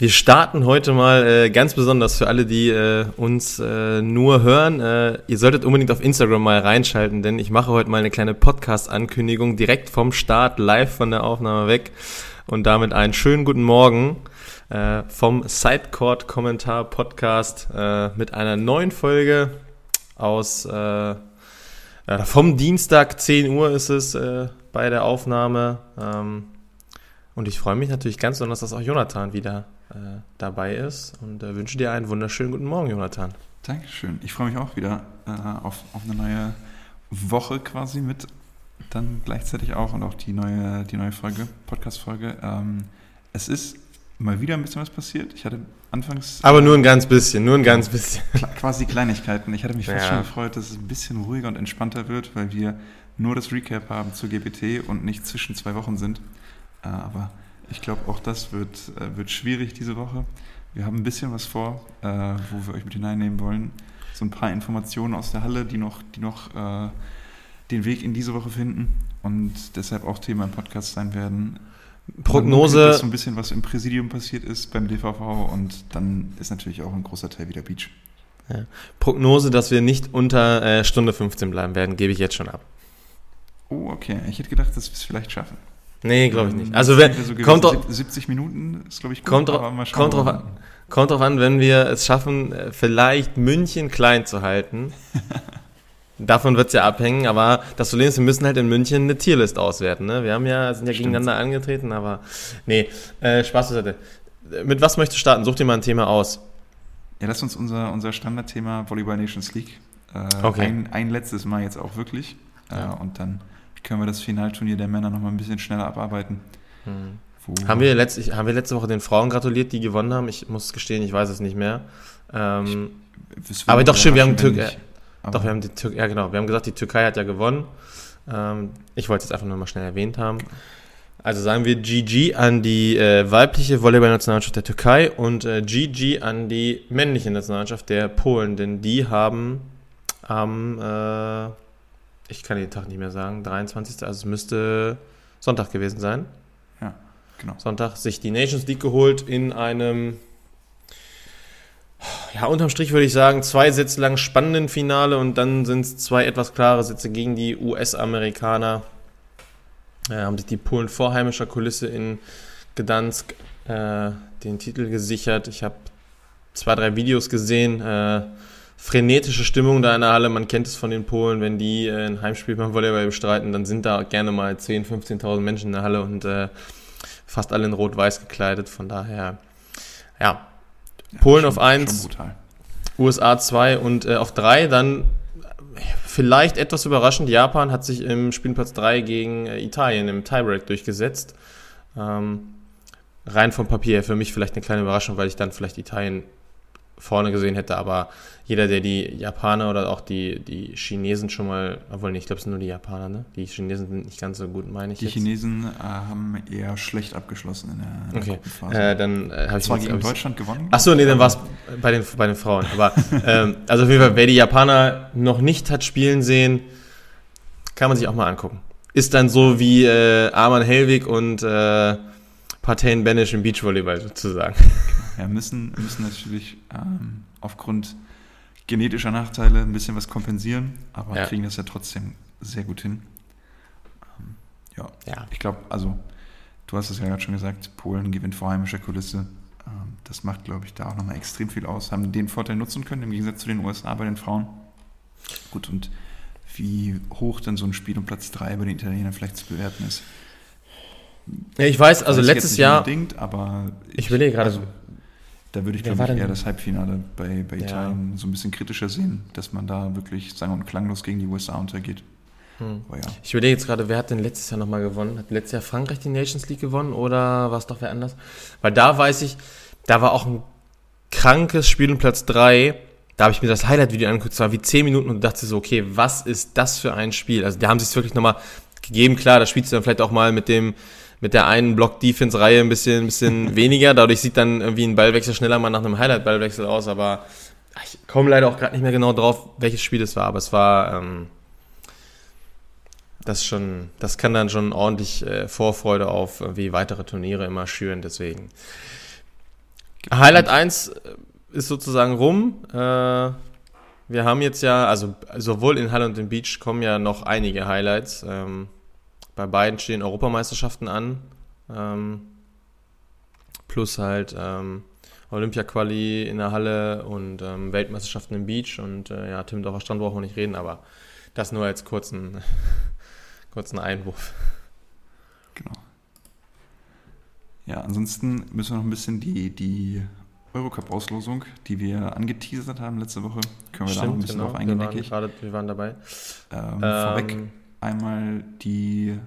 Wir starten heute mal äh, ganz besonders für alle, die äh, uns äh, nur hören. Äh, ihr solltet unbedingt auf Instagram mal reinschalten, denn ich mache heute mal eine kleine Podcast-Ankündigung direkt vom Start, live von der Aufnahme weg. Und damit einen schönen guten Morgen äh, vom Sidecourt-Kommentar-Podcast äh, mit einer neuen Folge aus äh, vom Dienstag 10 Uhr ist es äh, bei der Aufnahme. Ähm, und ich freue mich natürlich ganz besonders, dass auch Jonathan wieder äh, dabei ist und äh, wünsche dir einen wunderschönen guten Morgen, Jonathan. Dankeschön. Ich freue mich auch wieder äh, auf, auf eine neue Woche quasi mit dann gleichzeitig auch und auch die neue, die neue Folge, Podcast-Folge. Ähm, es ist mal wieder ein bisschen was passiert. Ich hatte anfangs. Aber nur ein ganz bisschen, nur ein ganz bisschen. Quasi Kleinigkeiten. Ich hatte mich fast ja. schon gefreut, dass es ein bisschen ruhiger und entspannter wird, weil wir nur das Recap haben zur GPT und nicht zwischen zwei Wochen sind. Äh, aber ich glaube, auch das wird, äh, wird schwierig diese Woche. Wir haben ein bisschen was vor, äh, wo wir euch mit hineinnehmen wollen. So ein paar Informationen aus der Halle, die noch, die noch äh, den Weg in diese Woche finden und deshalb auch Thema im Podcast sein werden. Prognose. So ein bisschen, was im Präsidium passiert ist beim DVV und dann ist natürlich auch ein großer Teil wieder Beach. Ja. Prognose, dass wir nicht unter äh, Stunde 15 bleiben werden, gebe ich jetzt schon ab. Oh, okay. Ich hätte gedacht, dass wir es vielleicht schaffen. Nee, glaube ich nicht. Also wenn, so kommt drauf, 70 Minuten ist, glaube ich, gut, kommt, drauf, kommt, drauf an, kommt drauf an, wenn wir es schaffen, äh, vielleicht München klein zu halten. Davon wird es ja abhängen, aber das Problem ist, wir müssen halt in München eine Tierlist auswerten. Ne? Wir haben ja, sind ja Stimmt. gegeneinander angetreten, aber nee, äh, Spaß beiseite. Mit was möchtest du starten? Such dir mal ein Thema aus. Ja, lass uns unser, unser Standardthema Volleyball Nations League. Äh, okay. ein, ein letztes Mal jetzt auch wirklich. Äh, ja. Und dann können wir das Finalturnier der Männer noch mal ein bisschen schneller abarbeiten. Hm. Haben, wir letzte, haben wir letzte Woche den Frauen gratuliert, die gewonnen haben? Ich muss gestehen, ich weiß es nicht mehr. Ähm, ich, aber doch schön, wir haben Türkei. Doch, wir haben die Türkei, ja genau, wir haben gesagt, die Türkei hat ja gewonnen. Ähm, ich wollte es einfach nur mal schnell erwähnt haben. Also sagen wir GG an die äh, weibliche Volleyball-Nationalmannschaft der Türkei und äh, GG an die männliche Nationalmannschaft der Polen, denn die haben am äh, ich kann den Tag nicht mehr sagen, 23. Also es müsste Sonntag gewesen sein. Ja, genau. Sonntag sich die Nations League geholt in einem, ja, unterm Strich würde ich sagen, zwei Sätze lang spannenden Finale und dann sind es zwei etwas klare Sätze gegen die US-Amerikaner. Äh, haben sich die Polen vor heimischer Kulisse in Gdansk äh, den Titel gesichert. Ich habe zwei, drei Videos gesehen. Äh, frenetische Stimmung da in der Halle. Man kennt es von den Polen, wenn die äh, ein Heimspiel beim Volleyball bestreiten, dann sind da gerne mal 10.000, 15.000 Menschen in der Halle und äh, fast alle in rot-weiß gekleidet. Von daher, ja, Polen schon, auf 1, USA 2 und äh, auf 3 dann vielleicht etwas überraschend, Japan hat sich im Spielplatz 3 gegen äh, Italien im Tiebreak durchgesetzt. Ähm, rein vom Papier für mich vielleicht eine kleine Überraschung, weil ich dann vielleicht Italien vorne gesehen hätte, aber jeder, der die Japaner oder auch die, die Chinesen schon mal, obwohl nicht, ich glaube, es sind nur die Japaner, ne? Die Chinesen sind nicht ganz so gut, meine ich. Die jetzt. Chinesen äh, haben eher schlecht abgeschlossen in der, in okay. Phase. Äh, dann äh, habe ich Zwar gegen ich, Deutschland gewonnen. Achso, nee, dann war es bei den, bei den Frauen. Aber ähm, also auf jeden Fall, wer die Japaner noch nicht hat spielen sehen, kann man sich auch mal angucken. Ist dann so wie äh, Arman Helwig und äh, Partain Banish im Beachvolleyball sozusagen. Ja, müssen, müssen natürlich ähm, aufgrund genetischer Nachteile ein bisschen was kompensieren, aber ja. kriegen das ja trotzdem sehr gut hin. Ähm, ja. ja, ich glaube, also du hast es ja gerade schon gesagt, Polen gewinnt vor heimischer Kulisse. Ähm, das macht, glaube ich, da auch nochmal extrem viel aus. Haben den Vorteil nutzen können, im Gegensatz zu den USA bei den Frauen. Gut, und wie hoch dann so ein Spiel um Platz 3 bei den Italienern vielleicht zu bewerten ist. Ja, ich weiß, also letztes Jahr. aber ich, ich überlege gerade. Also, da würde ich, glaube ich, eher das Halbfinale bei, bei ja. Italien so ein bisschen kritischer sehen, dass man da wirklich sang- und klanglos gegen die USA untergeht. Hm. Oh, ja. Ich überlege jetzt gerade, wer hat denn letztes Jahr nochmal gewonnen? Hat letztes Jahr Frankreich die Nations League gewonnen oder war es doch wer anders? Weil da weiß ich, da war auch ein krankes Spiel um Platz 3. Da habe ich mir das Highlight-Video angeguckt, es war wie 10 Minuten und dachte so, okay, was ist das für ein Spiel? Also da haben sie es wirklich nochmal gegeben. Klar, da spielst du dann vielleicht auch mal mit dem mit der einen Block-Defense-Reihe ein bisschen, ein bisschen weniger. Dadurch sieht dann irgendwie ein Ballwechsel schneller mal nach einem Highlight-Ballwechsel aus, aber ich komme leider auch gerade nicht mehr genau drauf, welches Spiel es war, aber es war ähm, das schon, das kann dann schon ordentlich äh, Vorfreude auf äh, wie weitere Turniere immer schüren, deswegen. Highlight 1 ist sozusagen rum. Äh, wir haben jetzt ja, also sowohl in Halle und in Beach kommen ja noch einige Highlights. Ähm, bei beiden stehen Europameisterschaften an. Ähm, plus halt ähm, Olympia-Quali in der Halle und ähm, Weltmeisterschaften im Beach. Und äh, ja, Timmendorfer Strand brauchen wir nicht reden, aber das nur als kurzen, kurzen Einwurf. Genau. Ja, ansonsten müssen wir noch ein bisschen die, die Eurocup-Auslosung, die wir angeteasert haben letzte Woche, können wir Stimmt, da noch ein bisschen genau. drauf eingehen, wir waren, Gerade, wir waren dabei. Ähm, vorweg ähm, einmal die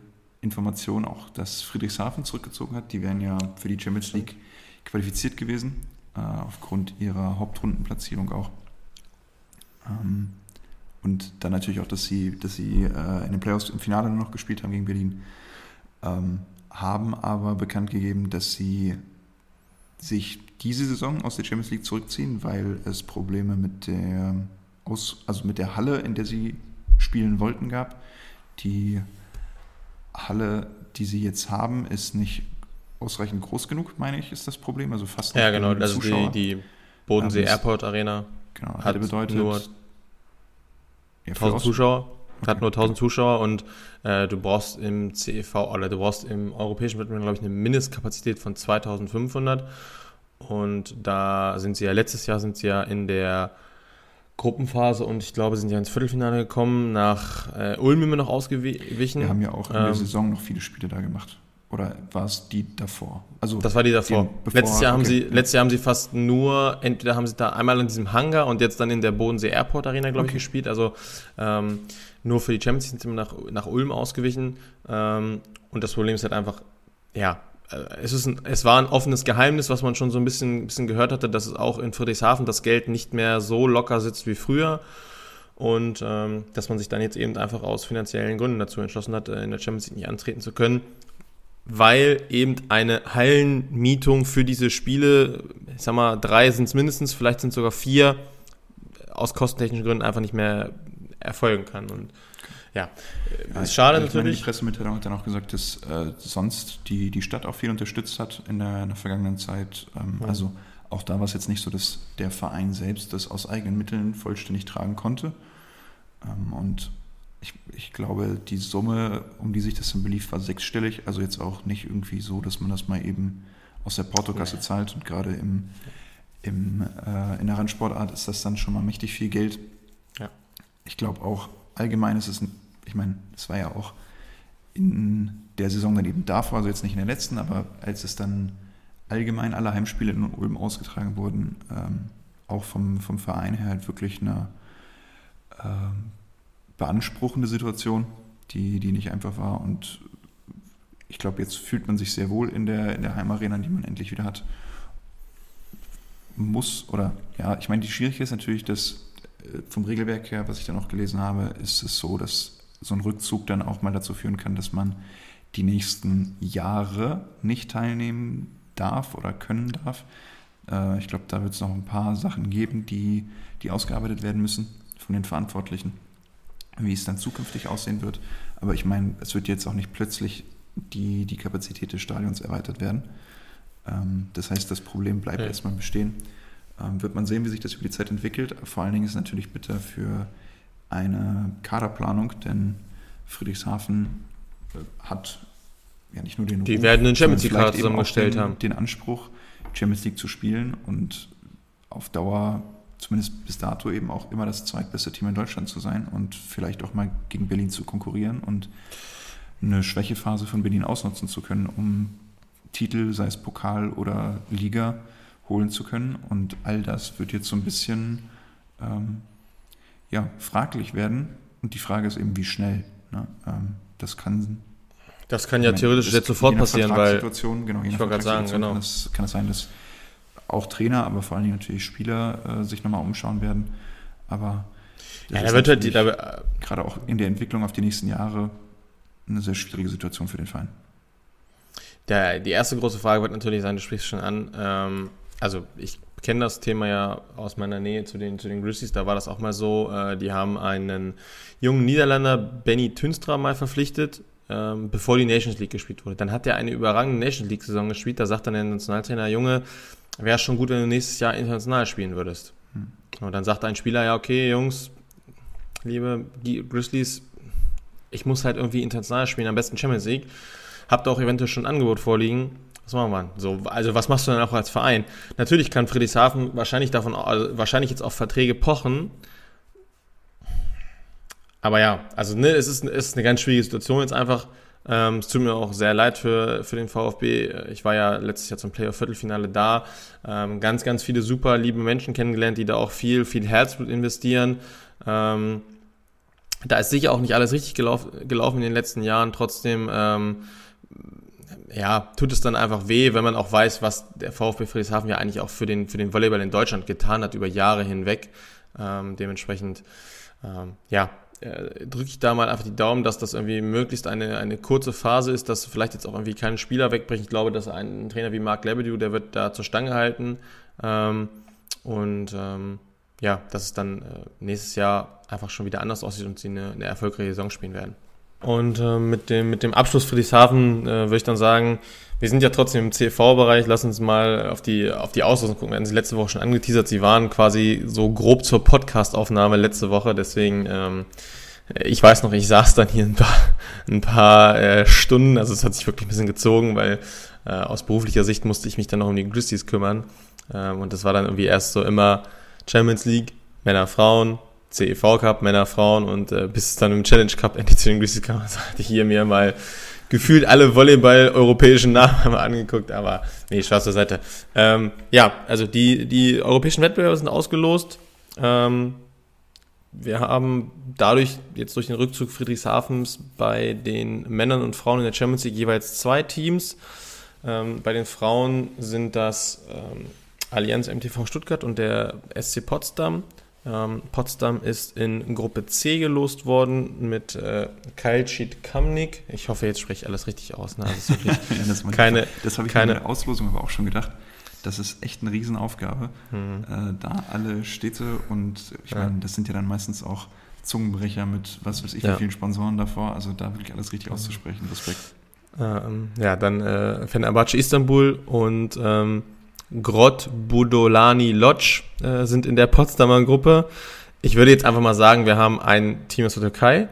Information auch, dass Friedrichshafen zurückgezogen hat. Die wären ja für die Champions League qualifiziert gewesen, äh, aufgrund ihrer Hauptrundenplatzierung auch. Ähm, und dann natürlich auch, dass sie, dass sie äh, in den Playoffs im Finale nur noch gespielt haben gegen Berlin. Ähm, haben aber bekannt gegeben, dass sie sich diese Saison aus der Champions League zurückziehen, weil es Probleme mit der, aus, also mit der Halle, in der sie spielen wollten, gab. Die Halle, die sie jetzt haben, ist nicht ausreichend groß genug, meine ich, ist das Problem. Also fast Ja, genau, also die, die Bodensee ähm, Airport Arena genau, hat bedeutet nur ja, 1000 Zuschauer. Okay. Hat nur 1000 Zuschauer und äh, du brauchst im CEV oder du brauchst im europäischen Wettbewerb, glaube ich, eine Mindestkapazität von 2500. Und da sind sie ja, letztes Jahr sind sie ja in der Gruppenphase und ich glaube, sind ja ins Viertelfinale gekommen, nach äh, Ulm immer noch ausgewichen. Wir haben ja auch in der ähm, Saison noch viele Spiele da gemacht. Oder war es die davor? Also das war die davor. Bevor, letztes, Jahr okay. haben sie, letztes Jahr haben sie fast nur, entweder haben sie da einmal in diesem Hangar und jetzt dann in der Bodensee Airport Arena, glaube okay. ich, gespielt. Also ähm, nur für die Champions League sind sie nach, nach Ulm ausgewichen. Ähm, und das Problem ist halt einfach, ja, es, ist ein, es war ein offenes Geheimnis, was man schon so ein bisschen, bisschen gehört hatte, dass es auch in Friedrichshafen das Geld nicht mehr so locker sitzt wie früher. Und ähm, dass man sich dann jetzt eben einfach aus finanziellen Gründen dazu entschlossen hat, äh, in der Champions League nicht antreten zu können weil eben eine Hallenmietung für diese Spiele, ich sag mal, drei sind es mindestens, vielleicht sind es sogar vier, aus kostentechnischen Gründen einfach nicht mehr erfolgen kann. Und ja, ja ist schade ich natürlich. Meine, die Pressemitteilung hat dann auch gesagt, dass äh, sonst die, die Stadt auch viel unterstützt hat in der, in der vergangenen Zeit. Ähm, mhm. Also auch da war es jetzt nicht so, dass der Verein selbst das aus eigenen Mitteln vollständig tragen konnte. Ähm, und ich, ich, glaube, die Summe, um die sich das dann belief, war sechsstellig. Also jetzt auch nicht irgendwie so, dass man das mal eben aus der Portokasse zahlt. Und gerade im, im, äh, in der Randsportart ist das dann schon mal mächtig viel Geld. Ja. Ich glaube auch, allgemein ist es, ich meine, es war ja auch in der Saison dann eben davor, also jetzt nicht in der letzten, aber als es dann allgemein alle Heimspiele in Ulm ausgetragen wurden, ähm, auch vom, vom Verein her halt wirklich eine ähm, beanspruchende Situation, die, die nicht einfach war. Und ich glaube, jetzt fühlt man sich sehr wohl in der, in der Heimarena, die man endlich wieder hat. Muss oder ja, ich meine, die Schwierigkeit ist natürlich, dass äh, vom Regelwerk her, was ich dann auch gelesen habe, ist es so, dass so ein Rückzug dann auch mal dazu führen kann, dass man die nächsten Jahre nicht teilnehmen darf oder können darf. Äh, ich glaube, da wird es noch ein paar Sachen geben, die, die ausgearbeitet werden müssen von den Verantwortlichen wie es dann zukünftig aussehen wird. Aber ich meine, es wird jetzt auch nicht plötzlich die, die Kapazität des Stadions erweitert werden. Ähm, das heißt, das Problem bleibt ja. erstmal bestehen. Ähm, wird man sehen, wie sich das über die Zeit entwickelt. Vor allen Dingen ist es natürlich bitter für eine Kaderplanung, denn Friedrichshafen äh, hat ja nicht nur den Die Ruf, werden den Champions League Kader zusammengestellt den, haben. Den Anspruch, Champions League zu spielen und auf Dauer zumindest bis dato eben auch immer das zweitbeste Team in Deutschland zu sein und vielleicht auch mal gegen Berlin zu konkurrieren und eine Schwächephase von Berlin ausnutzen zu können, um Titel, sei es Pokal oder Liga, holen zu können. Und all das wird jetzt so ein bisschen ähm, ja, fraglich werden. Und die Frage ist eben, wie schnell. Ne? Ähm, das kann. Das kann ja meine, theoretisch jetzt sofort passieren, weil. Genau, ich wollte gerade sagen, genau. Kann es, kann es sein, dass auch Trainer, aber vor allen Dingen natürlich Spieler äh, sich nochmal umschauen werden. Aber ja, da wird halt die, da, gerade auch in der Entwicklung auf die nächsten Jahre eine sehr schwierige Situation für den Verein. Der, die erste große Frage wird natürlich sein, du sprichst schon an. Ähm, also ich kenne das Thema ja aus meiner Nähe zu den, zu den Grizzlies, da war das auch mal so. Äh, die haben einen jungen Niederländer, Benny Tünstra, mal verpflichtet, ähm, bevor die Nations League gespielt wurde. Dann hat er eine überragende Nations League-Saison gespielt. Da sagt dann der Nationaltrainer, Junge, wäre schon gut, wenn du nächstes Jahr international spielen würdest. Hm. Und dann sagt ein Spieler, ja, okay, Jungs, liebe Grizzlies, ich muss halt irgendwie international spielen, am besten Champions League. Habt auch eventuell schon ein Angebot vorliegen? Was machen wir? So, also was machst du dann auch als Verein? Natürlich kann Friedrichshafen wahrscheinlich davon, also wahrscheinlich jetzt auf Verträge pochen. Aber ja, also ne, es ist, ist eine ganz schwierige Situation jetzt einfach. Ähm, es tut mir auch sehr leid für, für den VfB. Ich war ja letztes Jahr zum Playoff-Viertelfinale da. Ähm, ganz, ganz viele super liebe Menschen kennengelernt, die da auch viel, viel Herzblut investieren. Ähm, da ist sicher auch nicht alles richtig gelauf, gelaufen in den letzten Jahren. Trotzdem, ähm, ja, tut es dann einfach weh, wenn man auch weiß, was der VfB Friedrichshafen ja eigentlich auch für den, für den Volleyball in Deutschland getan hat über Jahre hinweg. Ähm, dementsprechend, ähm, ja, äh, drücke ich da mal einfach die Daumen, dass das irgendwie möglichst eine, eine kurze Phase ist, dass vielleicht jetzt auch irgendwie keinen Spieler wegbrechen. Ich glaube, dass ein Trainer wie Marc Lebedew, der wird da zur Stange halten. Ähm, und ähm, ja, dass es dann äh, nächstes Jahr einfach schon wieder anders aussieht und sie eine, eine erfolgreiche Saison spielen werden. Und äh, mit, dem, mit dem Abschluss Friedrichshafen äh, würde ich dann sagen, wir sind ja trotzdem im CV-Bereich, lass uns mal auf die, auf die Auslosung gucken. Wir hatten sie letzte Woche schon angeteasert, sie waren quasi so grob zur Podcast-Aufnahme letzte Woche, deswegen, ähm, ich weiß noch, ich saß dann hier ein paar, ein paar äh, Stunden, also es hat sich wirklich ein bisschen gezogen, weil äh, aus beruflicher Sicht musste ich mich dann noch um die Grizzlies kümmern. Ähm, und das war dann irgendwie erst so immer Champions League, Männer, Frauen, CEV Cup, Männer, Frauen und äh, bis es dann im Challenge Cup endlich zu den Grizzlies kam, hatte ich hier mir mal gefühlt alle Volleyball-europäischen Namen angeguckt, aber nee, Spaß zur Seite. Ähm, ja, also die, die europäischen Wettbewerbe sind ausgelost. Ähm, wir haben dadurch jetzt durch den Rückzug Friedrichshafens bei den Männern und Frauen in der Champions League jeweils zwei Teams. Ähm, bei den Frauen sind das ähm, Allianz MTV Stuttgart und der SC Potsdam. Ähm, Potsdam ist in Gruppe C gelost worden mit äh, Kalcit Kamnik. Ich hoffe, jetzt spreche ich alles richtig aus. Ne? Also ja, das keine, das habe ich keine, in der Auslosung aber auch schon gedacht. Das ist echt eine Riesenaufgabe, mhm. äh, da alle Städte und ich ja. meine, das sind ja dann meistens auch Zungenbrecher mit was weiß ich, ja. vielen Sponsoren davor. Also da wirklich alles richtig auszusprechen. Respekt. Ähm, ja, dann äh, Fenerbahce Istanbul und ähm, Grot Budolani Lodge äh, sind in der Potsdamer Gruppe. Ich würde jetzt einfach mal sagen, wir haben ein Team aus der Türkei,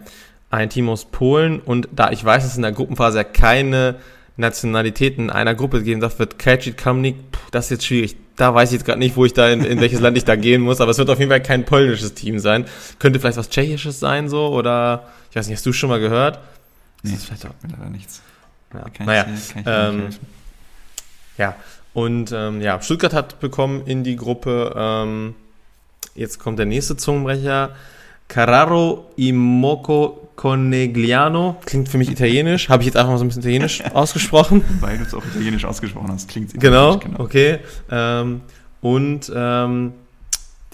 ein Team aus Polen und da ich weiß, dass in der Gruppenphase ja keine Nationalitäten einer Gruppe gehen darf, wird Kajit Kamnik, das ist jetzt schwierig. Da weiß ich jetzt gerade nicht, wo ich da in, in welches Land ich da gehen muss, aber es wird auf jeden Fall kein polnisches Team sein. Könnte vielleicht was Tschechisches sein, so, oder ich weiß nicht, hast du schon mal gehört? Nee, das ist vielleicht auch leider nichts. Ja. naja, ähm, ja, und ähm, ja, Stuttgart hat bekommen in die Gruppe, ähm, jetzt kommt der nächste Zungenbrecher, Carraro Imoco Conegliano. Klingt für mich italienisch. Habe ich jetzt einfach mal so ein bisschen italienisch ausgesprochen. Weil du es auch italienisch ausgesprochen hast, klingt genau, italienisch. Genau, okay. Ähm, und ähm,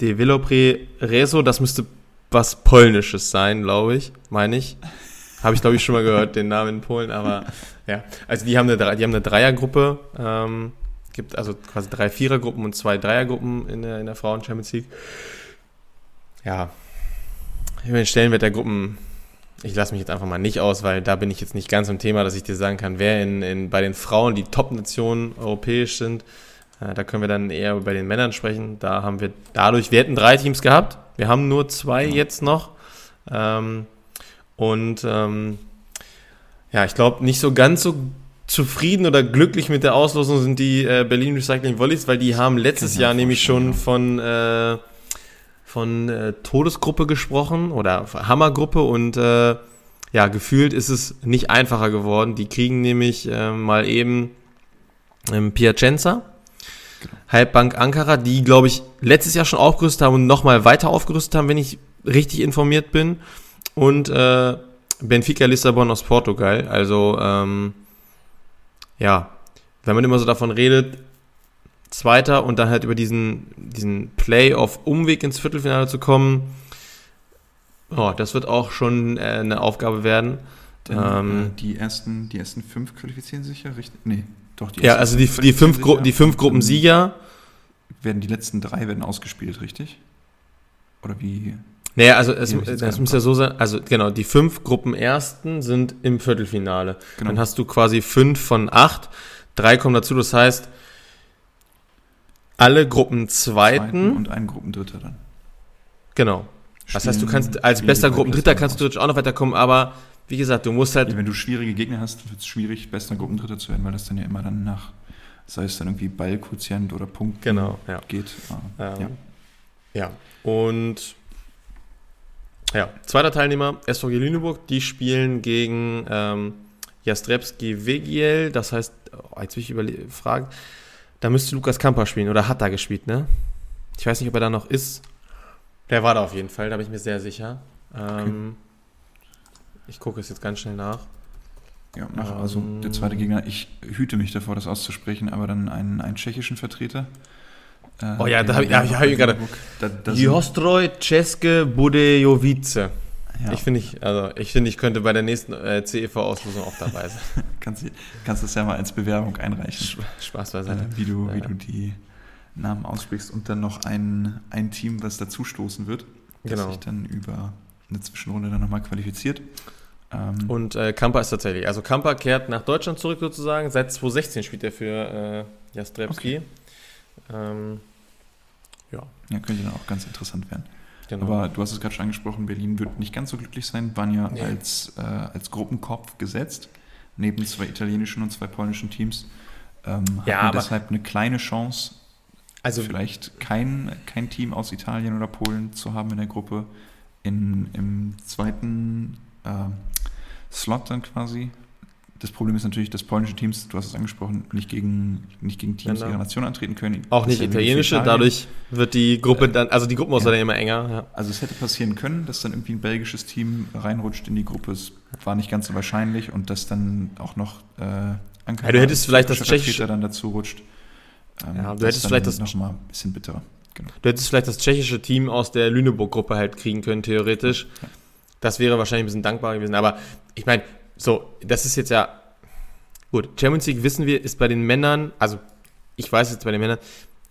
De Velopre Reso, das müsste was Polnisches sein, glaube ich, meine ich. Habe ich, glaube ich, schon mal gehört, den Namen in Polen, aber ja. Also die haben eine, die haben eine Dreiergruppe. Ähm, gibt also quasi drei Vierergruppen und zwei Dreiergruppen in der, in der Frauen-Champions League. Ja, über den Stellenwert der Gruppen, ich lasse mich jetzt einfach mal nicht aus, weil da bin ich jetzt nicht ganz im Thema, dass ich dir sagen kann, wer in, in, bei den Frauen die Top-Nationen europäisch sind. Äh, da können wir dann eher bei den Männern sprechen. Da haben wir dadurch, wir hätten drei Teams gehabt. Wir haben nur zwei ja. jetzt noch. Ähm, und ähm, ja, ich glaube, nicht so ganz so zufrieden oder glücklich mit der Auslosung sind die äh, Berlin Recycling Volleys, weil die haben letztes Jahr nämlich schon von, äh, von äh, Todesgruppe gesprochen oder Hammergruppe und äh, ja, gefühlt ist es nicht einfacher geworden. Die kriegen nämlich äh, mal eben ähm, Piacenza, genau. Halbbank Ankara, die, glaube ich, letztes Jahr schon aufgerüstet haben und nochmal weiter aufgerüstet haben, wenn ich richtig informiert bin. Und äh, Benfica Lissabon aus Portugal. Also ähm, ja, wenn man immer so davon redet, Zweiter und dann halt über diesen, diesen Playoff-Umweg ins Viertelfinale zu kommen, oh, das wird auch schon äh, eine Aufgabe werden. Denn, ähm, äh, die, ersten, die ersten fünf qualifizieren sich ja richtig? Nee, doch. Die ja, also die, die, fünf, Gru die fünf Gruppensieger. Werden die letzten drei werden ausgespielt, richtig? Oder wie? Naja, also es, es muss ja so sein, also genau, die fünf Gruppenersten sind im Viertelfinale. Genau. Dann hast du quasi fünf von acht, drei kommen dazu, das heißt, alle Gruppenzweiten und ein Gruppendritter dann. Genau. Das heißt, du kannst als bester Gruppendritter kannst du auch noch weiterkommen, aber wie gesagt, du musst halt. Ja, wenn du schwierige Gegner hast, wird es schwierig, bester Gruppendritter zu werden, weil das dann ja immer dann nach, sei es dann irgendwie Ballquotient oder Punkt genau, ja. geht. Ah, ähm, ja. ja, und ja, zweiter Teilnehmer, SVG Lüneburg, die spielen gegen ähm, Jastrebski Wegiel, das heißt, oh, jetzt will ich überfragen, da müsste Lukas Kamper spielen oder hat da gespielt, ne? Ich weiß nicht, ob er da noch ist. Der war da auf jeden Fall, da bin ich mir sehr sicher. Ähm, okay. Ich gucke es jetzt ganz schnell nach. Ja, nach, also der zweite ähm. Gegner, ich hüte mich davor, das auszusprechen, aber dann einen, einen tschechischen Vertreter. Äh, oh ja, da habe ich, hab ich gerade. Jostroj Česke Budejovice. Ja. Ich finde, ich, also ich, find, ich könnte bei der nächsten äh, CEV-Auslosung auch dabei sein. kannst, kannst das ja mal als Bewerbung einreichen. Spaß beiseite. Äh, wie, du, ja. wie du die Namen aussprichst und dann noch ein, ein Team, was dazustoßen wird, das genau. sich dann über eine Zwischenrunde dann nochmal qualifiziert. Ähm und äh, Kampa ist tatsächlich, also Kampa kehrt nach Deutschland zurück sozusagen. Seit 2016 spielt er für äh, Jastrebski. Okay. Ähm, ja. ja, könnte dann auch ganz interessant werden. Genau. Aber du hast es gerade schon angesprochen, Berlin wird nicht ganz so glücklich sein, waren ja nee. als, äh, als Gruppenkopf gesetzt, neben zwei italienischen und zwei polnischen Teams. Ähm, ja, hatten deshalb eine kleine Chance, also vielleicht kein, kein Team aus Italien oder Polen zu haben in der Gruppe. In, Im zweiten äh, Slot dann quasi das Problem ist natürlich, dass polnische Teams, du hast es angesprochen, nicht gegen, nicht gegen Teams genau. ihrer Nation antreten können. Auch nicht italienische, dadurch wird die Gruppe äh, dann, also die Gruppenauswahl ja. immer enger. Ja. Also es hätte passieren können, dass dann irgendwie ein belgisches Team reinrutscht in die Gruppe. Es war nicht ganz so wahrscheinlich und dass dann auch noch äh, Ankara, ja, du hättest vielleicht das tschechische dann dazu rutscht. Ähm, ja, du hättest vielleicht das noch mal ein bisschen bitterer. Genau. Du hättest vielleicht das tschechische Team aus der Lüneburg-Gruppe halt kriegen können, theoretisch. Ja. Das wäre wahrscheinlich ein bisschen dankbar gewesen. Aber ich meine, so, das ist jetzt ja. Gut, Champions League wissen wir, ist bei den Männern, also ich weiß jetzt bei den Männern,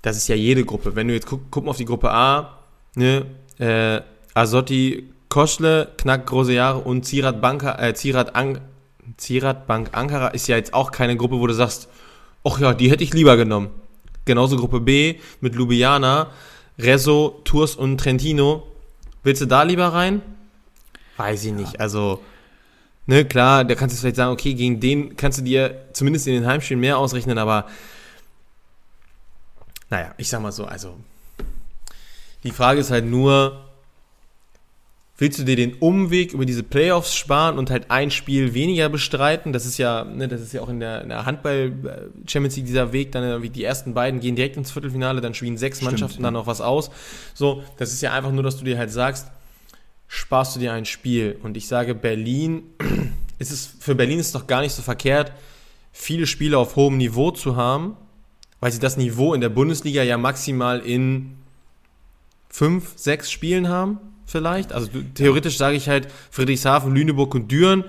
das ist ja jede Gruppe. Wenn du jetzt guck, guck mal auf die Gruppe A, ne, äh, Azotti Koschle, Knack große Jahre und Zirat Banka, äh, Zirat, An Zirat Bank Ankara ist ja jetzt auch keine Gruppe, wo du sagst, ach ja, die hätte ich lieber genommen. Genauso Gruppe B mit Ljubljana, Rezo, Tours und Trentino. Willst du da lieber rein? Weiß ich nicht. Also, ne, klar, da kannst du vielleicht sagen, okay, gegen den kannst du dir zumindest in den Heimspielen mehr ausrechnen, aber naja, ich sag mal so, also die Frage ist halt nur, willst du dir den Umweg über diese Playoffs sparen und halt ein Spiel weniger bestreiten? Das ist ja, ne, das ist ja auch in der, der Handball-Champions League dieser Weg, dann wie die ersten beiden gehen direkt ins Viertelfinale, dann spielen sechs Stimmt, Mannschaften ja. dann noch was aus. So, das ist ja einfach nur, dass du dir halt sagst, sparst du dir ein Spiel. Und ich sage, Berlin, ist es, für Berlin ist es doch gar nicht so verkehrt, viele Spiele auf hohem Niveau zu haben, weil sie das Niveau in der Bundesliga ja maximal in fünf, sechs Spielen haben, vielleicht. Also theoretisch sage ich halt Friedrichshafen, Lüneburg und Düren.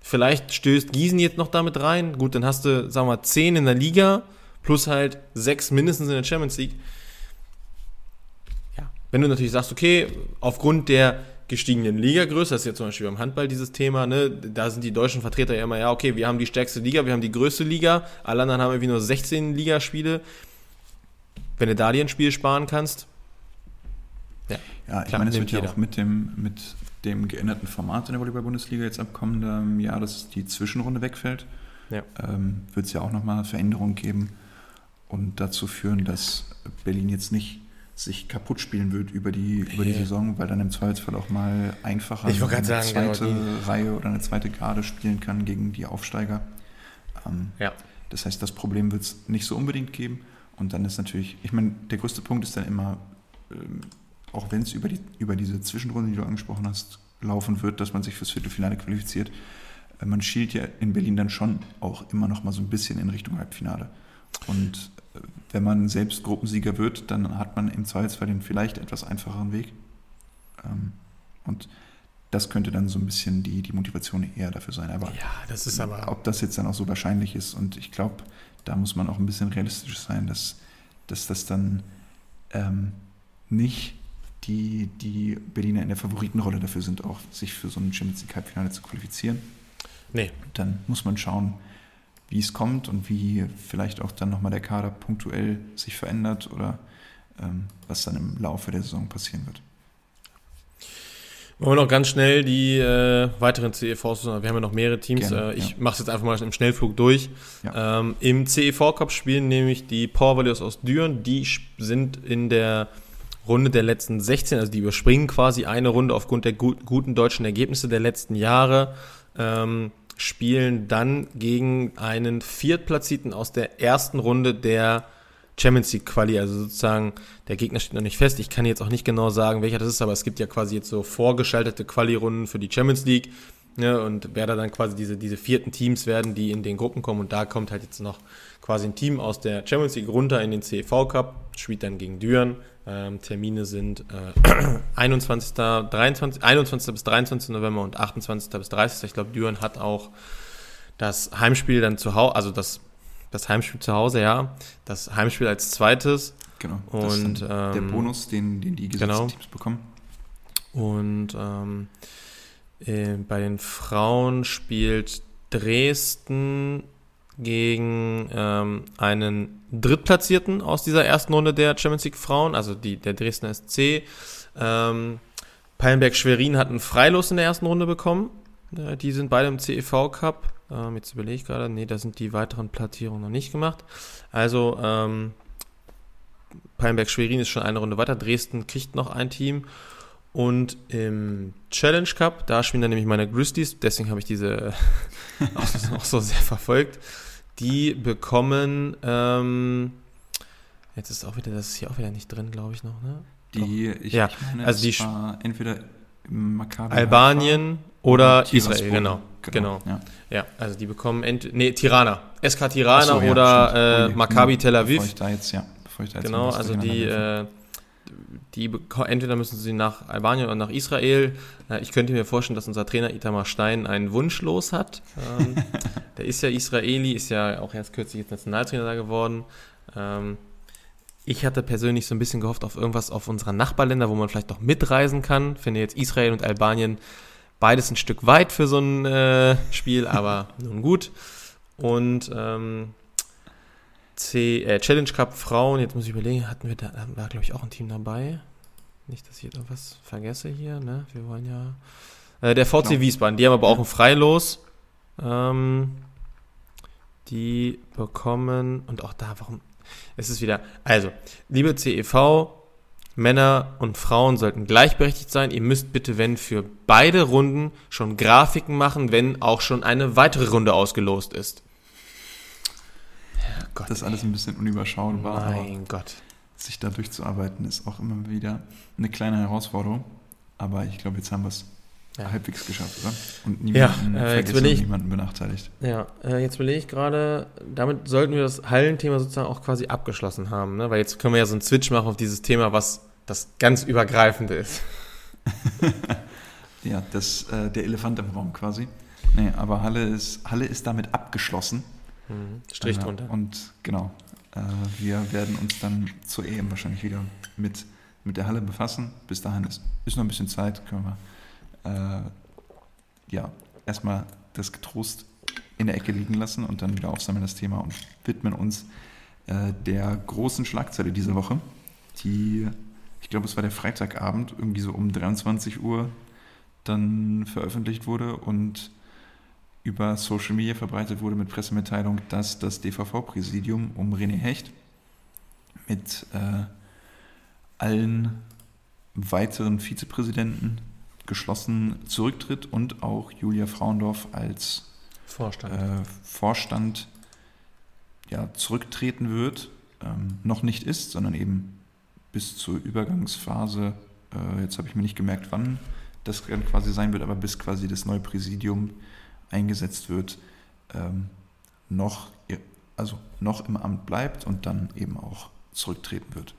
Vielleicht stößt Gießen jetzt noch damit rein. Gut, dann hast du, sagen wir mal, zehn in der Liga plus halt sechs mindestens in der Champions League. Ja, wenn du natürlich sagst, okay, aufgrund der gestiegenen Ligagröße, das ist ja zum Beispiel beim Handball dieses Thema, ne? da sind die deutschen Vertreter ja immer, ja, okay, wir haben die stärkste Liga, wir haben die größte Liga, alle anderen haben irgendwie nur 16 Ligaspiele. Wenn du da dir ein Spiel sparen kannst, ja, ja ich meine, es wird ja auch mit dem, mit dem geänderten Format in der Volleyball-Bundesliga jetzt ab kommendem Jahr, dass die Zwischenrunde wegfällt, ja. ähm, wird es ja auch nochmal Veränderungen geben und dazu führen, dass Berlin jetzt nicht sich kaputt spielen wird über die, über die Saison, weil dann im Zweifelsfall auch mal einfacher eine sagen, zweite genau, Reihe oder eine zweite Garde spielen kann gegen die Aufsteiger. Ähm, ja. Das heißt, das Problem wird es nicht so unbedingt geben. Und dann ist natürlich, ich meine, der größte Punkt ist dann immer, ähm, auch wenn es über, die, über diese Zwischenrunde, die du angesprochen hast, laufen wird, dass man sich fürs Viertelfinale qualifiziert. Äh, man schielt ja in Berlin dann schon auch immer noch mal so ein bisschen in Richtung Halbfinale. Und wenn man selbst Gruppensieger wird, dann hat man im Zweifelsfall den vielleicht etwas einfacheren Weg. Ähm, und das könnte dann so ein bisschen die, die Motivation eher dafür sein. Aber, ja, das ist aber ob das jetzt dann auch so wahrscheinlich ist, und ich glaube, da muss man auch ein bisschen realistisch sein, dass, dass das dann ähm, nicht die, die Berliner in der Favoritenrolle dafür sind, auch sich für so ein Champions League Halbfinale zu qualifizieren. Nee. Dann muss man schauen, wie es kommt und wie vielleicht auch dann nochmal der Kader punktuell sich verändert oder ähm, was dann im Laufe der Saison passieren wird. Wollen wir noch ganz schnell die äh, weiteren CEVs, wir haben ja noch mehrere Teams. Gerne, äh, ich ja. mache es jetzt einfach mal im Schnellflug durch. Ja. Ähm, Im CEV Cup spielen nämlich die Power Values aus Düren. Die sind in der Runde der letzten 16, also die überspringen quasi eine Runde aufgrund der gut, guten deutschen Ergebnisse der letzten Jahre. Ähm, spielen dann gegen einen Viertplatzierten aus der ersten Runde der Champions League Quali, also sozusagen der Gegner steht noch nicht fest. Ich kann jetzt auch nicht genau sagen, welcher das ist, aber es gibt ja quasi jetzt so vorgeschaltete Quali-Runden für die Champions League. Ne, und wer da dann quasi diese, diese vierten Teams werden, die in den Gruppen kommen. Und da kommt halt jetzt noch quasi ein Team aus der Champions League runter in den CEV Cup, spielt dann gegen Düren. Ähm, Termine sind äh, 21. 23, 21. bis 23. November und 28. bis 30. Ich glaube, Düren hat auch das Heimspiel dann zu Hause, also das das Heimspiel zu Hause, ja. Das Heimspiel als zweites. Genau. Und, ähm, der Bonus, den, den die gesetzten genau. Teams bekommen. Und ähm, äh, bei den Frauen spielt Dresden gegen ähm, einen Drittplatzierten aus dieser ersten Runde der Champions League Frauen, also die, der Dresdner SC. Ähm, Pallenberg-Schwerin hat einen Freilos in der ersten Runde bekommen. Äh, die sind beide im CEV Cup. Ähm, jetzt überlege ich gerade, nee, da sind die weiteren Platzierungen noch nicht gemacht. Also, ähm, Palmberg-Schwerin ist schon eine Runde weiter. Dresden kriegt noch ein Team. Und im Challenge Cup, da spielen dann nämlich meine Grizzlies, deswegen habe ich diese auch, auch, so sehr verfolgt. Die bekommen, ähm, jetzt ist auch wieder, das ist hier auch wieder nicht drin, glaube ich noch, ne? Die, ich, ja, ich meine, also die entweder Maccabi Albanien oder Israel, genau. Genau. genau. Ja. ja. also die bekommen ent nee, Tirana. SK Tirana so, ja, oder äh, Maccabi Tel Aviv. Bevor ich da jetzt, ja, bevor ich da jetzt Genau, also die, äh, die entweder müssen sie nach Albanien oder nach Israel. Äh, ich könnte mir vorstellen, dass unser Trainer Itamar Stein einen Wunsch los hat. Ähm, der ist ja Israeli, ist ja auch erst kürzlich jetzt Nationaltrainer da geworden. Ähm, ich hatte persönlich so ein bisschen gehofft auf irgendwas auf unserer Nachbarländer, wo man vielleicht doch mitreisen kann. Finde jetzt Israel und Albanien beides ein Stück weit für so ein äh, Spiel, aber nun gut. Und ähm, C, äh, Challenge Cup Frauen, jetzt muss ich überlegen, hatten wir da, war glaube ich auch ein Team dabei. Nicht, dass ich etwas vergesse hier, ne? Wir wollen ja. Äh, der VC genau. Wiesbaden, die haben aber auch ein Freilos. Ähm, die bekommen, und auch da, warum, es ist wieder, also, liebe CEV, Männer und Frauen sollten gleichberechtigt sein. Ihr müsst bitte, wenn für beide Runden schon Grafiken machen, wenn auch schon eine weitere Runde ausgelost ist. Gott, das ist alles ein bisschen unüberschaubar. Mein Gott. Sich da durchzuarbeiten ist auch immer wieder eine kleine Herausforderung. Aber ich glaube, jetzt haben wir es ja. halbwegs geschafft, oder? Und niemanden, ja, äh, jetzt will ich, niemanden benachteiligt. Ja, äh, jetzt will ich gerade, damit sollten wir das Hallenthema sozusagen auch quasi abgeschlossen haben, ne? weil jetzt können wir ja so einen Switch machen auf dieses Thema, was das ganz Übergreifende ist. ja, das, äh, der Elefant im Raum quasi. Nee, aber Halle ist, Halle ist damit abgeschlossen. Mhm. Strich äh, drunter. Und genau, äh, wir werden uns dann zur EM wahrscheinlich wieder mit, mit der Halle befassen. Bis dahin ist, ist noch ein bisschen Zeit, können wir äh, ja, erstmal das getrost in der Ecke liegen lassen und dann wieder aufsammeln das Thema und widmen uns äh, der großen Schlagzeile dieser Woche, die, ich glaube, es war der Freitagabend, irgendwie so um 23 Uhr dann veröffentlicht wurde und über Social Media verbreitet wurde mit Pressemitteilung, dass das DVV-Präsidium um René Hecht mit äh, allen weiteren Vizepräsidenten geschlossen zurücktritt und auch Julia Frauendorf als Vorstand, äh, Vorstand ja, zurücktreten wird. Ähm, noch nicht ist, sondern eben bis zur Übergangsphase, äh, jetzt habe ich mir nicht gemerkt, wann das quasi sein wird, aber bis quasi das neue Präsidium eingesetzt wird, ähm, noch, also noch im Amt bleibt und dann eben auch zurücktreten wird.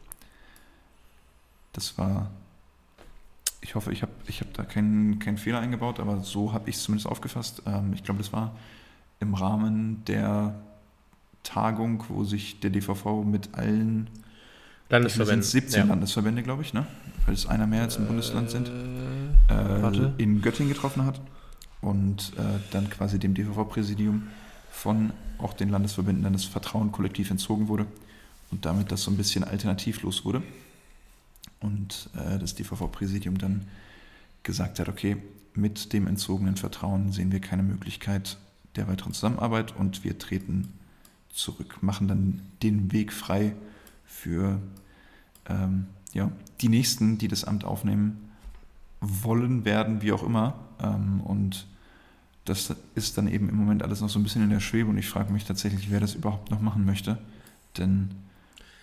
Das war ich hoffe, ich habe ich hab da keinen, keinen Fehler eingebaut, aber so habe ich es zumindest aufgefasst. Ähm, ich glaube, das war im Rahmen der Tagung, wo sich der DVV mit allen Landesverbänden, 17 ja. Landesverbände, glaube ich, ne? weil es einer mehr als im äh, Bundesland sind, äh, in Göttingen getroffen hat und äh, dann quasi dem DVV-Präsidium von auch den Landesverbänden dann das Vertrauen kollektiv entzogen wurde und damit das so ein bisschen alternativlos wurde. Und äh, das DVV-Präsidium dann gesagt hat, okay, mit dem entzogenen Vertrauen sehen wir keine Möglichkeit der weiteren Zusammenarbeit und wir treten zurück, machen dann den Weg frei für ähm, ja, die Nächsten, die das Amt aufnehmen wollen, werden, wie auch immer. Ähm, und das ist dann eben im Moment alles noch so ein bisschen in der Schwebe und ich frage mich tatsächlich, wer das überhaupt noch machen möchte. Denn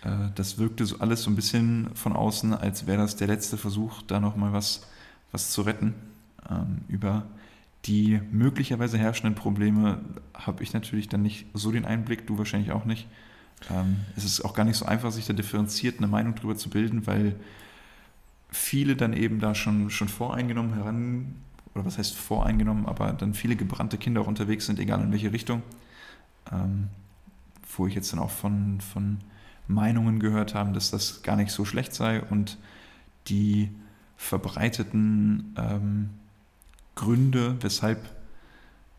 äh, das wirkte so alles so ein bisschen von außen, als wäre das der letzte Versuch, da nochmal was, was zu retten. Ähm, über die möglicherweise herrschenden Probleme habe ich natürlich dann nicht so den Einblick, du wahrscheinlich auch nicht. Ähm, es ist auch gar nicht so einfach, sich da differenziert eine Meinung darüber zu bilden, weil viele dann eben da schon, schon voreingenommen heran, oder was heißt voreingenommen, aber dann viele gebrannte Kinder auch unterwegs sind, egal in welche Richtung. Ähm, wo ich jetzt dann auch von, von Meinungen gehört habe, dass das gar nicht so schlecht sei und die verbreiteten ähm, Gründe, weshalb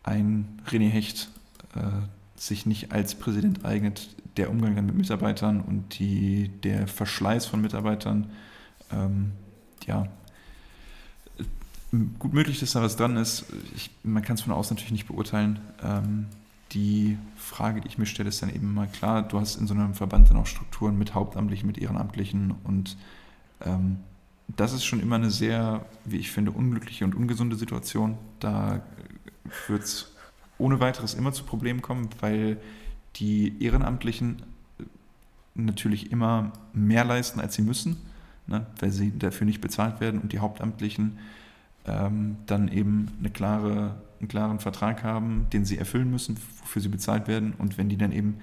ein René Hecht äh, sich nicht als Präsident eignet, der Umgang dann mit Mitarbeitern und die, der Verschleiß von Mitarbeitern, ähm, ja, gut möglich, dass da was dran ist. Ich, man kann es von außen natürlich nicht beurteilen. Ähm, die Frage, die ich mir stelle, ist dann eben mal klar, du hast in so einem Verband dann auch Strukturen mit Hauptamtlichen, mit Ehrenamtlichen und ähm, das ist schon immer eine sehr, wie ich finde, unglückliche und ungesunde Situation. Da wird es ohne weiteres immer zu Problemen kommen, weil die Ehrenamtlichen natürlich immer mehr leisten, als sie müssen, ne, weil sie dafür nicht bezahlt werden und die Hauptamtlichen ähm, dann eben eine klare, einen klaren Vertrag haben, den sie erfüllen müssen, wofür sie bezahlt werden. Und wenn die dann eben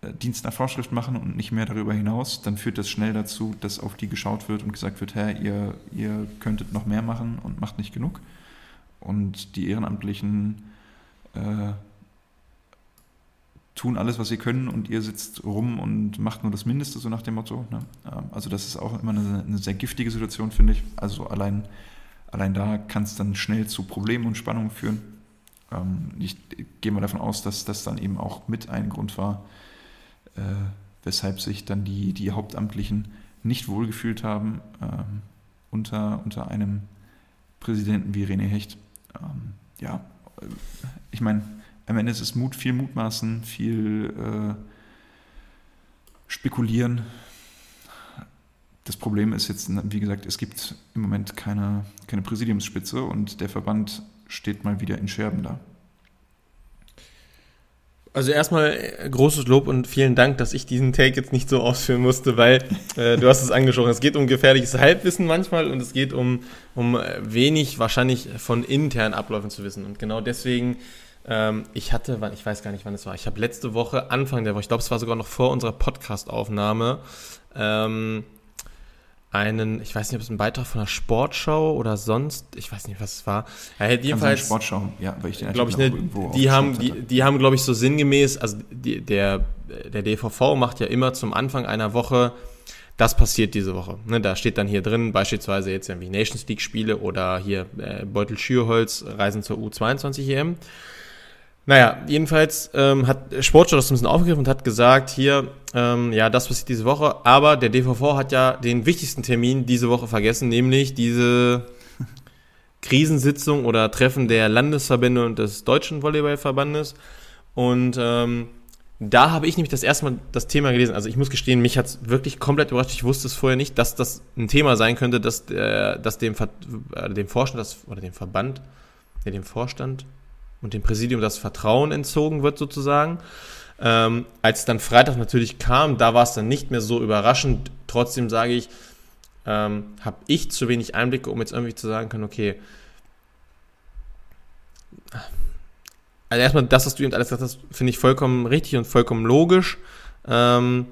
äh, Dienst nach Vorschrift machen und nicht mehr darüber hinaus, dann führt das schnell dazu, dass auf die geschaut wird und gesagt wird, Herr, ihr, ihr könntet noch mehr machen und macht nicht genug. Und die Ehrenamtlichen äh, tun alles, was sie können und ihr sitzt rum und macht nur das Mindeste, so nach dem Motto. Ne? Ähm, also das ist auch immer eine, eine sehr giftige Situation, finde ich. Also allein, allein da kann es dann schnell zu Problemen und Spannungen führen. Ähm, ich gehe mal davon aus, dass das dann eben auch mit ein Grund war, äh, weshalb sich dann die, die Hauptamtlichen nicht wohlgefühlt haben ähm, unter, unter einem Präsidenten wie René Hecht. Ähm, ja, äh, ich meine, am Ende ist es Mut, viel Mutmaßen, viel äh, Spekulieren. Das Problem ist jetzt, wie gesagt, es gibt im Moment keine, keine Präsidiumsspitze und der Verband steht mal wieder in Scherben da. Also erstmal äh, großes Lob und vielen Dank, dass ich diesen Take jetzt nicht so ausführen musste, weil äh, du hast es angesprochen. Es geht um gefährliches Halbwissen manchmal und es geht um, um äh, wenig wahrscheinlich von internen Abläufen zu wissen. Und genau deswegen, ähm, ich hatte, ich weiß gar nicht, wann es war, ich habe letzte Woche, Anfang der Woche, ich glaube, es war sogar noch vor unserer Podcast-Aufnahme, ähm, einen, ich weiß nicht, ob es ein Beitrag von einer Sportschau oder sonst, ich weiß nicht, was es war. Ja, jedenfalls, Sportschau, ja, weil ich den glaube ich, ne, die haben, die, die haben, glaube ich, so sinngemäß, also die, der, der DVV macht ja immer zum Anfang einer Woche, das passiert diese Woche. Ne, da steht dann hier drin, beispielsweise jetzt irgendwie Nations League Spiele oder hier äh, Beutel Schürholz reisen zur U22 EM. Naja, jedenfalls ähm, hat Sportschau das ein bisschen aufgegriffen und hat gesagt, hier, ähm, ja, das passiert diese Woche, aber der DVV hat ja den wichtigsten Termin diese Woche vergessen, nämlich diese Krisensitzung oder Treffen der Landesverbände und des Deutschen Volleyballverbandes. Und ähm, da habe ich nämlich das erste Mal das Thema gelesen. Also ich muss gestehen, mich hat es wirklich komplett überrascht. Ich wusste es vorher nicht, dass das ein Thema sein könnte, dass, äh, dass dem, Ver äh, dem Vorstand das, oder dem Verband, ja, dem Vorstand, und dem Präsidium das Vertrauen entzogen wird sozusagen. Ähm, als dann Freitag natürlich kam, da war es dann nicht mehr so überraschend. Trotzdem sage ich, ähm, habe ich zu wenig Einblicke, um jetzt irgendwie zu sagen können, okay, also erstmal das, was du eben alles gesagt hast, finde ich vollkommen richtig und vollkommen logisch. Ähm,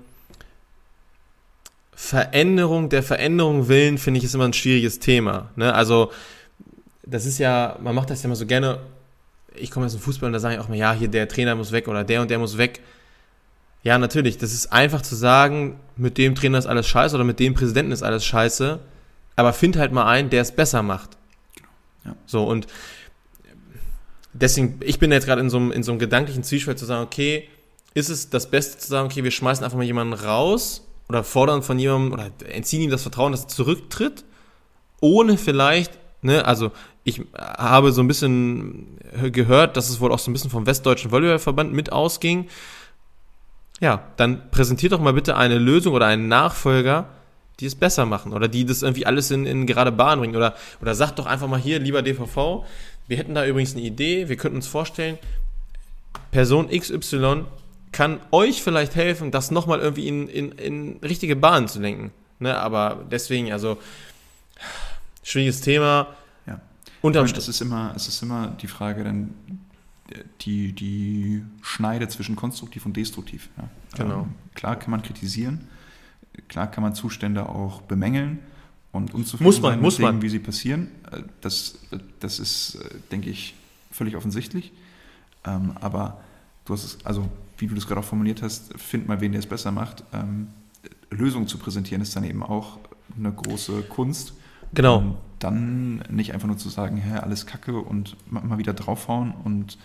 Veränderung der Veränderung willen, finde ich, ist immer ein schwieriges Thema. Ne? Also, das ist ja, man macht das ja immer so gerne ich komme aus dem Fußball und da sage ich auch mal, ja, hier der Trainer muss weg oder der und der muss weg. Ja, natürlich, das ist einfach zu sagen, mit dem Trainer ist alles scheiße oder mit dem Präsidenten ist alles scheiße, aber find halt mal einen, der es besser macht. Ja. So, und deswegen, ich bin jetzt gerade in so, einem, in so einem gedanklichen Zwiespalt zu sagen, okay, ist es das Beste zu sagen, okay, wir schmeißen einfach mal jemanden raus oder fordern von jemandem oder entziehen ihm das Vertrauen, dass er zurücktritt, ohne vielleicht, ne, also ich habe so ein bisschen gehört, dass es wohl auch so ein bisschen vom Westdeutschen Volleyballverband mit ausging. Ja, dann präsentiert doch mal bitte eine Lösung oder einen Nachfolger, die es besser machen oder die das irgendwie alles in, in gerade Bahn bringen. Oder, oder sagt doch einfach mal hier, lieber DVV, wir hätten da übrigens eine Idee, wir könnten uns vorstellen, Person XY kann euch vielleicht helfen, das nochmal irgendwie in, in, in richtige Bahnen zu lenken. Ne, aber deswegen, also, schwieriges Thema. Unterm meine, es ist immer, es ist immer die Frage, dann die, die Schneide zwischen konstruktiv und destruktiv. Ja. Genau. Ähm, klar kann man kritisieren, klar kann man Zustände auch bemängeln und unzufrieden muss man, sein muss man. wie sie passieren. Äh, das, das ist, äh, denke ich, völlig offensichtlich. Ähm, aber du hast es, also wie du das gerade auch formuliert hast, find mal wen, der es besser macht. Ähm, Lösungen zu präsentieren ist dann eben auch eine große Kunst. Genau. Und dann nicht einfach nur zu sagen, hä, alles Kacke und mal wieder draufhauen und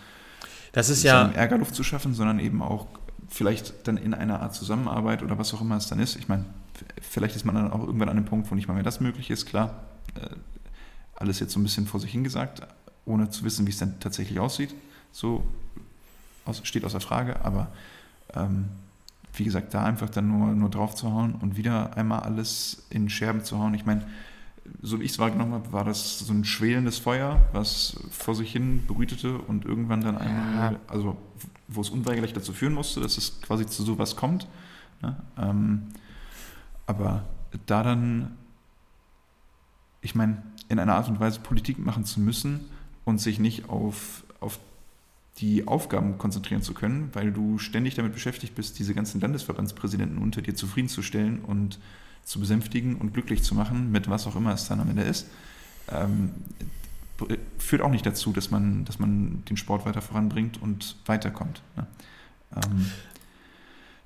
das ist ja Ärgerluft zu schaffen, sondern eben auch vielleicht dann in einer Art Zusammenarbeit oder was auch immer es dann ist. Ich meine, vielleicht ist man dann auch irgendwann an einem Punkt, wo nicht mal mehr das möglich ist, klar. Äh, alles jetzt so ein bisschen vor sich hingesagt, ohne zu wissen, wie es dann tatsächlich aussieht. So steht außer Frage, aber ähm, wie gesagt, da einfach dann nur, nur drauf zu hauen und wieder einmal alles in Scherben zu hauen. Ich meine, so wie ich es wahrgenommen habe, war das so ein schwelendes Feuer, was vor sich hin brütete und irgendwann dann einmal, ja. also wo es unweigerlich dazu führen musste, dass es quasi zu sowas kommt. Ne? Ähm, aber da dann, ich meine, in einer Art und Weise Politik machen zu müssen und sich nicht auf, auf die Aufgaben konzentrieren zu können, weil du ständig damit beschäftigt bist, diese ganzen Landesverbandspräsidenten unter dir zufriedenzustellen und zu besänftigen und glücklich zu machen, mit was auch immer es dann am Ende ist, ähm, führt auch nicht dazu, dass man, dass man den Sport weiter voranbringt und weiterkommt. Ne? Ähm,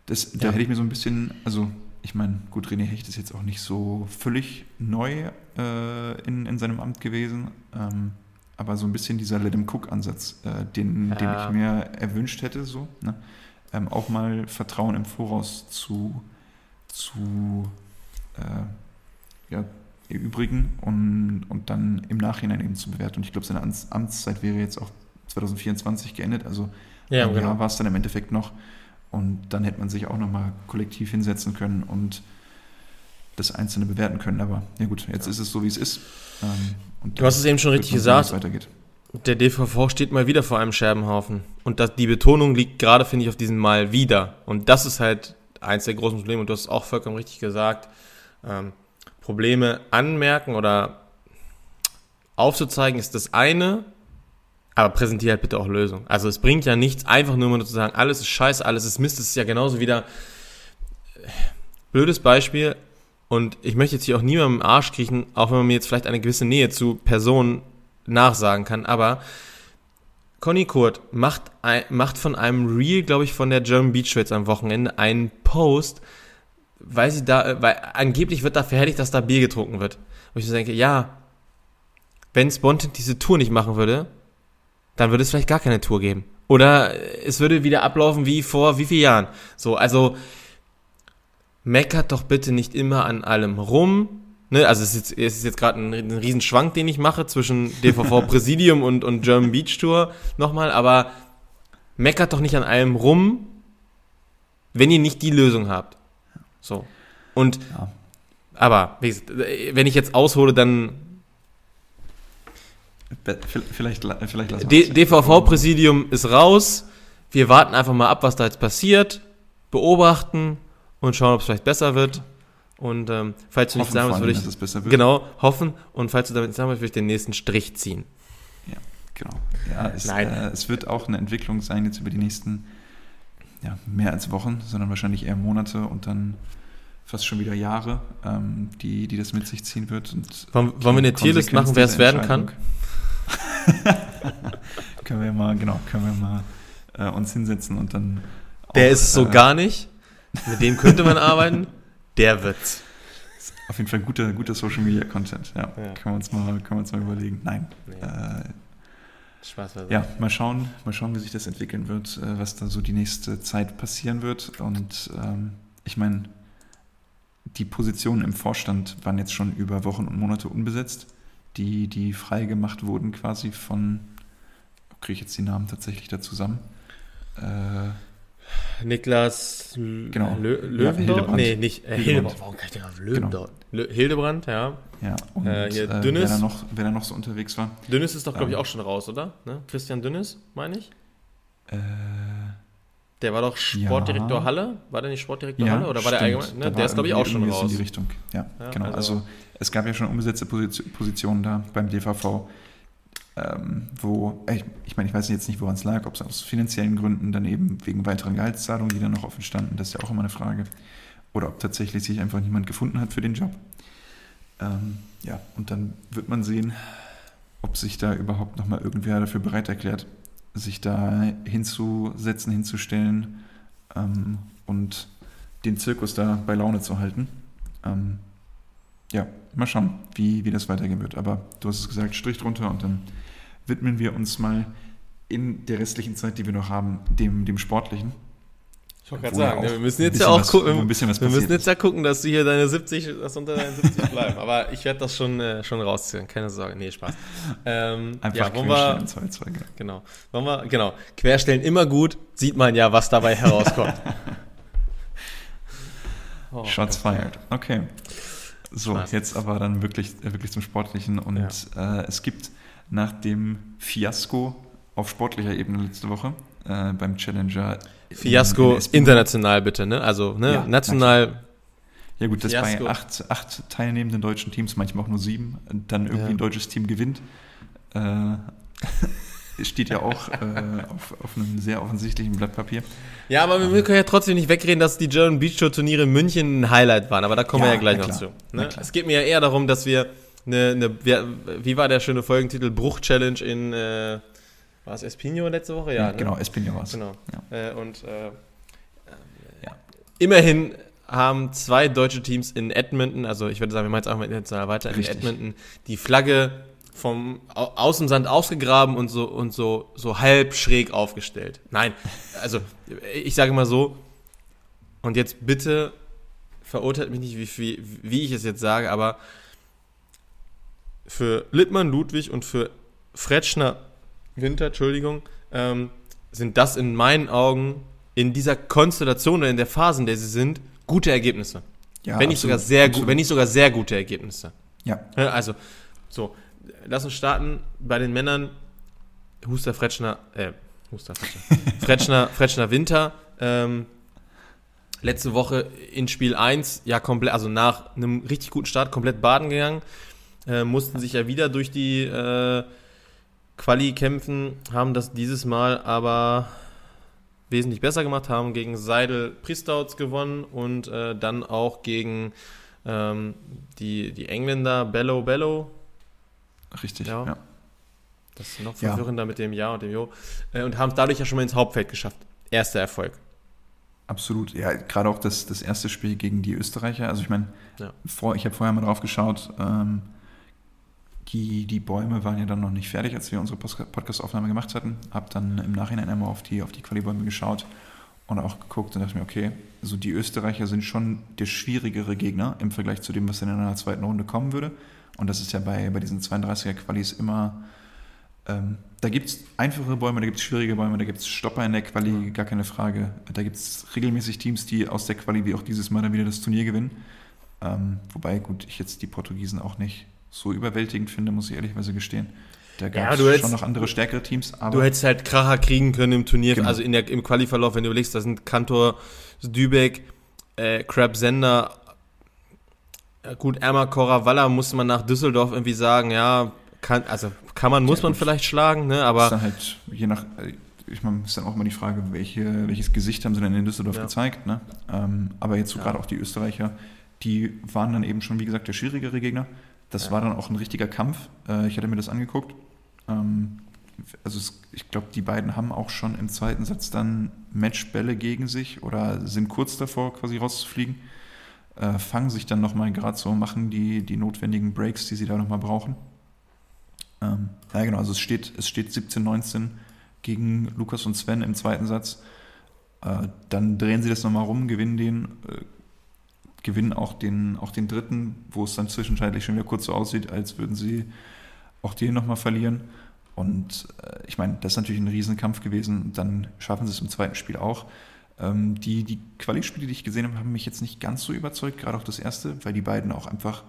das, ja. Da hätte ich mir so ein bisschen, also ich meine, gut, René Hecht ist jetzt auch nicht so völlig neu äh, in, in seinem Amt gewesen, ähm, aber so ein bisschen dieser Let him Cook-Ansatz, äh, den, ja. den ich mir erwünscht hätte, so, ne? ähm, auch mal Vertrauen im Voraus zu, zu äh, ja, erübrigen und, und dann im Nachhinein eben zu bewerten. Und ich glaube, seine Amtszeit wäre jetzt auch 2024 geendet, also ja, ein genau. Jahr war es dann im Endeffekt noch. Und dann hätte man sich auch nochmal kollektiv hinsetzen können und das Einzelne bewerten können. Aber ja gut, jetzt ja. ist es so, wie es ist. Ähm, du hast es eben schon richtig gesagt. Weitergeht. Der DVV steht mal wieder vor einem Scherbenhaufen. Und das, die Betonung liegt gerade, finde ich, auf diesem Mal wieder. Und das ist halt eins der großen Probleme. Und du hast es auch vollkommen richtig gesagt ähm, Probleme anmerken oder aufzuzeigen ist das eine, aber präsentiere halt bitte auch Lösungen. Also es bringt ja nichts, einfach nur mal zu sagen, alles ist scheiße, alles ist Mist, es ist ja genauso wieder blödes Beispiel und ich möchte jetzt hier auch niemandem im Arsch kriechen, auch wenn man mir jetzt vielleicht eine gewisse Nähe zu Personen nachsagen kann, aber Conny Kurt macht, macht von einem Reel, glaube ich, von der German Beach Trades am Wochenende einen Post, weil sie da, weil angeblich wird da verherrlicht, dass da Bier getrunken wird. Und ich so denke, ja, wenn Spontan diese Tour nicht machen würde, dann würde es vielleicht gar keine Tour geben. Oder es würde wieder ablaufen wie vor wie vielen Jahren. So, also meckert doch bitte nicht immer an allem rum. Ne, also es ist jetzt, es ist jetzt gerade ein, ein Riesenschwank, den ich mache zwischen DVV Präsidium und, und German Beach Tour nochmal, aber meckert doch nicht an allem rum, wenn ihr nicht die Lösung habt. So. Und, ja. aber, wenn ich jetzt aushole, dann. Vielleicht, vielleicht DVV-Präsidium ist raus. Wir warten einfach mal ab, was da jetzt passiert, beobachten und schauen, ob es vielleicht besser wird. Und ähm, falls du nicht sagen willst, würde ich genau hoffen. Und falls du damit nicht sagen willst, würde ich den nächsten Strich ziehen. Ja, genau. Ja, es, Nein. Äh, es wird auch eine Entwicklung sein jetzt über die nächsten ja, mehr als Wochen, sondern wahrscheinlich eher Monate und dann fast schon wieder Jahre, ähm, die, die das mit sich ziehen wird. Und wollen, wollen wir eine Tierlist machen, wer es werden kann? können wir mal, genau, können wir mal äh, uns hinsetzen und dann. Der auch, ist so äh, gar nicht. Mit dem könnte man arbeiten. Der wird's. Auf jeden Fall guter, guter Social Media Content, ja. ja. Können, wir uns mal, können wir uns mal überlegen. Nein. Ja. Äh, Spaß Ja, mal schauen, mal schauen, wie sich das entwickeln wird, äh, was da so die nächste Zeit passieren wird. Und ähm, ich meine, die Positionen im Vorstand waren jetzt schon über Wochen und Monate unbesetzt, die, die frei wurden quasi von, kriege ich jetzt die Namen tatsächlich da zusammen? Äh, Niklas genau. Lö Löwendorf? Ja, nee, nicht äh, Hildebrand. Warum kann ich denn auf Löwendorf? Genau. Hildebrand, ja. Ja, und äh, hier, äh, Dünnes. Wer, da noch, wer da noch so unterwegs war. Dünnes ist doch, glaube ich, ähm, auch schon raus, oder? Ne? Christian Dünnes, meine ich. Äh, der war doch Sportdirektor ja. Halle. War der nicht Sportdirektor ja, Halle? Oder war stimmt. der allgemein? Ne? Der ist, glaube ich, auch schon raus. in die Richtung. Ja, ja genau. Also, also, es gab ja schon umgesetzte Positionen da beim DVV ähm, wo, ich, ich meine, ich weiß jetzt nicht, woran es lag, ob es aus finanziellen Gründen dann eben wegen weiteren Gehaltszahlungen, die dann noch offen standen, das ist ja auch immer eine Frage, oder ob tatsächlich sich einfach niemand gefunden hat für den Job. Ähm, ja, und dann wird man sehen, ob sich da überhaupt nochmal irgendwer dafür bereit erklärt, sich da hinzusetzen, hinzustellen ähm, und den Zirkus da bei Laune zu halten. Ähm, ja, mal schauen, wie, wie das weitergehen wird. Aber du hast es gesagt, Strich drunter und dann widmen wir uns mal in der restlichen Zeit, die wir noch haben, dem, dem Sportlichen. Ich wollte gerade sagen, ja wir müssen jetzt ja auch was, gucken, wir müssen jetzt ja gucken, dass du hier deine 70, dass unter deinen 70 bleiben. Aber ich werde das schon, äh, schon rausziehen, keine Sorge. Nee, Spaß. Ähm, Einfach ja, querstellen, wir, zwei, zwei, genau. Wollen wir, genau. Querstellen immer gut, sieht man ja, was dabei herauskommt. oh, Shots fired. Okay. So, Spaß. jetzt aber dann wirklich, äh, wirklich zum Sportlichen. Und ja. äh, es gibt nach dem Fiasko auf sportlicher Ebene letzte Woche äh, beim Challenger. Fiasko in, in international bitte, ne? Also ne? Ja, national. Ja gut, dass bei acht, acht teilnehmenden deutschen Teams, manchmal auch nur sieben, dann irgendwie ja. ein deutsches Team gewinnt. Äh, steht ja auch äh, auf, auf, einem sehr offensichtlichen Blatt Papier. Ja, aber wir können ja trotzdem nicht wegreden, dass die German Beach Tour Turniere in München ein Highlight waren. Aber da kommen ja, wir ja gleich noch zu. Ne? Es geht mir ja eher darum, dass wir eine, eine wie war der schöne Folgentitel? Bruch-Challenge in, äh, war es Espino letzte Woche? Ja, ja ne? genau, Espino war es. Genau. Äh, und äh, ja. immerhin haben zwei deutsche Teams in Edmonton, also ich würde sagen, wir machen jetzt auch mal international weiter, Richtig. in Edmonton, die Flagge vom aus dem Sand ausgegraben und so und so so halb schräg aufgestellt. Nein, also ich sage mal so und jetzt bitte verurteilt mich nicht, wie, wie, wie ich es jetzt sage, aber für Littmann Ludwig und für Fretschner Winter, Entschuldigung, ähm, sind das in meinen Augen in dieser Konstellation oder in der Phase, in der sie sind, gute Ergebnisse. Ja, wenn nicht sogar sehr gut, wenn nicht sogar sehr gute Ergebnisse. Ja. Also, so, lass uns starten bei den Männern. Huster Fretschner, äh, Huster Fretschner, Fretschner, Fretschner Winter. Ähm, letzte Woche in Spiel 1, ja, komplett, also nach einem richtig guten Start komplett baden gegangen. Äh, mussten sich ja wieder durch die äh, Quali kämpfen, haben das dieses Mal aber wesentlich besser gemacht, haben gegen Seidel Pristouts gewonnen und äh, dann auch gegen ähm, die, die Engländer Bello Bello. Richtig, ja. ja. Das ist noch verwirrender ja. mit dem Ja und dem Jo. Äh, und haben dadurch ja schon mal ins Hauptfeld geschafft. Erster Erfolg. Absolut, ja, gerade auch das, das erste Spiel gegen die Österreicher. Also ich meine, ja. vor, ich habe vorher mal drauf geschaut, ähm, die, die Bäume waren ja dann noch nicht fertig, als wir unsere Podcast-Aufnahme gemacht hatten. Habe dann im Nachhinein einmal auf die, auf die Qualibäume geschaut und auch geguckt und dachte mir, okay, also die Österreicher sind schon der schwierigere Gegner im Vergleich zu dem, was dann in einer zweiten Runde kommen würde. Und das ist ja bei, bei diesen 32er-Qualis immer, ähm, da gibt es einfache Bäume, da gibt es schwierige Bäume, da gibt es Stopper in der Quali, gar keine Frage. Da gibt es regelmäßig Teams, die aus der Quali wie auch dieses Mal dann wieder das Turnier gewinnen. Ähm, wobei, gut, ich jetzt die Portugiesen auch nicht so überwältigend finde, muss ich ehrlicherweise gestehen. Da gab es ja, schon noch andere stärkere Teams. du hättest halt Kracher kriegen können im Turnier, genau. also in der, im Qualiverlauf, wenn du überlegst, da sind Kantor, Dübeck, äh, Crab Sender, äh, gut, Erma Korawalla musste man nach Düsseldorf irgendwie sagen, ja, kann, also kann man, muss ja, man vielleicht schlagen, ne, aber. Ist dann halt, je nach, äh, ich meine, ist dann auch immer die Frage, welche, welches Gesicht haben sie denn in Düsseldorf ja. gezeigt, ne? Ähm, aber jetzt so ja. gerade auch die Österreicher, die waren dann eben schon, wie gesagt, der schwierigere Gegner. Das war dann auch ein richtiger Kampf. Äh, ich hatte mir das angeguckt. Ähm, also es, ich glaube, die beiden haben auch schon im zweiten Satz dann Matchbälle gegen sich oder sind kurz davor, quasi rauszufliegen. Äh, fangen sich dann nochmal gerade so, machen die, die notwendigen Breaks, die sie da nochmal brauchen. Ähm, ja, genau, also es steht, es steht 17-19 gegen Lukas und Sven im zweiten Satz. Äh, dann drehen sie das nochmal rum, gewinnen den, äh, gewinnen auch den, auch den dritten, wo es dann zwischenzeitlich schon wieder kurz so aussieht, als würden sie auch den nochmal verlieren. Und äh, ich meine, das ist natürlich ein Riesenkampf gewesen. Dann schaffen sie es im zweiten Spiel auch. Ähm, die die Quali-Spiele, die ich gesehen habe, haben mich jetzt nicht ganz so überzeugt, gerade auch das erste, weil die beiden auch einfach,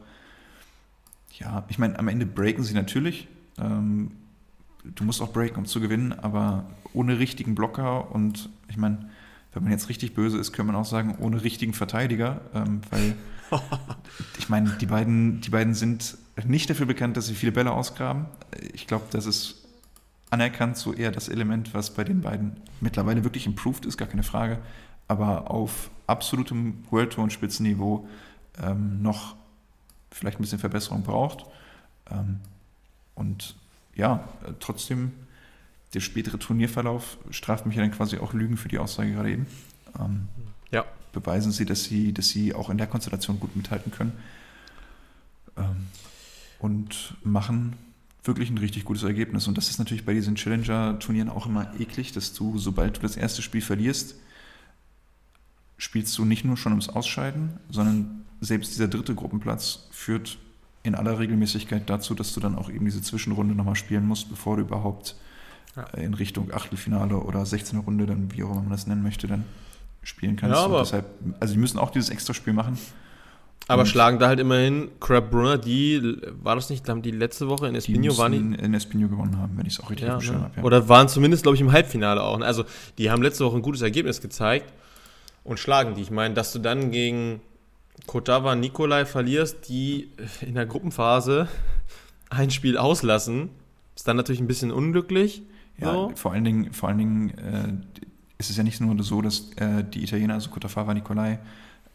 ja, ich meine, am Ende breaken sie natürlich. Ähm, du musst auch breaken, um zu gewinnen, aber ohne richtigen Blocker und ich meine, wenn man jetzt richtig böse ist, könnte man auch sagen, ohne richtigen Verteidiger, ähm, weil ich meine, die beiden, die beiden sind nicht dafür bekannt, dass sie viele Bälle ausgraben. Ich glaube, das ist anerkannt so eher das Element, was bei den beiden mittlerweile wirklich improved ist, gar keine Frage, aber auf absolutem World Tour und Spitzenniveau ähm, noch vielleicht ein bisschen Verbesserung braucht. Ähm, und ja, äh, trotzdem, der spätere Turnierverlauf straft mich ja dann quasi auch Lügen für die Aussage gerade eben. Ähm, ja. Beweisen sie, dass sie, dass sie auch in der Konstellation gut mithalten können. Ähm, und machen wirklich ein richtig gutes Ergebnis. Und das ist natürlich bei diesen Challenger-Turnieren auch immer eklig, dass du, sobald du das erste Spiel verlierst, spielst du nicht nur schon ums Ausscheiden, sondern selbst dieser dritte Gruppenplatz führt in aller Regelmäßigkeit dazu, dass du dann auch eben diese Zwischenrunde nochmal spielen musst, bevor du überhaupt ja. in Richtung Achtelfinale oder 16er Runde, dann wie auch immer man das nennen möchte, dann spielen kannst. Ja, aber deshalb, also die müssen auch dieses Extraspiel machen. Aber schlagen da halt immerhin Crab Brunner, die, war das nicht, haben die letzte Woche in Espino, waren die? in Espino gewonnen haben, wenn ich es auch richtig ja, verstanden ne? habe. Ja. Oder waren zumindest, glaube ich, im Halbfinale auch. Also, die haben letzte Woche ein gutes Ergebnis gezeigt und schlagen die. Ich meine, dass du dann gegen Kotava Nikolai verlierst, die in der Gruppenphase ein Spiel auslassen, ist dann natürlich ein bisschen unglücklich. Ja, so. vor allen Dingen, vor allen Dingen äh, ist es ja nicht nur so, dass äh, die Italiener, also Kotava Nikolai,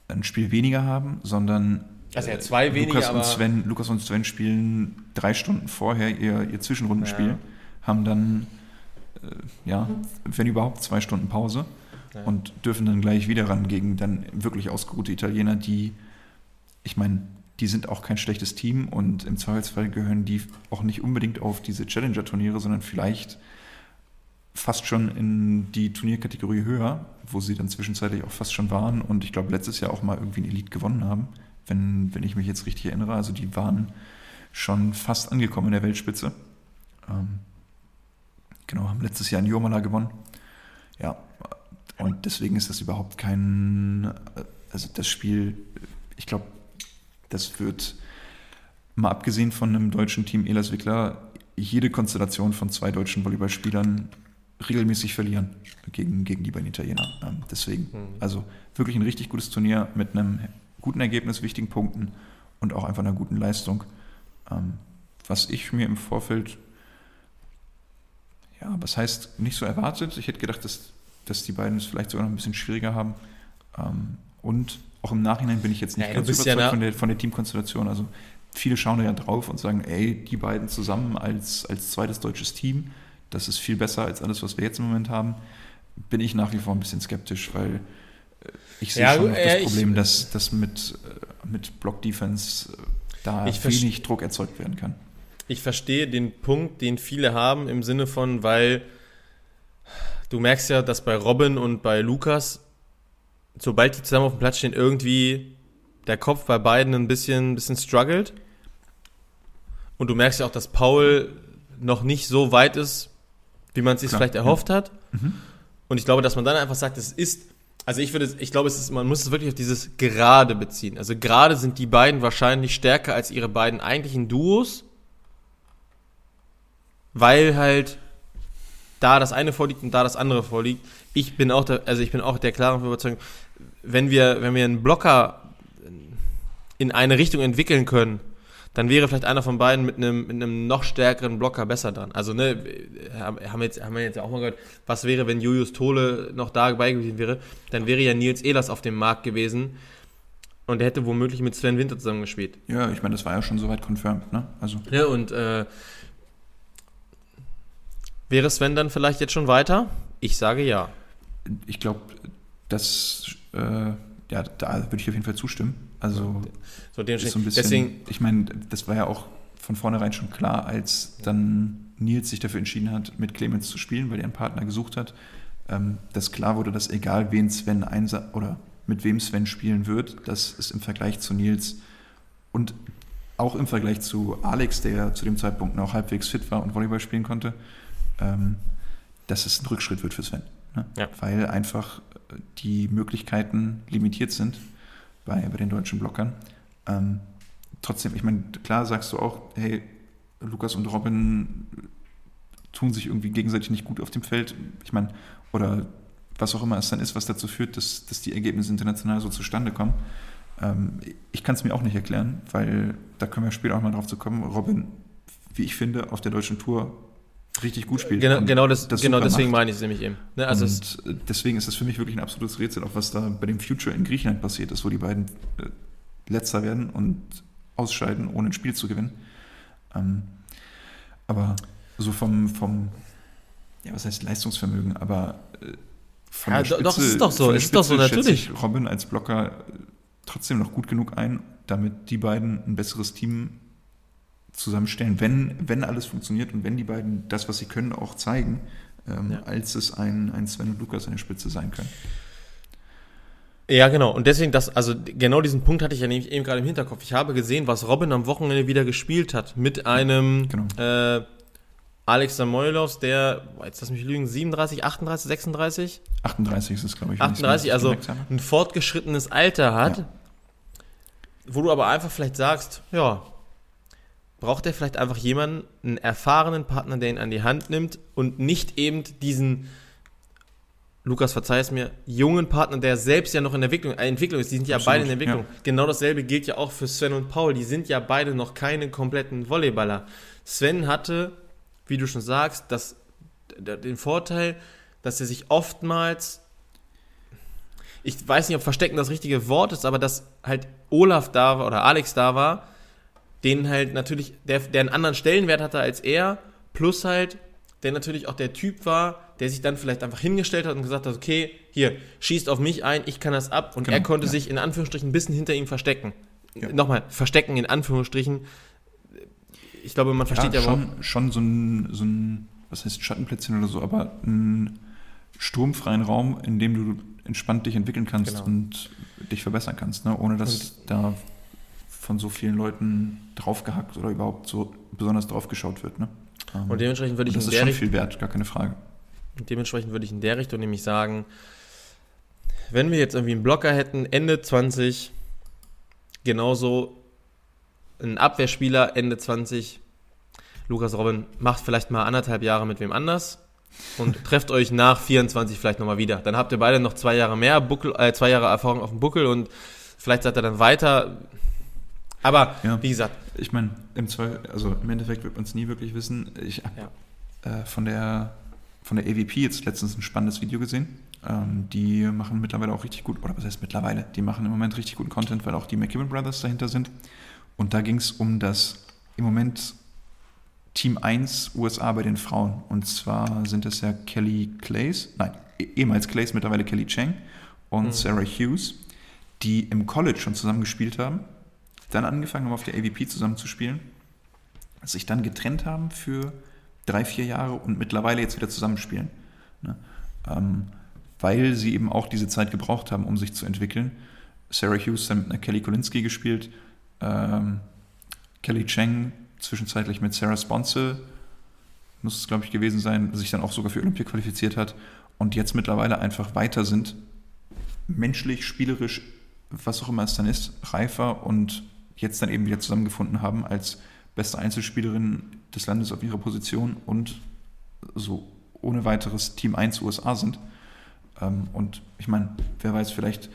ein Spiel weniger haben, sondern also ja, zwei weniger, Lukas, und Sven, Lukas und Sven spielen drei Stunden vorher ihr, ihr Zwischenrundenspiel, ja. haben dann, äh, ja, wenn überhaupt, zwei Stunden Pause ja. und dürfen dann gleich wieder ran gegen dann wirklich ausgeruhte Italiener, die, ich meine, die sind auch kein schlechtes Team und im Zweifelsfall gehören die auch nicht unbedingt auf diese Challenger-Turniere, sondern vielleicht fast schon in die Turnierkategorie höher, wo sie dann zwischenzeitlich auch fast schon waren und ich glaube letztes Jahr auch mal irgendwie ein Elite gewonnen haben, wenn, wenn ich mich jetzt richtig erinnere. Also die waren schon fast angekommen in der Weltspitze. Ähm, genau, haben letztes Jahr in Jomala gewonnen. Ja, und deswegen ist das überhaupt kein, also das Spiel, ich glaube, das wird mal abgesehen von einem deutschen Team Elas Wickler jede Konstellation von zwei deutschen Volleyballspielern regelmäßig verlieren gegen, gegen die beiden Italiener. Ähm, deswegen, mhm. also wirklich ein richtig gutes Turnier mit einem guten Ergebnis, wichtigen Punkten und auch einfach einer guten Leistung. Ähm, was ich mir im Vorfeld, ja, was heißt, nicht so erwartet. Ich hätte gedacht, dass, dass die beiden es vielleicht sogar noch ein bisschen schwieriger haben. Ähm, und auch im Nachhinein bin ich jetzt nicht ja, ganz überzeugt ja von, der, von der Teamkonstellation. Also viele schauen da ja drauf und sagen, ey, die beiden zusammen als, als zweites deutsches Team das ist viel besser als alles, was wir jetzt im Moment haben, bin ich nach wie vor ein bisschen skeptisch, weil äh, ich sehe ja, schon noch das Problem, dass, dass mit, äh, mit Block-Defense äh, da wenig Druck erzeugt werden kann. Ich verstehe den Punkt, den viele haben, im Sinne von, weil du merkst ja, dass bei Robin und bei Lukas, sobald die zusammen auf dem Platz stehen, irgendwie der Kopf bei beiden ein bisschen, ein bisschen struggelt. Und du merkst ja auch, dass Paul noch nicht so weit ist, wie man es sich vielleicht erhofft ja. hat. Mhm. Und ich glaube, dass man dann einfach sagt, es ist, also ich würde, ich glaube, es ist, man muss es wirklich auf dieses Gerade beziehen. Also gerade sind die beiden wahrscheinlich stärker als ihre beiden eigentlichen Duos, weil halt da das eine vorliegt und da das andere vorliegt. Ich bin auch, der, also ich bin auch der klaren Überzeugung, wenn wir, wenn wir einen Blocker in eine Richtung entwickeln können, dann wäre vielleicht einer von beiden mit einem, mit einem noch stärkeren Blocker besser dran. Also, ne, haben wir jetzt, haben wir jetzt auch mal gehört, was wäre, wenn Julius Tole noch dabei gewesen wäre? Dann wäre ja Nils Ehlers auf dem Markt gewesen und er hätte womöglich mit Sven Winter zusammen gespielt. Ja, ich meine, das war ja schon soweit confirmed, ne? Also. Ja, und äh, wäre Sven dann vielleicht jetzt schon weiter? Ich sage ja. Ich glaube, das, äh, ja, da würde ich auf jeden Fall zustimmen. Also so ist so ein bisschen, deswegen, ich meine, das war ja auch von vornherein schon klar, als dann Nils sich dafür entschieden hat, mit Clemens zu spielen, weil er einen Partner gesucht hat, ähm, dass klar wurde, dass egal wen Sven einsa oder mit wem Sven spielen wird, dass es im Vergleich zu Nils und auch im Vergleich zu Alex, der zu dem Zeitpunkt noch halbwegs fit war und Volleyball spielen konnte, ähm, dass es ein Rückschritt wird für Sven. Ne? Ja. Weil einfach die Möglichkeiten limitiert sind bei, bei den deutschen Blockern. Ähm, trotzdem, ich meine, klar sagst du auch, hey, Lukas und Robin tun sich irgendwie gegenseitig nicht gut auf dem Feld. Ich meine, oder was auch immer es dann ist, was dazu führt, dass, dass die Ergebnisse international so zustande kommen. Ähm, ich kann es mir auch nicht erklären, weil da können wir später auch mal drauf zu kommen. Robin, wie ich finde, auf der deutschen Tour richtig gut spielt. Genau, genau, das, das genau deswegen macht. meine ich es nämlich eben. Ne, also und deswegen ist es für mich wirklich ein absolutes Rätsel, auch was da bei dem Future in Griechenland passiert ist, wo die beiden äh, letzter werden und ausscheiden, ohne ein Spiel zu gewinnen. Ähm, aber so vom, vom, ja, was heißt Leistungsvermögen, aber äh, von ja, der Spitze, doch, ist doch so, ist Spitze doch so, natürlich. Robin als Blocker trotzdem noch gut genug ein, damit die beiden ein besseres Team zusammenstellen, wenn, wenn alles funktioniert und wenn die beiden das, was sie können, auch zeigen, ähm, ja. als es ein, ein Sven und Lukas an der Spitze sein können. Ja, genau. Und deswegen, das, also genau diesen Punkt hatte ich ja nämlich eben gerade im Hinterkopf. Ich habe gesehen, was Robin am Wochenende wieder gespielt hat mit einem genau. äh, Alex Samoilovs, der, jetzt lass mich lügen, 37, 38, 36? 38 ist es, glaube ich. 38, also ein fortgeschrittenes Alter hat, ja. wo du aber einfach vielleicht sagst, ja, braucht er vielleicht einfach jemanden, einen erfahrenen Partner, der ihn an die Hand nimmt und nicht eben diesen, Lukas, verzeih es mir, jungen Partner, der selbst ja noch in der Entwicklung, äh, Entwicklung ist. Die sind ja Absolut, beide in der Entwicklung. Ja. Genau dasselbe gilt ja auch für Sven und Paul. Die sind ja beide noch keine kompletten Volleyballer. Sven hatte wie du schon sagst, das, den Vorteil, dass er sich oftmals, ich weiß nicht, ob verstecken das richtige Wort ist, aber dass halt Olaf da war oder Alex da war, den halt natürlich, der, der einen anderen Stellenwert hatte als er, plus halt, der natürlich auch der Typ war, der sich dann vielleicht einfach hingestellt hat und gesagt hat, okay, hier, schießt auf mich ein, ich kann das ab. Und genau, er konnte ja. sich in Anführungsstrichen ein bisschen hinter ihm verstecken. Ja. Nochmal, verstecken in Anführungsstrichen, ich glaube, man versteht ja, ja schon, schon so ein, so ein, was heißt Schattenplätzchen oder so, aber einen sturmfreien Raum, in dem du entspannt dich entwickeln kannst genau. und dich verbessern kannst, ne? ohne dass und da von so vielen Leuten draufgehackt oder überhaupt so besonders drauf geschaut wird. Ne? Ähm, und dementsprechend würde ich das in ist schon viel wert, gar keine Frage. Dementsprechend würde ich in der Richtung nämlich sagen, wenn wir jetzt irgendwie einen Blocker hätten, Ende 20, genauso ein Abwehrspieler Ende 20, Lukas Robin, macht vielleicht mal anderthalb Jahre mit wem anders und trefft euch nach 24 vielleicht nochmal wieder. Dann habt ihr beide noch zwei Jahre mehr Buckel, äh, zwei Jahre Erfahrung auf dem Buckel und vielleicht seid ihr dann weiter. Aber ja. wie gesagt. Ich meine, im also im Endeffekt wird man es nie wirklich wissen. Ich habe ja. äh, von der von der AVP jetzt letztens ein spannendes Video gesehen. Ähm, die machen mittlerweile auch richtig gut, oder was heißt mittlerweile? Die machen im Moment richtig guten Content, weil auch die McKibben Brothers dahinter sind. Und da ging es um das im Moment Team 1 USA bei den Frauen. Und zwar sind es ja Kelly Clays, nein, e-, ehemals Clays, mittlerweile Kelly Cheng und mhm. Sarah Hughes, die im College schon zusammen gespielt haben, dann angefangen haben, auf der AVP zusammen zu spielen, sich dann getrennt haben für drei, vier Jahre und mittlerweile jetzt wieder zusammenspielen. Ne? Ähm, weil sie eben auch diese Zeit gebraucht haben, um sich zu entwickeln. Sarah Hughes hat mit einer Kelly Kolinski gespielt, ähm, Kelly Cheng zwischenzeitlich mit Sarah Sponsel, muss es glaube ich gewesen sein, sich dann auch sogar für Olympia qualifiziert hat und jetzt mittlerweile einfach weiter sind, menschlich, spielerisch, was auch immer es dann ist, reifer und jetzt dann eben wieder zusammengefunden haben als beste Einzelspielerin des Landes auf ihrer Position und so ohne weiteres Team 1 USA sind. Ähm, und ich meine, wer weiß, vielleicht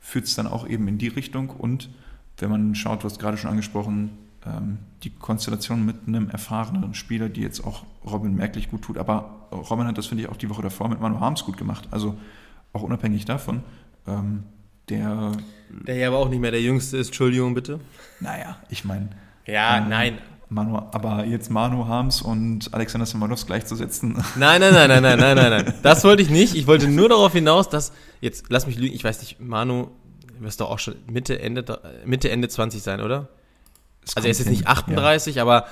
führt es dann auch eben in die Richtung und wenn man schaut, du hast gerade schon angesprochen, ähm, die Konstellation mit einem erfahrenen Spieler, die jetzt auch Robin merklich gut tut. Aber Robin hat das, finde ich, auch die Woche davor mit Manu Harms gut gemacht. Also auch unabhängig davon. Der. Der ja aber auch nicht mehr der Jüngste ist, Entschuldigung bitte. Naja, ich meine. Ja, ähm, nein. Manu, aber jetzt Manu Harms und Alexander Simonovs gleichzusetzen. Nein, nein, nein, nein, nein, nein, nein, nein. Das wollte ich nicht. Ich wollte nur darauf hinaus, dass, jetzt lass mich lügen, ich weiß nicht, Manu wirst doch auch schon Mitte, Ende, Mitte, Ende 20 sein, oder? also er ist jetzt nicht 38, ja. aber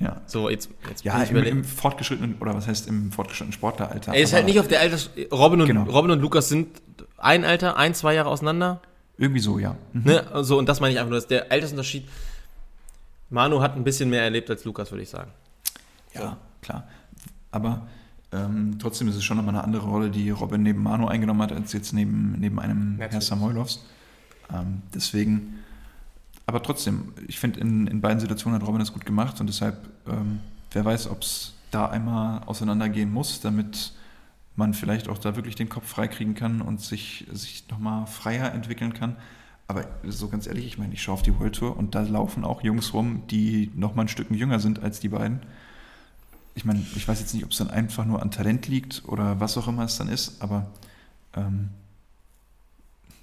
ja. So, jetzt, jetzt ja, im, im, fortgeschrittenen, oder was heißt im fortgeschrittenen Sportleralter. Er ist halt nicht auf der Alters. Robin und, genau. Robin und Lukas sind ein Alter, ein, zwei Jahre auseinander. Irgendwie so, ja. Mhm. Ne? So, und das meine ich einfach nur, dass der Altersunterschied. Manu hat ein bisschen mehr erlebt als Lukas, würde ich sagen. Ja, so. klar. Aber ähm, trotzdem ist es schon nochmal eine andere Rolle, die Robin neben Manu eingenommen hat, als jetzt neben, neben einem Herr Samoilovs. Ähm, deswegen, aber trotzdem, ich finde, in, in beiden Situationen hat Robin das gut gemacht und deshalb, ähm, wer weiß, ob es da einmal auseinandergehen muss, damit man vielleicht auch da wirklich den Kopf freikriegen kann und sich, sich nochmal freier entwickeln kann. Aber so ganz ehrlich, ich meine, ich schaue auf die World Tour und da laufen auch Jungs rum, die nochmal ein Stück jünger sind als die beiden ich meine, ich weiß jetzt nicht, ob es dann einfach nur an Talent liegt oder was auch immer es dann ist, aber ähm,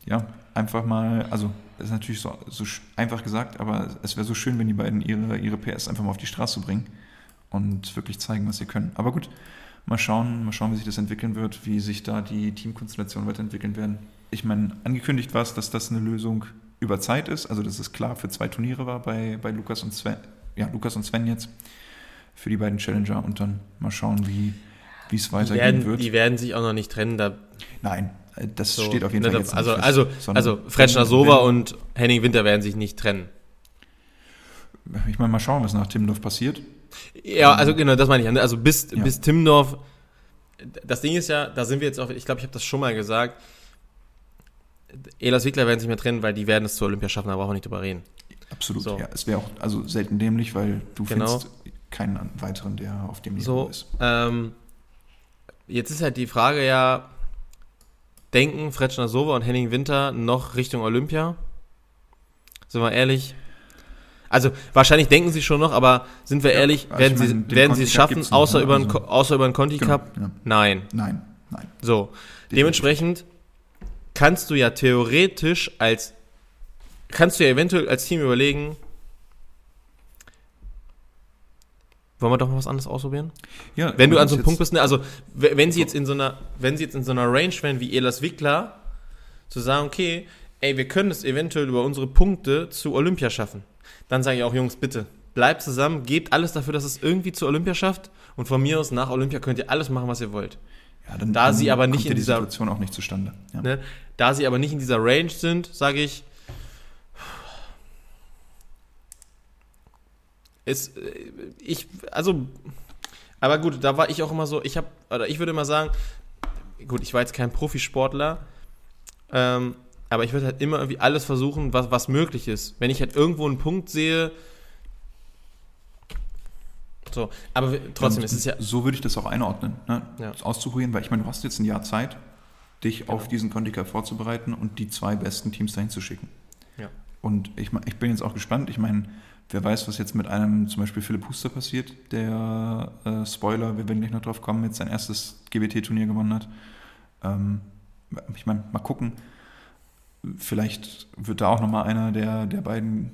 ja, einfach mal, also das ist natürlich so, so einfach gesagt, aber es wäre so schön, wenn die beiden ihre, ihre PS einfach mal auf die Straße bringen und wirklich zeigen, was sie können. Aber gut, mal schauen, mal schauen, wie sich das entwickeln wird, wie sich da die Teamkonstellationen weiterentwickeln werden. Ich meine, angekündigt war es, dass das eine Lösung über Zeit ist, also dass es klar für zwei Turniere war bei, bei Lukas und Sven, ja, Lukas und Sven jetzt für die beiden Challenger und dann mal schauen, wie es weitergehen werden, wird. Die werden sich auch noch nicht trennen. Da Nein, das so, steht auf jeden ne, Fall jetzt also, fest, Also, also Fretschner Sova und Henning Winter werden sich nicht trennen. Ich meine, mal schauen, was nach Timmendorf passiert. Ja, also genau, das meine ich. Also bis, ja. bis Timmendorf, das Ding ist ja, da sind wir jetzt auch, ich glaube, ich habe das schon mal gesagt, Elas Wickler werden sich mehr trennen, weil die werden es zur Olympia schaffen, da brauchen wir nicht drüber reden. Absolut, so. ja. Es wäre auch also selten dämlich, weil du genau. findest keinen weiteren, der auf dem Niveau so, ist. Ähm, jetzt ist halt die Frage ja, denken Fretschner Sova und Henning Winter noch Richtung Olympia? Sind wir ehrlich? Also wahrscheinlich denken sie schon noch, aber sind wir ja, ehrlich, also werden, meine, sie, werden sie es schaffen, außer, über einen, also, außer über einen Conti genau, Cup? Ja. Nein. Nein, nein. So, Definitiv. dementsprechend kannst du ja theoretisch als, kannst du ja eventuell als Team überlegen, Wollen wir doch mal was anderes ausprobieren? Ja. Wenn du an so einem Punkt bist, ne, also wenn sie jetzt in so einer, wenn sie jetzt in so einer Range wären wie Elas Wickler, zu sagen, okay, ey, wir können es eventuell über unsere Punkte zu Olympia schaffen. Dann sage ich auch, Jungs, bitte, bleibt zusammen, gebt alles dafür, dass es irgendwie zu Olympia schafft. Und von mir aus nach Olympia könnt ihr alles machen, was ihr wollt. Ja, dann, da dann sie aber nicht in dieser Situation auch nicht zustande. Ja. Ne, da sie aber nicht in dieser Range sind, sage ich, Es, äh, ich, also, aber gut, da war ich auch immer so, ich habe, oder ich würde immer sagen, gut, ich war jetzt kein Profisportler, ähm, aber ich würde halt immer irgendwie alles versuchen, was, was möglich ist. Wenn ich halt irgendwo einen Punkt sehe, so, aber trotzdem Und ist es ja. So würde ich das auch einordnen, ne? ja. das auszuprobieren, weil ich meine, du hast jetzt ein Jahr Zeit, dich genau. auf diesen Contical vorzubereiten und die zwei besten Teams dahin zu schicken. Ja. Und ich, ich bin jetzt auch gespannt, ich meine, Wer weiß, was jetzt mit einem zum Beispiel Philipp Huster passiert, der äh, Spoiler, wir werden gleich noch drauf kommen, jetzt sein erstes GBT-Turnier gewonnen hat. Ähm, ich meine, mal gucken. Vielleicht wird da auch nochmal einer der, der beiden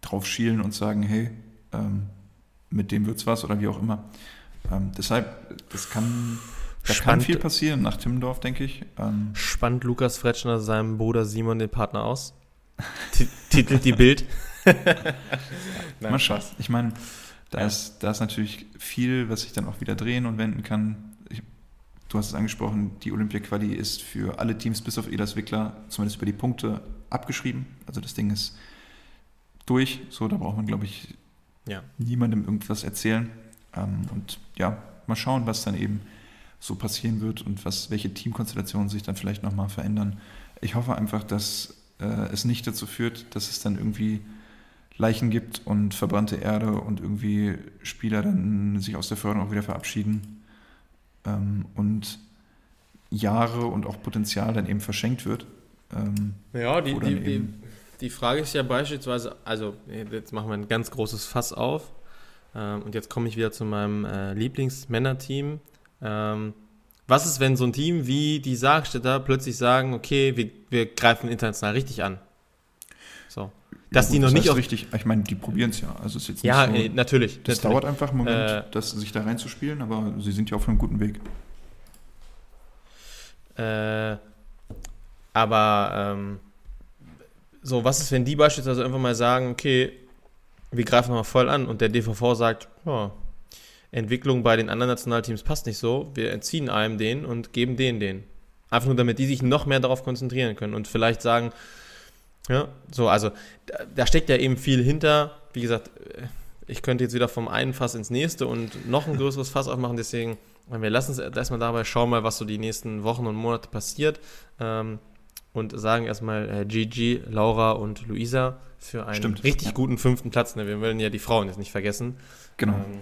drauf schielen und sagen, hey, ähm, mit dem wird's was oder wie auch immer. Ähm, deshalb, das kann, da kann viel passieren nach Timmendorf, denke ich. Ähm, Spannt Lukas Fretschner seinem Bruder Simon den Partner aus? Titelt die Bild. Nein, Mal schauen. Ich meine, da, ja. ist, da ist natürlich viel, was sich dann auch wieder drehen und wenden kann. Ich, du hast es angesprochen, die Olympia-Quali ist für alle Teams bis auf Elas Wickler zumindest über die Punkte abgeschrieben. Also das Ding ist durch. So, da braucht man, glaube ich, ja. niemandem irgendwas erzählen. Ähm, und ja, mal schauen, was dann eben so passieren wird und was, welche Teamkonstellationen sich dann vielleicht nochmal verändern. Ich hoffe einfach, dass äh, es nicht dazu führt, dass es dann irgendwie Leichen gibt und verbrannte Erde und irgendwie Spieler dann sich aus der Förderung auch wieder verabschieden ähm, und Jahre und auch Potenzial dann eben verschenkt wird. Ähm, ja, die, die, die, die, Frage ist ja beispielsweise, also jetzt machen wir ein ganz großes Fass auf ähm, und jetzt komme ich wieder zu meinem äh, Lieblingsmännerteam. Ähm, was ist, wenn so ein Team wie die Sargstädter plötzlich sagen, okay, wir, wir greifen international richtig an? Dass ja, gut, die noch das nicht auf richtig, ich meine, die probieren es ja. Also ist jetzt ja, so, äh, natürlich. Das natürlich. dauert einfach einen Moment, äh, das, sich da reinzuspielen, aber sie sind ja auf einem guten Weg. Äh, aber ähm, so, was ist, wenn die beispielsweise einfach mal sagen, okay, wir greifen mal voll an und der DVV sagt, ja, Entwicklung bei den anderen Nationalteams passt nicht so, wir entziehen einem den und geben denen den. Einfach nur, damit die sich noch mehr darauf konzentrieren können und vielleicht sagen, ja, so, also da, da steckt ja eben viel hinter. Wie gesagt, äh, ich könnte jetzt wieder vom einen Fass ins nächste und noch ein größeres Fass aufmachen, deswegen, wir lassen es erstmal dabei, schauen mal, was so die nächsten Wochen und Monate passiert. Ähm, und sagen erstmal äh, Gigi, Laura und Luisa für einen Stimmt, richtig ja. guten fünften Platz. Ne? Wir wollen ja die Frauen jetzt nicht vergessen. Genau. Ähm,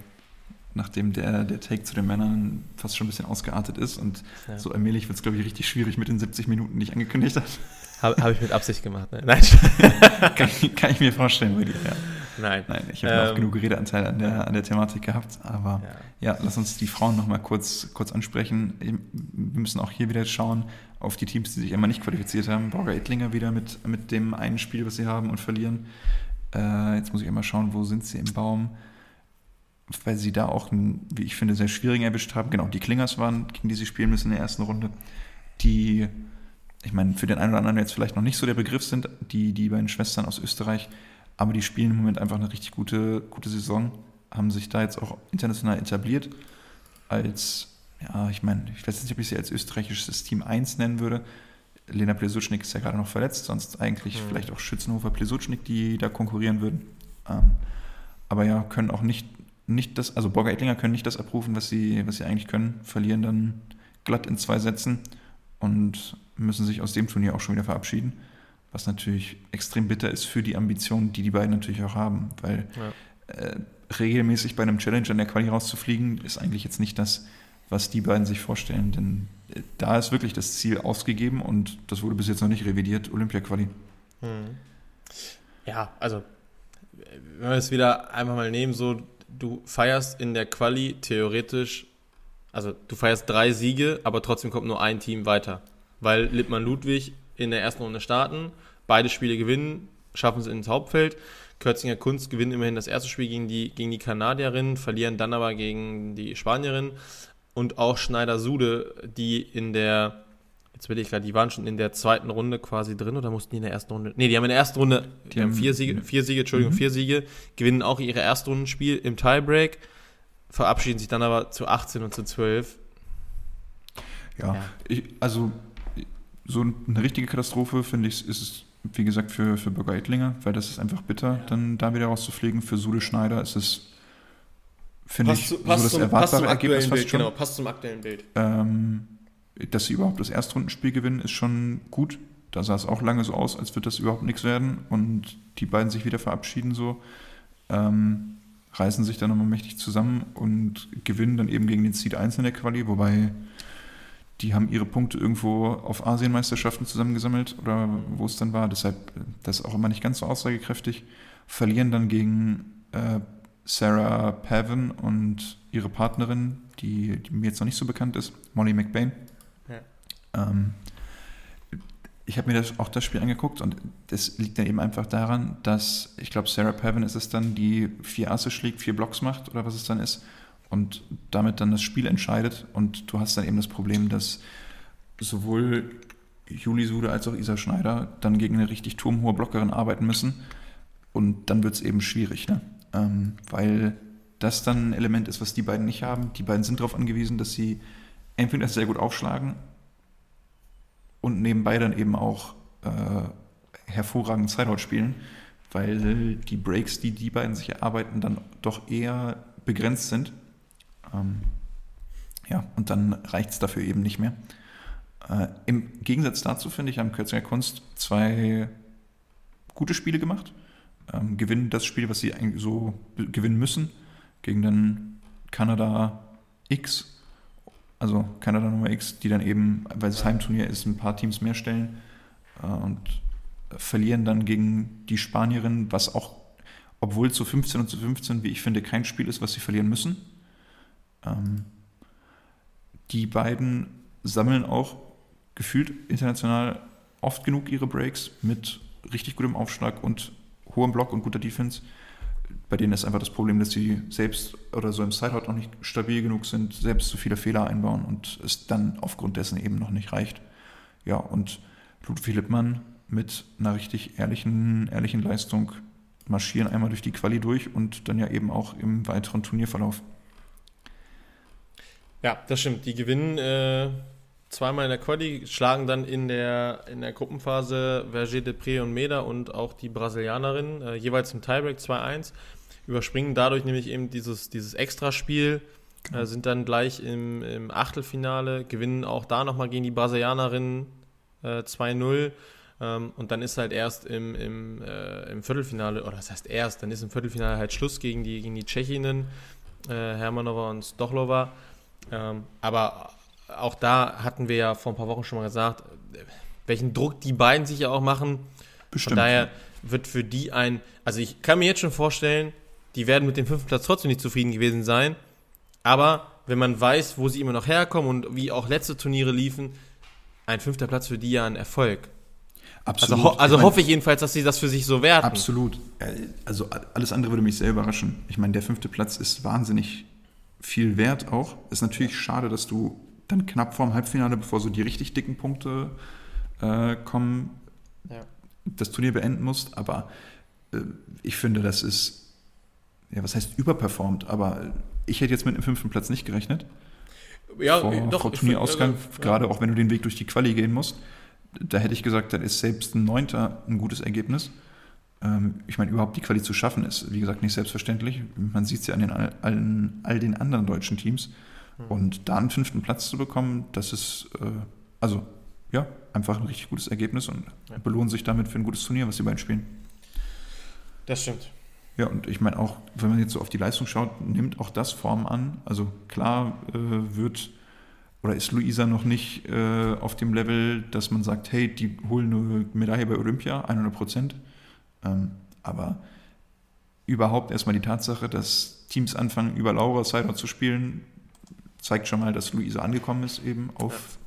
nachdem der, der Take zu den Männern fast schon ein bisschen ausgeartet ist. Und ja. so allmählich wird es, glaube ich, richtig schwierig mit den 70 Minuten, die ich angekündigt habe. Habe hab ich mit Absicht gemacht, ne? Nein. kann, kann, ich mir vorstellen dir, ja. Nein. Nein, ich habe ähm, auch genug Redeanteil an der, an der Thematik gehabt. Aber ja, ja lass uns die Frauen nochmal kurz, kurz ansprechen. Wir müssen auch hier wieder schauen auf die Teams, die sich immer nicht qualifiziert haben. Borger Ettlinger wieder mit, mit dem einen Spiel, was sie haben und verlieren. Äh, jetzt muss ich immer schauen, wo sind sie im Baum weil sie da auch einen, wie ich finde, sehr schwierigen erwischt haben. Genau, die Klingers waren, gegen die sie spielen müssen in der ersten Runde, die, ich meine, für den einen oder anderen jetzt vielleicht noch nicht so der Begriff sind, die, die beiden Schwestern aus Österreich, aber die spielen im Moment einfach eine richtig gute, gute Saison, haben sich da jetzt auch international etabliert als, ja, ich meine, ich weiß nicht, ob ich sie als österreichisches Team 1 nennen würde. Lena Plesucznik ist ja gerade noch verletzt, sonst eigentlich mhm. vielleicht auch Schützenhofer Plesucznik, die da konkurrieren würden. Ähm, aber ja, können auch nicht nicht das, also Borger Ettlinger können nicht das abrufen, was sie, was sie eigentlich können, verlieren dann glatt in zwei Sätzen und müssen sich aus dem Turnier auch schon wieder verabschieden. Was natürlich extrem bitter ist für die Ambitionen, die die beiden natürlich auch haben, weil ja. äh, regelmäßig bei einem Challenge an der Quali rauszufliegen, ist eigentlich jetzt nicht das, was die beiden sich vorstellen. Denn äh, da ist wirklich das Ziel ausgegeben und das wurde bis jetzt noch nicht revidiert, Olympia-Quali. Hm. Ja, also wenn wir es wieder einfach mal nehmen, so du feierst in der Quali theoretisch, also du feierst drei Siege, aber trotzdem kommt nur ein Team weiter. Weil Lippmann Ludwig in der ersten Runde starten, beide Spiele gewinnen, schaffen es ins Hauptfeld. Kürzinger Kunst gewinnen immerhin das erste Spiel gegen die, gegen die Kanadierinnen, verlieren dann aber gegen die Spanierinnen. Und auch Schneider-Sude, die in der Jetzt will ich gerade, die waren schon in der zweiten Runde quasi drin oder mussten die in der ersten Runde? Ne, die haben in der ersten Runde die haben vier Siege, vier Siege, Entschuldigung, mhm. vier Siege, gewinnen auch ihre Erstrundenspiel im Tiebreak, verabschieden sich dann aber zu 18 und zu 12. Ja, ja. Ich, also so eine richtige Katastrophe finde ich, ist es, wie gesagt, für, für Bürger Eitlinger, weil das ist einfach bitter, ja. dann da wieder rauszufliegen. Für Sude Schneider ist es, finde ich, so das zum, erwartbare Ergebnis fast Bild, schon. Genau, passt zum aktuellen Bild. Ähm, dass sie überhaupt das Erstrundenspiel gewinnen, ist schon gut. Da sah es auch lange so aus, als würde das überhaupt nichts werden. Und die beiden sich wieder verabschieden so, ähm, reißen sich dann nochmal mächtig zusammen und gewinnen dann eben gegen den Seed 1 in der Quali, wobei die haben ihre Punkte irgendwo auf Asienmeisterschaften zusammengesammelt oder wo es dann war. Deshalb, das ist auch immer nicht ganz so aussagekräftig. Verlieren dann gegen äh, Sarah Pavin und ihre Partnerin, die, die, mir jetzt noch nicht so bekannt ist, Molly McBain. Ähm, ich habe mir das, auch das Spiel angeguckt und das liegt dann eben einfach daran, dass ich glaube, Sarah Pavin ist es dann, die vier Asse schlägt, vier Blocks macht oder was es dann ist und damit dann das Spiel entscheidet. Und du hast dann eben das Problem, dass sowohl Juli Sude als auch Isa Schneider dann gegen eine richtig turmhohe Blockerin arbeiten müssen. Und dann wird es eben schwierig, ne? Ähm, weil das dann ein Element ist, was die beiden nicht haben. Die beiden sind darauf angewiesen, dass sie entweder sehr gut aufschlagen und nebenbei dann eben auch äh, hervorragend Sideout spielen, weil die Breaks, die die beiden sich erarbeiten, dann doch eher begrenzt sind. Ähm, ja, und dann reicht es dafür eben nicht mehr. Äh, Im Gegensatz dazu, finde ich, haben Kürzinger Kunst zwei gute Spiele gemacht. Ähm, gewinnen das Spiel, was sie eigentlich so gewinnen müssen, gegen den Kanada X also Kanada Nummer X, die dann eben, weil es Heimturnier ist, ein paar Teams mehr stellen äh, und verlieren dann gegen die Spanierin, was auch, obwohl zu 15 und zu 15, wie ich finde, kein Spiel ist, was sie verlieren müssen. Ähm, die beiden sammeln auch gefühlt international oft genug ihre Breaks mit richtig gutem Aufschlag und hohem Block und guter Defense bei denen ist einfach das Problem, dass sie selbst oder so im Sideout noch nicht stabil genug sind, selbst zu viele Fehler einbauen und es dann aufgrund dessen eben noch nicht reicht. Ja, und Ludwig Lippmann mit einer richtig ehrlichen, ehrlichen Leistung marschieren einmal durch die Quali durch und dann ja eben auch im weiteren Turnierverlauf. Ja, das stimmt. Die gewinnen äh, zweimal in der Quali, schlagen dann in der, in der Gruppenphase Verger Depré und Meda und auch die Brasilianerin äh, jeweils im Tiebreak 2-1, überspringen dadurch nämlich eben dieses, dieses Extraspiel, genau. äh, sind dann gleich im, im Achtelfinale, gewinnen auch da nochmal gegen die Brasilianerin äh, 2-0. Ähm, und dann ist halt erst im, im, äh, im Viertelfinale, oder das heißt erst, dann ist im Viertelfinale halt Schluss gegen die, gegen die Tschechinnen, äh, Hermanova und Stochlova. Ähm, aber auch da hatten wir ja vor ein paar Wochen schon mal gesagt, welchen Druck die beiden sich ja auch machen. Bestimmt. Von daher wird für die ein, also ich kann mir jetzt schon vorstellen, die werden mit dem fünften Platz trotzdem nicht zufrieden gewesen sein. Aber wenn man weiß, wo sie immer noch herkommen und wie auch letzte Turniere liefen, ein fünfter Platz für die ja ein Erfolg. Absolut. Also, ho also ich hoffe ich jedenfalls, dass sie das für sich so werten. Absolut. Äh, also alles andere würde mich sehr überraschen. Ich meine, der fünfte Platz ist wahnsinnig viel wert auch. Ist natürlich schade, dass du dann knapp vorm Halbfinale, bevor so die richtig dicken Punkte äh, kommen, ja. das Turnier beenden musst. Aber äh, ich finde, das ist, ja, was heißt überperformt? Aber ich hätte jetzt mit dem fünften Platz nicht gerechnet. Ja, vor, doch, vor Turnierausgang, find, also, gerade ja. auch wenn du den Weg durch die Quali gehen musst. Da hätte ich gesagt, dann ist selbst ein Neunter ein gutes Ergebnis. Ähm, ich meine, überhaupt die Quali zu schaffen, ist, wie gesagt, nicht selbstverständlich. Man sieht es ja an den, allen, all den anderen deutschen Teams. Mhm. Und da einen fünften Platz zu bekommen, das ist, äh, also, ja, einfach ein richtig gutes Ergebnis und ja. belohnen sich damit für ein gutes Turnier, was die beiden spielen. Das stimmt. Ja, und ich meine auch, wenn man jetzt so auf die Leistung schaut, nimmt auch das Form an. Also klar äh, wird oder ist Luisa noch nicht äh, auf dem Level, dass man sagt, hey, die holen eine Medaille bei Olympia, 100 Prozent. Ähm, aber überhaupt erstmal die Tatsache, dass Teams anfangen, über Laura Seider zu spielen, zeigt schon mal, dass Luisa angekommen ist, eben auf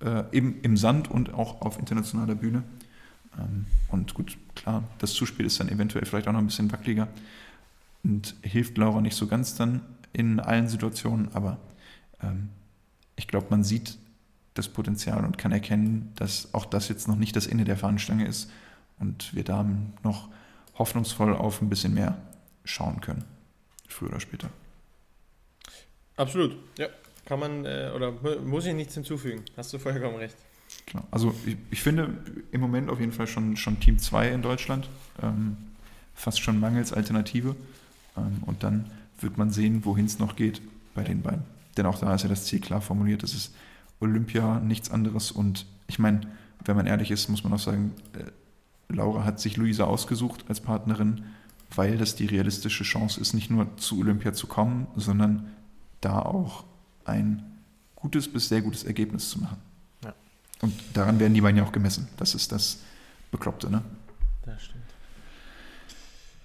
ja. äh, eben im Sand und auch auf internationaler Bühne. Ähm, und gut, klar, das Zuspiel ist dann eventuell vielleicht auch noch ein bisschen wackeliger und hilft Laura nicht so ganz dann in allen Situationen, aber ähm, ich glaube, man sieht das Potenzial und kann erkennen, dass auch das jetzt noch nicht das Ende der Fahnenstange ist und wir da noch hoffnungsvoll auf ein bisschen mehr schauen können, früher oder später. Absolut, ja. Kann man äh, oder muss ich nichts hinzufügen. Hast du vollkommen recht. Genau. Also ich, ich, finde im Moment auf jeden Fall schon, schon Team 2 in Deutschland. Ähm, fast schon mangels Alternative. Ähm, und dann wird man sehen, wohin es noch geht bei den beiden. Denn auch da ist ja das Ziel klar formuliert. Das ist Olympia, nichts anderes. Und ich meine, wenn man ehrlich ist, muss man auch sagen, äh, Laura hat sich Luisa ausgesucht als Partnerin, weil das die realistische Chance ist, nicht nur zu Olympia zu kommen, sondern da auch ein gutes bis sehr gutes Ergebnis zu machen. Ja. Und daran werden die beiden ja auch gemessen. Das ist das Bekloppte, ne? Das stimmt.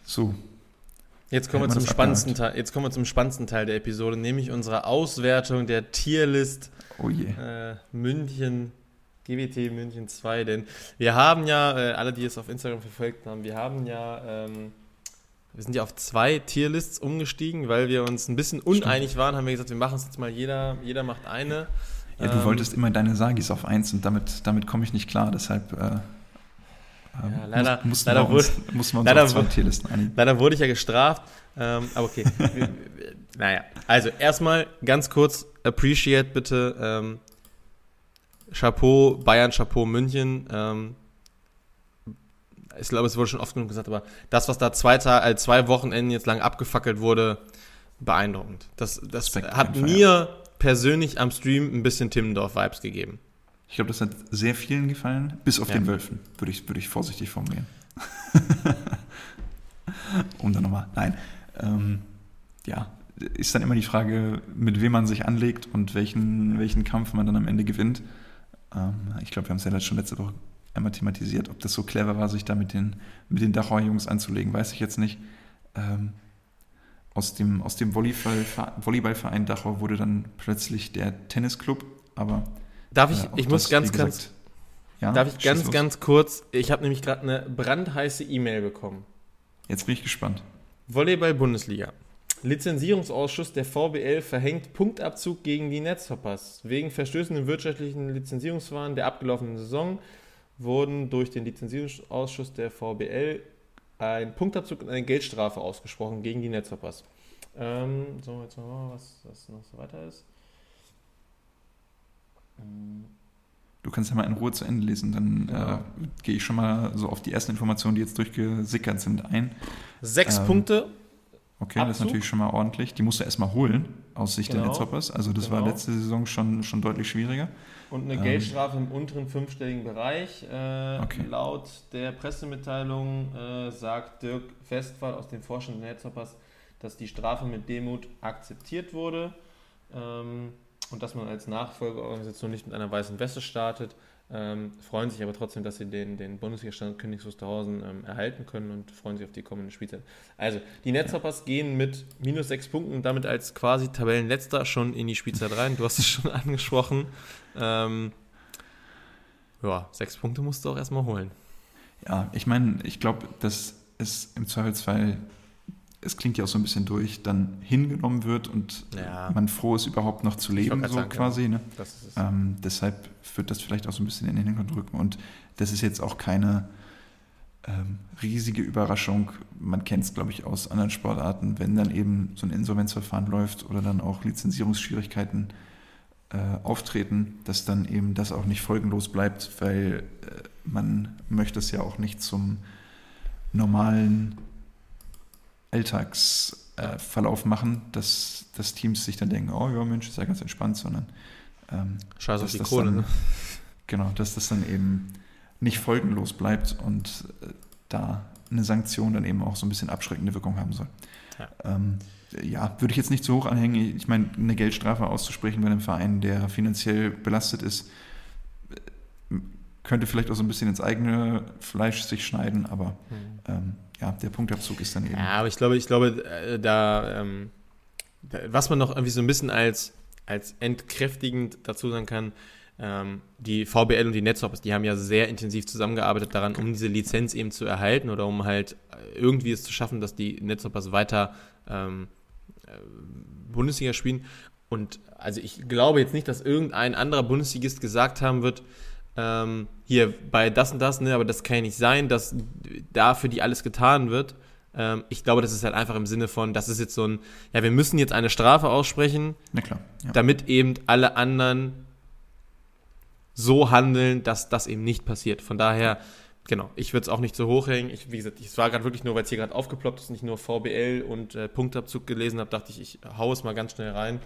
So. Jetzt kommen, wir zum spannendsten Teil, jetzt kommen wir zum spannendsten Teil der Episode, nämlich unsere Auswertung der Tierlist oh. Äh, München, GWT München 2. Denn wir haben ja, äh, alle, die es auf Instagram verfolgt haben, wir haben ja ähm, wir sind ja auf zwei Tierlists umgestiegen, weil wir uns ein bisschen uneinig Stimmt. waren, haben wir gesagt, wir machen es jetzt mal jeder, jeder macht eine. Ja, du ähm, wolltest immer deine Sagis auf eins und damit, damit komme ich nicht klar, deshalb äh, ja, ähm, leider, mussten leider, wir uns, wurde, mussten wir uns leider, auf zwei Tierlisten einigen. Leider wurde ich ja gestraft, ähm, aber okay. naja, also erstmal ganz kurz, appreciate bitte, ähm, Chapeau Bayern, Chapeau München, ähm, ich glaube, es wurde schon oft genug gesagt, aber das, was da zwei, äh, zwei Wochenenden jetzt lang abgefackelt wurde, beeindruckend. Das, das hat mir persönlich am Stream ein bisschen Timmendorf-Vibes gegeben. Ich glaube, das hat sehr vielen gefallen, bis auf ja. den Wölfen, würde ich, würde ich vorsichtig formulieren. um dann nochmal, nein. Ähm, ja, ist dann immer die Frage, mit wem man sich anlegt und welchen, welchen Kampf man dann am Ende gewinnt. Ähm, ich glaube, wir haben es ja schon letzte Woche einmal thematisiert. Ob das so clever war, sich da mit den, mit den Dachauer Jungs anzulegen, weiß ich jetzt nicht. Ähm, aus dem, aus dem Volleyballverein Dachau wurde dann plötzlich der Tennisclub, aber. Darf ich, äh, ich muss ganz, gesagt, ganz, ja, darf ich ganz, los. ganz kurz, ich habe nämlich gerade eine brandheiße E-Mail bekommen. Jetzt bin ich gespannt. Volleyball-Bundesliga. Lizenzierungsausschuss der VBL verhängt Punktabzug gegen die Netzhoppers. Wegen Verstößen im wirtschaftlichen Lizenzierungsverfahren der abgelaufenen Saison wurden durch den Lizenzierungsausschuss der VBL ein Punktabzug und eine Geldstrafe ausgesprochen gegen die Netzhoppers. Ähm, so, jetzt mal, was, was noch so weiter ist. Du kannst ja mal in Ruhe zu Ende lesen, dann ja. äh, gehe ich schon mal so auf die ersten Informationen, die jetzt durchgesickert sind, ein. Sechs ähm, Punkte. Okay, Abzug. das ist natürlich schon mal ordentlich. Die musst du erstmal holen, aus Sicht genau. der Netzhoppers. Also das genau. war letzte Saison schon, schon deutlich schwieriger. Und eine ähm, Geldstrafe im unteren fünfstelligen Bereich. Äh, okay. Laut der Pressemitteilung äh, sagt Dirk Westphal aus dem Vorstand der Netzhoppers, dass die Strafe mit Demut akzeptiert wurde ähm, und dass man als Nachfolgeorganisation nicht mit einer weißen Weste startet. Ähm, freuen sich aber trotzdem, dass sie den, den Bundesliga-Stand Königs Wusterhausen ähm, erhalten können und freuen sich auf die kommende Spielzeit. Also, die Netzhoppers ja. gehen mit minus sechs Punkten damit als quasi Tabellenletzter schon in die Spielzeit rein. Du hast es schon angesprochen. Ähm, ja, sechs Punkte musst du auch erstmal holen. Ja, ich meine, ich glaube, dass es im Zweifelsfall es klingt ja auch so ein bisschen durch, dann hingenommen wird und ja. man froh ist, überhaupt noch zu leben, so sagen, quasi. Ja. Ne? Ähm, deshalb wird das vielleicht auch so ein bisschen in den Hintergrund rücken. Und das ist jetzt auch keine ähm, riesige Überraschung. Man kennt es, glaube ich, aus anderen Sportarten, wenn dann eben so ein Insolvenzverfahren läuft oder dann auch Lizenzierungsschwierigkeiten äh, auftreten, dass dann eben das auch nicht folgenlos bleibt, weil äh, man möchte es ja auch nicht zum normalen Alltagsverlauf äh, machen, dass, dass Teams sich dann denken, oh ja, Mensch, ist ja ganz entspannt, sondern ähm, Scheiß auf die Kohle, dann, ne? Genau, dass das dann eben nicht folgenlos bleibt und äh, da eine Sanktion dann eben auch so ein bisschen abschreckende Wirkung haben soll. Ja. Ähm, ja, würde ich jetzt nicht zu hoch anhängen. Ich meine, eine Geldstrafe auszusprechen bei einem Verein, der finanziell belastet ist, könnte vielleicht auch so ein bisschen ins eigene Fleisch sich schneiden, aber mhm. ähm, ja, der Punktabzug ist dann eben. Ja, aber ich glaube, ich glaube, äh, da, ähm, da, was man noch irgendwie so ein bisschen als, als entkräftigend dazu sagen kann, ähm, die VBL und die Netzhoppers, die haben ja sehr intensiv zusammengearbeitet daran, um diese Lizenz eben zu erhalten oder um halt irgendwie es zu schaffen, dass die Netzhoppers weiter ähm, äh, Bundesliga spielen. Und also ich glaube jetzt nicht, dass irgendein anderer Bundesligist gesagt haben wird, ähm, hier bei das und das, ne, aber das kann ja nicht sein, dass da für die alles getan wird. Ähm, ich glaube, das ist halt einfach im Sinne von, das ist jetzt so ein, ja, wir müssen jetzt eine Strafe aussprechen, klar, ja. damit eben alle anderen so handeln, dass das eben nicht passiert. Von daher, genau, ich würde es auch nicht so hochhängen. Ich, wie gesagt, es war gerade wirklich nur, weil es hier gerade aufgeploppt ist, nicht nur VBL und äh, Punktabzug gelesen habe, dachte ich, ich hau es mal ganz schnell rein.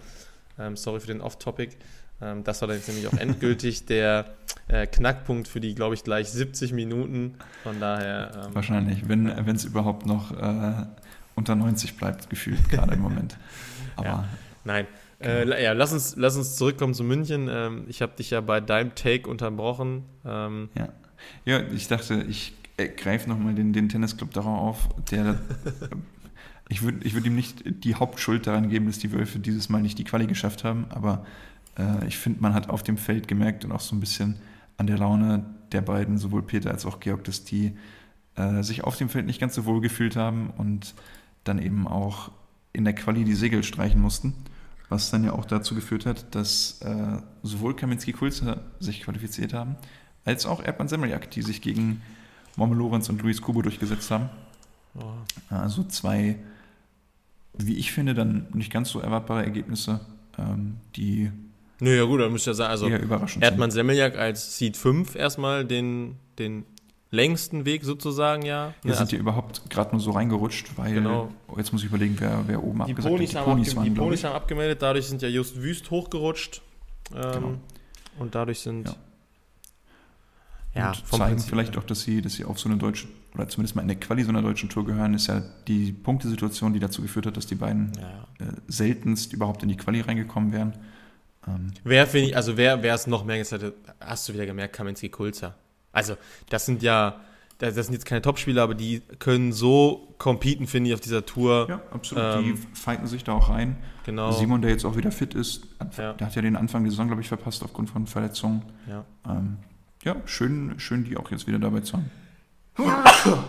Ähm, sorry für den Off-Topic. Ähm, das war dann jetzt nämlich auch endgültig der äh, Knackpunkt für die, glaube ich, gleich 70 Minuten. Von daher. Ähm, Wahrscheinlich, wenn es überhaupt noch äh, unter 90 bleibt, gefühlt, gerade im Moment. Aber. Ja, nein. Genau. Äh, ja, lass uns, lass uns zurückkommen zu München. Ähm, ich habe dich ja bei deinem Take unterbrochen. Ähm, ja. ja, ich dachte, ich äh, greife nochmal den, den Tennisclub darauf auf, der ich würde ich würd ihm nicht die Hauptschuld daran geben, dass die Wölfe dieses Mal nicht die Quali geschafft haben, aber äh, ich finde, man hat auf dem Feld gemerkt und auch so ein bisschen an der Laune der beiden, sowohl Peter als auch Georg, dass die äh, sich auf dem Feld nicht ganz so wohl gefühlt haben und dann eben auch in der Quali die Segel streichen mussten, was dann ja auch dazu geführt hat, dass äh, sowohl Kaminski-Kulze sich qualifiziert haben, als auch Erdmann Semmeljak, die sich gegen Momme Lorenz und Luis Kubo durchgesetzt haben. Oh. Also zwei, wie ich finde, dann nicht ganz so erwartbare Ergebnisse, ähm, die Nö, ja gut, dann müsste ja sagen, also Erdmann Semmeljak als Seed 5 erstmal den, den längsten Weg sozusagen, ja. Wir ne, sind also, ja überhaupt gerade nur so reingerutscht, weil genau. Jetzt muss ich überlegen, wer, wer oben die abgesagt Ponys hat. Die Ponys, haben, waren, die Ponys haben abgemeldet, dadurch sind ja just Wüst hochgerutscht. Ähm, genau. Und dadurch sind. Ja. Ja, und zeigen Prinzip vielleicht auch, dass sie, dass sie auf so eine deutsche, oder zumindest mal in der Quali so einer deutschen Tour gehören, ist ja die Punktesituation, die dazu geführt hat, dass die beiden ja. äh, seltenst überhaupt in die Quali reingekommen wären. Ähm, wer finde ich, also wer, wer es noch mehr gesagt hat, hast du wieder gemerkt, Kaminski Kulzer. Also, das sind ja, das sind jetzt keine Topspieler, aber die können so competen, finde ich, auf dieser Tour. Ja, absolut. Ähm, die fighten sich da auch rein. Genau. Simon, der jetzt auch wieder fit ist, ja. der hat ja den Anfang der Saison, glaube ich, verpasst aufgrund von Verletzungen. Ja. Ähm, ja, schön, schön, die auch jetzt wieder dabei zu haben.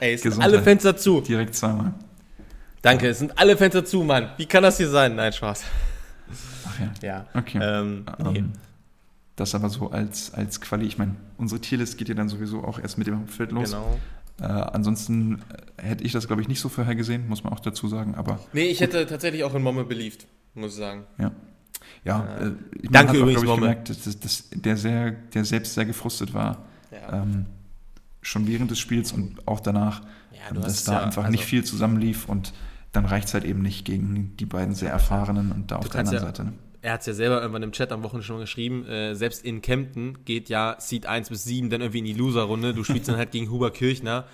Ey, es sind alle Fenster zu. Direkt zweimal. Danke, es sind alle Fenster zu, Mann. Wie kann das hier sein? Nein, Spaß. Ach ja. Ja. Okay. Ähm, nee. ähm, Das aber so als, als Quali. Ich meine, unsere Tierlist geht ja dann sowieso auch erst mit dem Hauptfeld los. Genau. Äh, ansonsten hätte ich das, glaube ich, nicht so vorhergesehen, muss man auch dazu sagen. Aber nee, ich gut. hätte tatsächlich auch in Momme beliebt, muss ich sagen. Ja. Ja, äh, äh danke übrigens, auch, ich, gemerkt, dass, dass, der, sehr, der selbst sehr gefrustet war. Ja. Ähm, schon während des Spiels und auch danach, ja, dass da ja, einfach also nicht viel zusammenlief und dann reicht es halt eben nicht gegen die beiden sehr erfahrenen und da auf der anderen Seite. Ne? Er hat es ja selber irgendwann im Chat am Wochenende schon geschrieben, äh, selbst in Kempten geht ja Seed 1 bis 7 dann irgendwie in die Loser-Runde. Du spielst dann halt gegen Huber Kirchner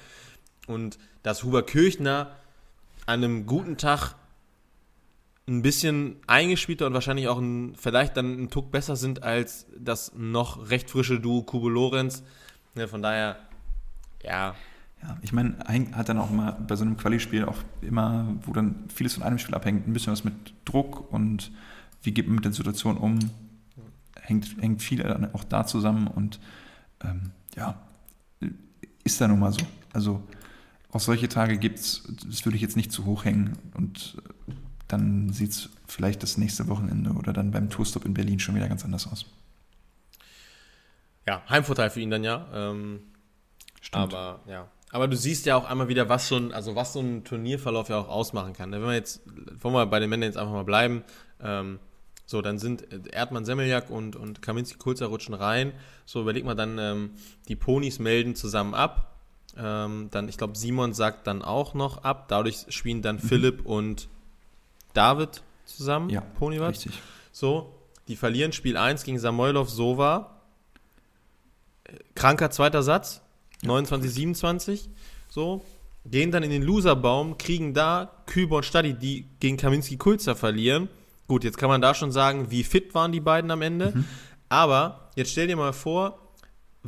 und dass Huber Kirchner an einem guten Tag ein bisschen eingespielter und wahrscheinlich auch ein, vielleicht dann ein Tuck besser sind als das noch recht frische Duo Kubo Lorenz. Ja, von daher, ja. Ja, ich meine, hat dann auch immer bei so einem Quali-Spiel auch immer, wo dann vieles von einem Spiel abhängt, ein bisschen was mit Druck und wie geht man mit der Situation um, hängt, hängt viel auch da zusammen und ähm, ja, ist da nun mal so. Also auch solche Tage gibt es, das würde ich jetzt nicht zu hoch hängen und dann sieht es vielleicht das nächste Wochenende oder dann beim Tourstop in Berlin schon wieder ganz anders aus. Ja, Heimvorteil für ihn dann ja. Ähm, Stimmt. Aber ja. Aber du siehst ja auch einmal wieder, was schon, also was so ein Turnierverlauf ja auch ausmachen kann. Wenn wir jetzt, wollen wir bei den Männern jetzt einfach mal bleiben, ähm, so, dann sind Erdmann Semmeljak und, und Kaminski Kulzer rutschen rein. So, überleg mal dann, ähm, die Ponys melden zusammen ab. Ähm, dann, ich glaube, Simon sagt dann auch noch ab. Dadurch spielen dann mhm. Philipp und David zusammen, ja, Ponywatz. Richtig. So, die verlieren Spiel 1 gegen Samoylov Sova. Kranker zweiter Satz, 29, 27. So, gehen dann in den Loserbaum, kriegen da Küber und Stadi, die gegen Kaminski Kulzer verlieren. Gut, jetzt kann man da schon sagen, wie fit waren die beiden am Ende. Mhm. Aber jetzt stell dir mal vor,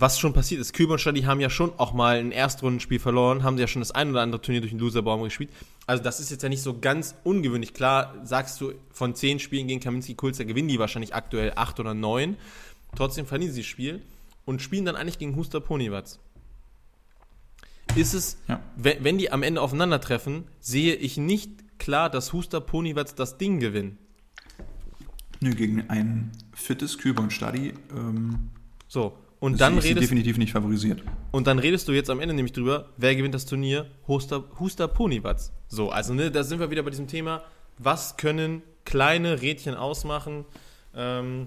was schon passiert ist. Küber und Stadi haben ja schon auch mal ein Erstrundenspiel verloren, haben ja schon das ein oder andere Turnier durch den Loserbaum gespielt. Also das ist jetzt ja nicht so ganz ungewöhnlich. Klar, sagst du, von zehn Spielen gegen Kaminski Kulzer gewinnen die wahrscheinlich aktuell acht oder neun. Trotzdem verlieren sie das Spiel und spielen dann eigentlich gegen Huster Ponywatz. Ist es, ja. wenn, wenn die am Ende aufeinandertreffen, sehe ich nicht klar, dass Huster Ponywatz das Ding gewinnen. Nö, gegen ein fittes und Stadi. Ähm, so, und dann redest definitiv nicht favorisiert. Und dann redest du jetzt am Ende nämlich drüber, wer gewinnt das Turnier? Huster, Huster Ponywatz. So, also ne, da sind wir wieder bei diesem Thema, was können kleine Rädchen ausmachen? Ähm,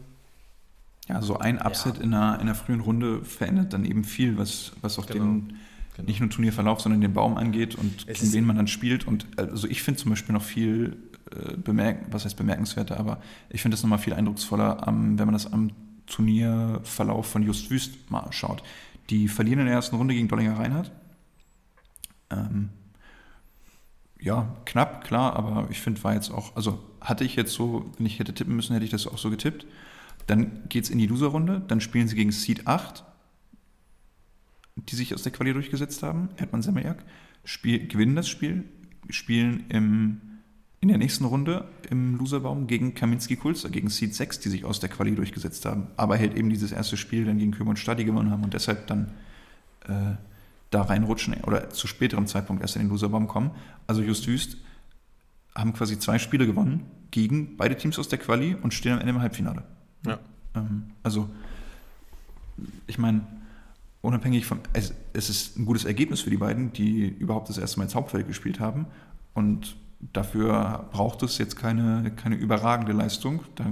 ja, so ein Upset ja. in, einer, in einer frühen Runde verändert dann eben viel, was, was auch genau. den genau. nicht nur Turnierverlauf, sondern den Baum angeht und es gegen wen man dann spielt. Und also ich finde zum Beispiel noch viel äh, bemerken, was heißt bemerkenswerter, aber ich finde es nochmal viel eindrucksvoller, am, wenn man das am Turnierverlauf von Just Wüst mal schaut. Die verlieren in der ersten Runde gegen Dollinger Reinhardt. Ähm, ja, knapp, klar, aber ich finde, war jetzt auch, also hatte ich jetzt so, wenn ich hätte tippen müssen, hätte ich das auch so getippt. Dann geht es in die Loser-Runde, dann spielen sie gegen Seed 8, die sich aus der Quali durchgesetzt haben, Erdmann Semmeljak, gewinnen das Spiel, spielen im in der nächsten Runde im Loserbaum gegen Kaminski Kulzer, gegen Seed 6, die sich aus der Quali durchgesetzt haben, aber halt eben dieses erste Spiel dann gegen Kömer und Stadi gewonnen haben und deshalb dann äh, da reinrutschen oder zu späterem Zeitpunkt erst in den Loserbaum kommen. Also Just Wüst haben quasi zwei Spiele gewonnen gegen beide Teams aus der Quali und stehen am Ende im Halbfinale. Ja. Ähm, also, ich meine, unabhängig von, es, es ist ein gutes Ergebnis für die beiden, die überhaupt das erste Mal ins Hauptfeld gespielt haben und Dafür braucht es jetzt keine, keine überragende Leistung. Da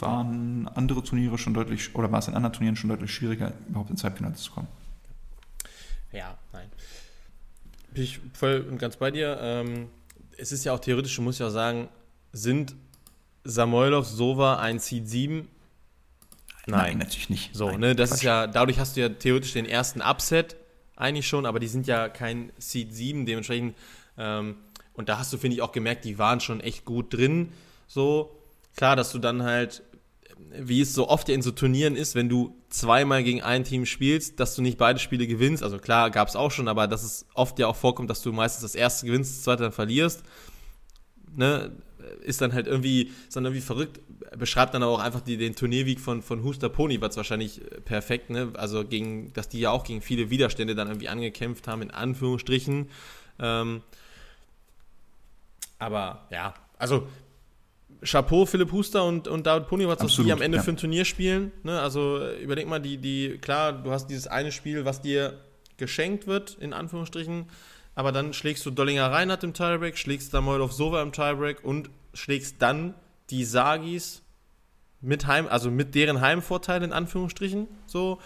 waren andere Turniere schon deutlich, oder war es in anderen Turnieren schon deutlich schwieriger, überhaupt ins Halbfinale zu kommen. Ja, nein. Bin ich voll und ganz bei dir. Ähm, es ist ja auch theoretisch, muss ich auch sagen, sind Samoylov, Sova ein Seed 7? Nein. Nein, natürlich nicht. So, Nein, ne, das Quatsch. ist ja, dadurch hast du ja theoretisch den ersten Upset eigentlich schon, aber die sind ja kein Seed 7, dementsprechend ähm, und da hast du, finde ich, auch gemerkt, die waren schon echt gut drin. So, klar, dass du dann halt, wie es so oft in so Turnieren ist, wenn du zweimal gegen ein Team spielst, dass du nicht beide Spiele gewinnst. Also klar, gab es auch schon, aber dass es oft ja auch vorkommt, dass du meistens das erste gewinnst, das zweite dann verlierst. Ne, ist dann halt irgendwie, ist dann irgendwie verrückt. Beschreibt dann aber auch einfach die, den Turnierweg von, von Huster Pony, was wahrscheinlich perfekt, ne? Also gegen, dass die ja auch gegen viele Widerstände dann irgendwie angekämpft haben, in Anführungsstrichen. Ähm, aber ja, also Chapeau, Philipp Huster und, und David Pony, was die am Ende ja. für ein Turnier spielen. Ne? Also überleg mal, die, die, klar, du hast dieses eine Spiel, was dir geschenkt wird, in Anführungsstrichen, aber dann schlägst du Dollinger Reinhardt im Tiebreak, schlägst Samoilov Sova im Tiebreak und schlägst dann die Sagis mit Heim, also mit deren Heimvorteil in Anführungsstrichen, so.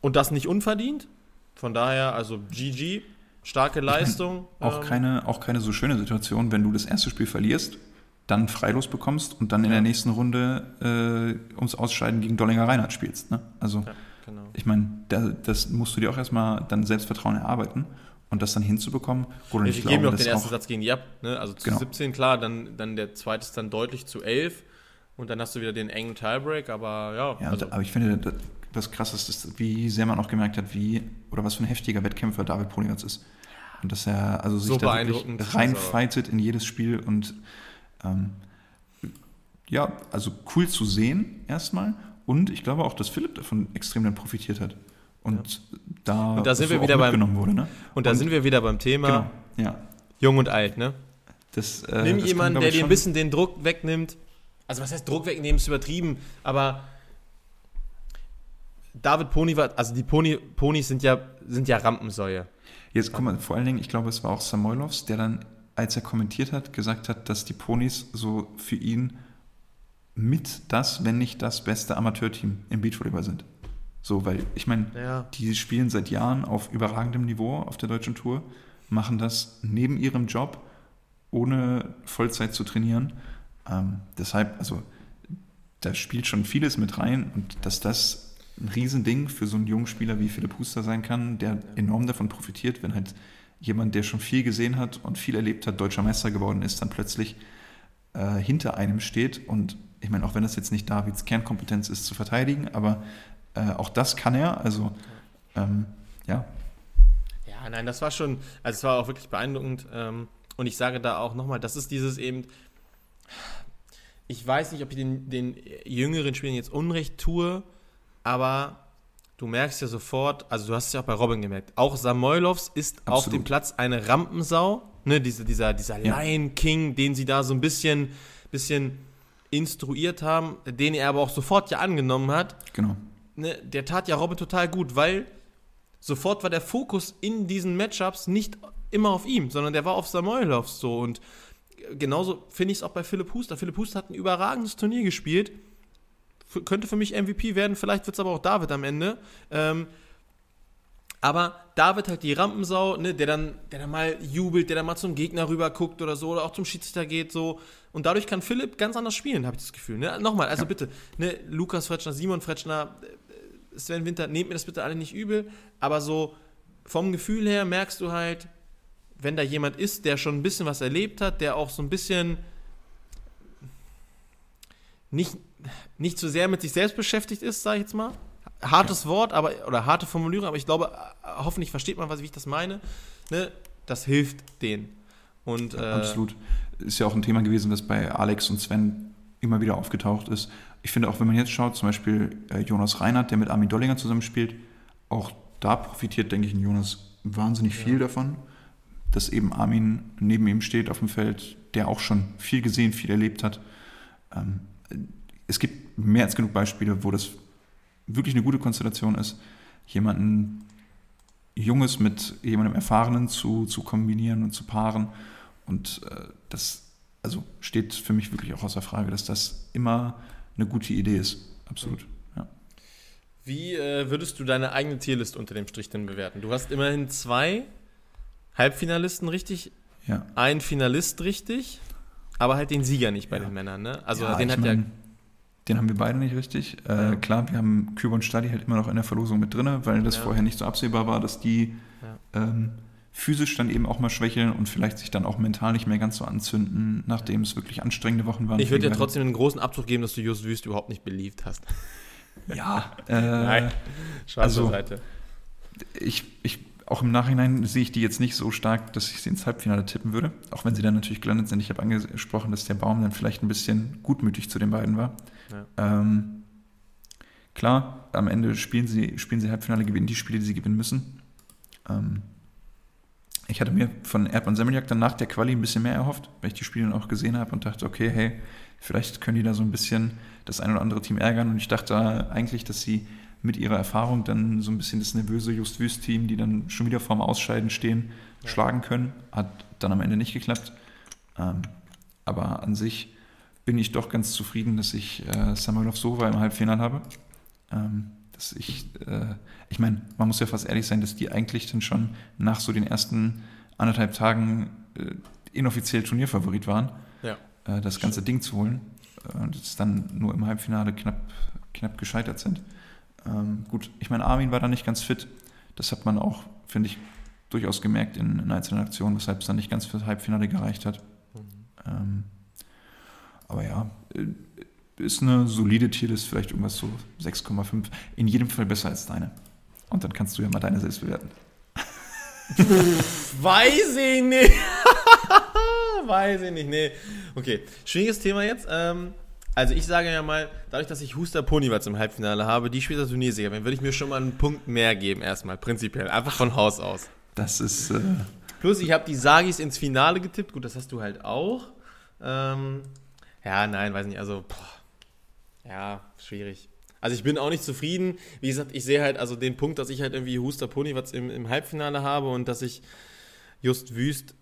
Und das nicht unverdient. Von daher, also GG, starke Leistung. Ich mein, auch, ähm, keine, auch keine so schöne Situation, wenn du das erste Spiel verlierst, dann freilos bekommst und dann in ja. der nächsten Runde äh, ums Ausscheiden gegen Dollinger Reinhardt spielst. Ne? Also, ja, genau. ich meine, da, das musst du dir auch erstmal dann Selbstvertrauen erarbeiten und das dann hinzubekommen. Oder ja, ich gebe mir auch den ersten Satz gegen die ab. Ne? Also zu genau. 17 klar, dann, dann der zweite ist dann deutlich zu 11 und dann hast du wieder den engen Tiebreak, aber ja. ja also. Aber ich finde, das Krasseste ist, wie sehr man auch gemerkt hat, wie oder was für ein heftiger Wettkämpfer David Poligatz ist. Und dass er also sich so da wirklich reinfightet in jedes Spiel und ähm, ja, also cool zu sehen erstmal. Und ich glaube auch, dass Philipp davon extrem dann profitiert hat. Und ja. da, und da sind wir wieder beim wurde, ne? Und da und, sind wir wieder beim Thema genau, ja. Jung und alt, ne? Das, äh, Nimm das jemanden, der dir ein bisschen den Druck wegnimmt. Also was heißt Druck wegnehmen, ist übertrieben, aber David Pony war, also die Pony, Ponys sind ja, sind ja Rampensäue. Jetzt guck mal, vor allen Dingen, ich glaube, es war auch Samoilovs, der dann, als er kommentiert hat, gesagt hat, dass die Ponys so für ihn mit das, wenn nicht das beste Amateurteam im Beachvolleyball sind. So, weil ich meine, ja. die spielen seit Jahren auf überragendem Niveau auf der deutschen Tour, machen das neben ihrem Job, ohne Vollzeit zu trainieren. Ähm, deshalb, also da spielt schon vieles mit rein und dass das ein Riesending für so einen jungen Spieler wie Philipp Huster sein kann, der enorm davon profitiert, wenn halt jemand, der schon viel gesehen hat und viel erlebt hat, deutscher Meister geworden ist, dann plötzlich äh, hinter einem steht. Und ich meine, auch wenn das jetzt nicht Davids Kernkompetenz ist, zu verteidigen, aber äh, auch das kann er. Also, ähm, ja. Ja, nein, das war schon, also es war auch wirklich beeindruckend. Ähm, und ich sage da auch nochmal, das ist dieses eben, ich weiß nicht, ob ich den, den jüngeren Spielern jetzt Unrecht tue, aber du merkst ja sofort, also du hast es ja auch bei Robin gemerkt, auch Samoilovs ist Absolut. auf dem Platz eine Rampensau, ne, diese, dieser, dieser ja. Lion King, den sie da so ein bisschen, bisschen instruiert haben, den er aber auch sofort ja angenommen hat. Genau. Ne, der tat ja Robin total gut, weil sofort war der Fokus in diesen Matchups nicht immer auf ihm, sondern der war auf Samoilovs so und genauso finde ich es auch bei Philipp Huster. Philipp Huster hat ein überragendes Turnier gespielt könnte für mich MVP werden, vielleicht wird es aber auch David am Ende. Ähm, aber David halt die Rampensau, ne, der, dann, der dann mal jubelt, der dann mal zum Gegner rüber guckt oder so, oder auch zum Schiedsrichter geht, so. Und dadurch kann Philipp ganz anders spielen, habe ich das Gefühl. Ne? Nochmal, also ja. bitte, ne, Lukas Fretschner, Simon Fretschner, äh, Sven Winter, nehmt mir das bitte alle nicht übel, aber so vom Gefühl her merkst du halt, wenn da jemand ist, der schon ein bisschen was erlebt hat, der auch so ein bisschen nicht, nicht zu sehr mit sich selbst beschäftigt ist, sage ich jetzt mal. Hartes. Wort, aber oder harte Formulierung, aber ich glaube, hoffentlich versteht man, was, wie ich das meine. Ne? Das hilft denen. Und, äh, Absolut. Ist ja auch ein Thema gewesen, das bei Alex und Sven immer wieder aufgetaucht ist. Ich finde auch, wenn man jetzt schaut, zum Beispiel äh, Jonas Reinhardt, der mit Armin Dollinger zusammenspielt, auch da profitiert, denke ich, ein Jonas wahnsinnig viel ja. davon, dass eben Armin neben ihm steht auf dem Feld, der auch schon viel gesehen, viel erlebt hat. Ähm, es gibt mehr als genug Beispiele, wo das wirklich eine gute Konstellation ist, jemanden Junges mit jemandem Erfahrenen zu, zu kombinieren und zu paaren. Und äh, das also steht für mich wirklich auch außer Frage, dass das immer eine gute Idee ist. Absolut. Ja. Wie äh, würdest du deine eigene Tierlist unter dem Strich denn bewerten? Du hast immerhin zwei Halbfinalisten richtig, ja. ein Finalist richtig, aber halt den Sieger nicht bei ja. den Männern. Ne? Also den hat mein, ja den haben wir beide nicht richtig. Äh. Klar, wir haben Küber und Stadi halt immer noch in der Verlosung mit drin, weil das vorher nicht so absehbar war, dass die ähm, physisch dann eben auch mal schwächeln und vielleicht sich dann auch mental nicht mehr ganz so anzünden, nachdem es wirklich anstrengende Wochen waren. Ich würde dir trotzdem einen großen Abzug geben, dass du Just Wüst überhaupt nicht beliebt hast. Ja, äh, Nein, also, Seite. Ich, ich auch im Nachhinein sehe ich die jetzt nicht so stark, dass ich sie ins Halbfinale tippen würde. Auch wenn sie dann natürlich gelandet sind. Ich habe angesprochen, dass der Baum dann vielleicht ein bisschen gutmütig zu den beiden war. Ja. Ähm, klar, am Ende spielen sie, spielen sie Halbfinale, gewinnen die Spiele, die sie gewinnen müssen. Ähm, ich hatte mir von Erdmann Semmeljak dann nach der Quali ein bisschen mehr erhofft, weil ich die Spiele dann auch gesehen habe und dachte, okay, hey, vielleicht können die da so ein bisschen das ein oder andere Team ärgern. Und ich dachte eigentlich, dass sie mit ihrer Erfahrung dann so ein bisschen das nervöse Just Wüst-Team, die dann schon wieder vorm Ausscheiden stehen, ja. schlagen können. Hat dann am Ende nicht geklappt. Ähm, aber an sich bin ich doch ganz zufrieden, dass ich äh, Samuel Sova im Halbfinale habe. Ähm, dass ich, äh, ich meine, man muss ja fast ehrlich sein, dass die eigentlich dann schon nach so den ersten anderthalb Tagen äh, inoffiziell Turnierfavorit waren, ja. äh, das ganze Ding zu holen äh, und jetzt dann nur im Halbfinale knapp, knapp gescheitert sind. Ähm, gut, ich meine, Armin war da nicht ganz fit. Das hat man auch, finde ich, durchaus gemerkt in, in einzelnen Aktionen, weshalb es dann nicht ganz fürs Halbfinale gereicht hat. Mhm. Ähm, aber ja, äh, ist eine solide Tierlist, vielleicht irgendwas so 6,5. In jedem Fall besser als deine. Und dann kannst du ja mal deine selbst bewerten. Weiß ich nicht. Weiß ich nicht, nee. Okay, schwieriges Thema jetzt. Ähm, also ich sage ja mal, dadurch, dass ich Huster Ponywatz im Halbfinale habe, die spielt der Turniersieger, dann würde ich mir schon mal einen Punkt mehr geben, erstmal, prinzipiell. Einfach von Haus aus. Das ist. Äh Plus, ich habe die Sagis ins Finale getippt. Gut, das hast du halt auch. Ähm, ja, nein, weiß nicht. Also, boah, ja, schwierig. Also ich bin auch nicht zufrieden. Wie gesagt, ich sehe halt also den Punkt, dass ich halt irgendwie Huster Pony was im, im Halbfinale habe und dass ich Just Wüst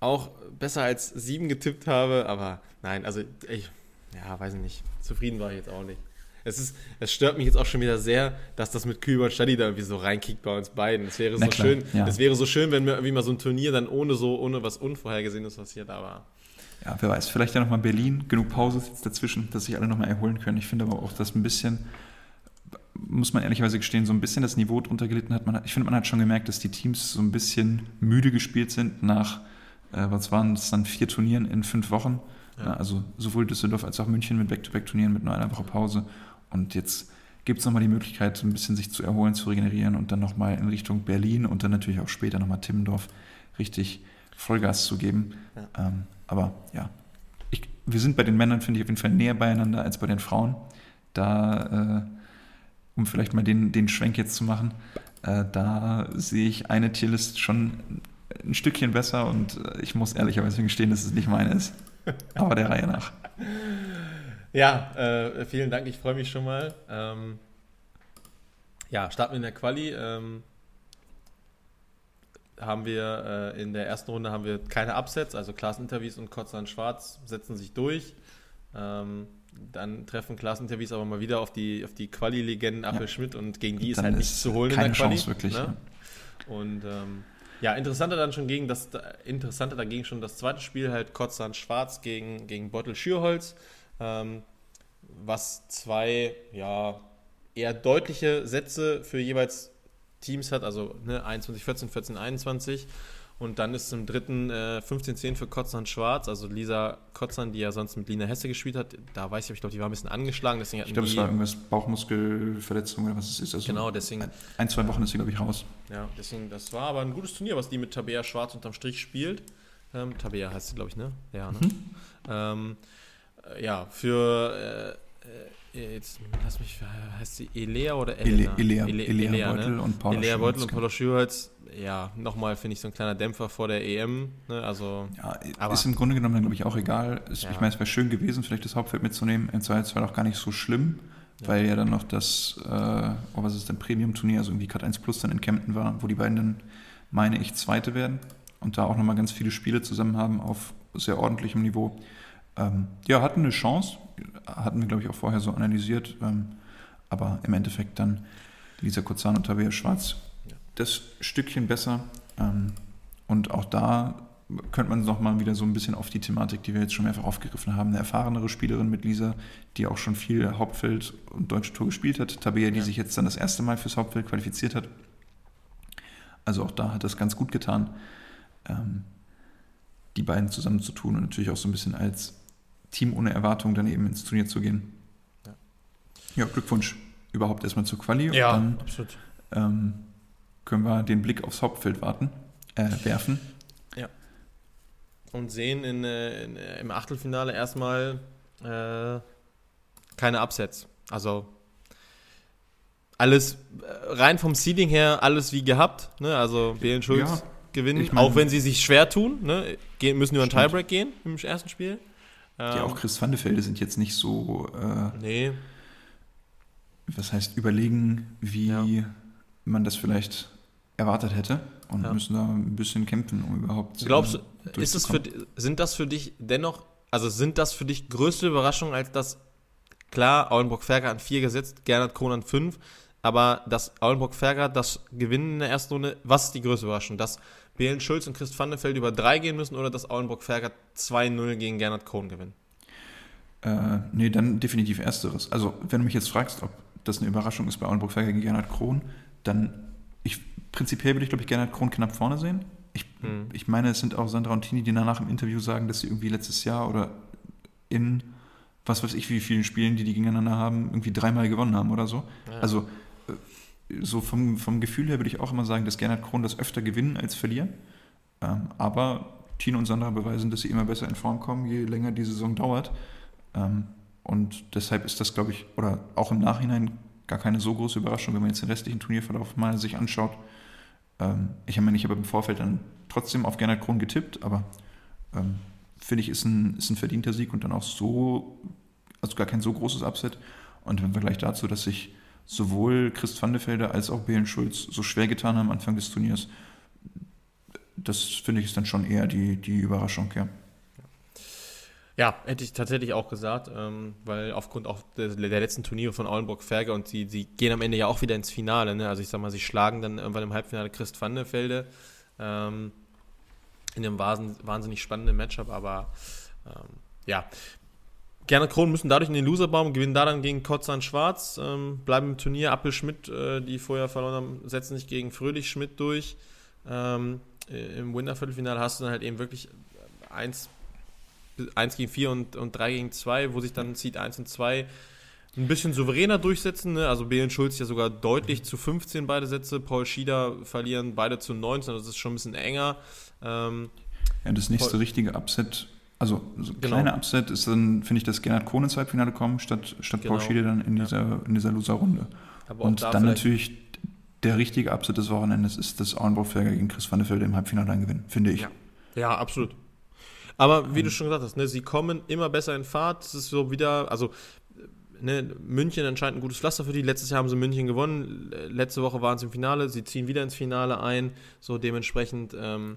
auch besser als sieben getippt habe. Aber nein, also ich, ja, weiß ich nicht. Zufrieden war ich jetzt auch nicht. Es, ist, es stört mich jetzt auch schon wieder sehr, dass das mit Küber und Stadi da irgendwie so reinkickt bei uns beiden. Es wäre so schön, ja. es wäre so schön, wenn wir irgendwie mal so ein Turnier dann ohne so, ohne was Unvorhergesehenes passiert, aber ja, wer weiß, vielleicht ja nochmal Berlin, genug Pause jetzt dazwischen, dass sich alle nochmal erholen können. Ich finde aber auch, dass ein bisschen, muss man ehrlicherweise gestehen, so ein bisschen das Niveau drunter gelitten hat. Man, ich finde, man hat schon gemerkt, dass die Teams so ein bisschen müde gespielt sind nach, äh, was waren es dann, vier Turnieren in fünf Wochen. Ja. Ja, also sowohl Düsseldorf als auch München mit Back-to-Back-Turnieren mit nur einer Woche Pause. Und jetzt gibt es nochmal die Möglichkeit, ein bisschen sich zu erholen, zu regenerieren und dann nochmal in Richtung Berlin und dann natürlich auch später nochmal Timmendorf richtig Vollgas zu geben. Ja. Ähm, aber ja, ich, wir sind bei den Männern, finde ich, auf jeden Fall näher beieinander als bei den Frauen. Da, äh, um vielleicht mal den, den Schwenk jetzt zu machen, äh, da sehe ich eine Tierlist schon ein Stückchen besser und äh, ich muss ehrlicherweise gestehen, dass es nicht meine ist. Aber der Reihe nach. Ja, äh, vielen Dank, ich freue mich schon mal. Ähm, ja, starten wir in der Quali. Ähm, haben wir äh, in der ersten Runde haben wir keine Upsets, also Klaas Interviews und Kotzan Schwarz setzen sich durch. Ähm, dann treffen Klaas Interviews aber mal wieder auf die, auf die Quali-Legenden Appel ja. Schmidt und gegen die ist halt nichts zu holen in der Quali. Chance, wirklich, ne? ja. Und ähm, ja, interessanter dann schon gegen das interessanter dagegen schon das zweite Spiel halt Kotzan Schwarz gegen, gegen Beutel Schürholz, ähm, was zwei ja eher deutliche Sätze für jeweils Teams hat, also ne, 21, 14, 14, 21. Und dann ist zum dritten äh, 15-10 für Kotzan Schwarz, also Lisa Kotzan, die ja sonst mit Lina Hesse gespielt hat. Da weiß ich, ich glaube, die war ein bisschen angeschlagen. Deswegen ich glaube, es war irgendwas Bauchmuskelverletzung oder was es ist. Also genau, deswegen. Ein, zwei Wochen ist sie, glaube ich, raus. Ja, deswegen, das war aber ein gutes Turnier, was die mit Tabea Schwarz unterm Strich spielt. Ähm, Tabea heißt sie, glaube ich, ne? Ja, ne? Mhm. Ähm, äh, ja, für. Äh äh, jetzt lass mich, heißt sie Elea oder Elena? Elea, Elea, Elea, Elea Beutel ne? und Paula Elea Beutel und Paula Schürholz, ja, nochmal finde ich so ein kleiner Dämpfer vor der EM. Ne? Also, ja, aber, ist im Grunde genommen, glaube ich, auch egal. Ist, ja. Ich meine, es wäre schön gewesen, vielleicht das Hauptfeld mitzunehmen. Im Zweifelsfall auch gar nicht so schlimm, ja. weil ja dann noch das, äh, oh, was ist denn, Premium-Turnier, also irgendwie Cut 1 Plus dann in Kempten war, wo die beiden dann, meine ich, Zweite werden und da auch nochmal ganz viele Spiele zusammen haben auf sehr ordentlichem Niveau. Ähm, ja, hatten eine Chance, hatten wir, glaube ich, auch vorher so analysiert. Ähm, aber im Endeffekt dann Lisa Kozan und Tabea Schwarz ja. das Stückchen besser. Ähm, und auch da könnte man nochmal wieder so ein bisschen auf die Thematik, die wir jetzt schon mehrfach aufgegriffen haben, eine erfahrenere Spielerin mit Lisa, die auch schon viel Hauptfeld und Deutsche Tour gespielt hat. Tabea, die ja. sich jetzt dann das erste Mal fürs Hauptfeld qualifiziert hat. Also auch da hat das ganz gut getan, ähm, die beiden zusammen zu tun und natürlich auch so ein bisschen als Team ohne Erwartung dann eben ins Turnier zu gehen. Ja, ja Glückwunsch überhaupt erstmal zur Quali. Ja, dann, absolut. Ähm, können wir den Blick aufs Hauptfeld warten, äh, werfen. Ja. Und sehen in, äh, in, im Achtelfinale erstmal äh, keine Upsets. Also alles äh, rein vom Seeding her, alles wie gehabt. Ne? Also Belen Schulz. Ja gewinnen, ich mein, auch wenn sie sich schwer tun. Ne? Gehen, müssen über einen Tiebreak gehen im ersten Spiel. Ja, ähm, auch Chris van de Velde sind jetzt nicht so. Äh, nee. Was heißt überlegen, wie ja. man das vielleicht erwartet hätte und ja. müssen da ein bisschen kämpfen, um überhaupt. Glaubst du, ist es für, sind das für dich dennoch, also sind das für dich größte Überraschungen als das, klar, Aulenburg-Ferger an 4 gesetzt, Gernot Krohn an 5, aber dass Aulenburg-Ferger das Gewinnen in der ersten Runde, was ist die größte Überraschung? Dass Belen Schulz und Christ Vandefeld über 3 gehen müssen oder dass Aulenburg-Ferger 2-0 gegen Gernot Krohn gewinnen? Äh, nee, dann definitiv Ersteres. Also, wenn du mich jetzt fragst, ob das eine Überraschung ist bei Aulenburg-Ferger gegen Gernot Krohn, dann ich, prinzipiell würde ich, glaube ich, Gernot Krohn knapp vorne sehen. Ich, hm. ich meine, es sind auch Sandra und Tini, die danach im Interview sagen, dass sie irgendwie letztes Jahr oder in was weiß ich, wie vielen Spielen, die die gegeneinander haben, irgendwie dreimal gewonnen haben oder so. Ja. Also so vom, vom Gefühl her würde ich auch immer sagen, dass Gernot Krohn das öfter gewinnen als verlieren. Ähm, aber Tino und Sandra beweisen, dass sie immer besser in Form kommen, je länger die Saison dauert. Ähm, und deshalb ist das, glaube ich, oder auch im Nachhinein gar keine so große Überraschung, wenn man jetzt den restlichen Turnierverlauf mal sich anschaut. Ähm, ich habe ich habe im Vorfeld dann trotzdem auf Gernot Krohn getippt, aber ähm, finde ich, ist ein, ist ein verdienter Sieg und dann auch so, also gar kein so großes Upset. Und im Vergleich dazu, dass sich sowohl Christ van de Velde als auch Belen Schulz so schwer getan haben am Anfang des Turniers, das finde ich ist dann schon eher die, die Überraschung, ja. Ja, hätte ich tatsächlich auch gesagt, ähm, weil aufgrund auch der, der letzten Turniere von Aulenburg-Ferger und sie, sie gehen am Ende ja auch wieder ins Finale. Ne? Also ich sag mal, sie schlagen dann irgendwann im Halbfinale Christ van der Velde ähm, in einem wahnsinnig spannenden Matchup, aber ähm, ja. Gerne Kronen müssen dadurch in den Loserbaum, gewinnen da dann gegen Kotzan Schwarz, ähm, bleiben im Turnier. Appel Schmidt, äh, die vorher verloren haben, setzen sich gegen Fröhlich Schmidt durch. Ähm, Im Winterviertelfinale hast du dann halt eben wirklich eins 1 gegen 4 und, und 3 gegen 2, wo sich dann Seed 1 und 2 ein bisschen souveräner durchsetzen. Ne? Also Belen Schulz ja sogar deutlich zu 15 beide Sätze. Paul Schieder verlieren beide zu 19, das ist schon ein bisschen enger. Ähm, ja, das nächste Paul richtige Upset, also so genau. kleine Upset ist dann, finde ich, dass Gernot Kohn ins Halbfinale kommt, statt, statt genau. Paul Schieder dann in dieser, ja. in dieser Loser-Runde. Und da dann natürlich der richtige Upset des Wochenendes ist, dass Auenbrock-Ferger gegen Chris van der Velde im Halbfinale dann gewinnen, finde ich. Ja. ja, absolut. Aber wie du schon gesagt hast, ne, sie kommen immer besser in Fahrt. Es ist so wieder, also ne, München anscheinend ein gutes Pflaster für die. Letztes Jahr haben sie München gewonnen. Letzte Woche waren sie im Finale. Sie ziehen wieder ins Finale ein. So dementsprechend. Ähm,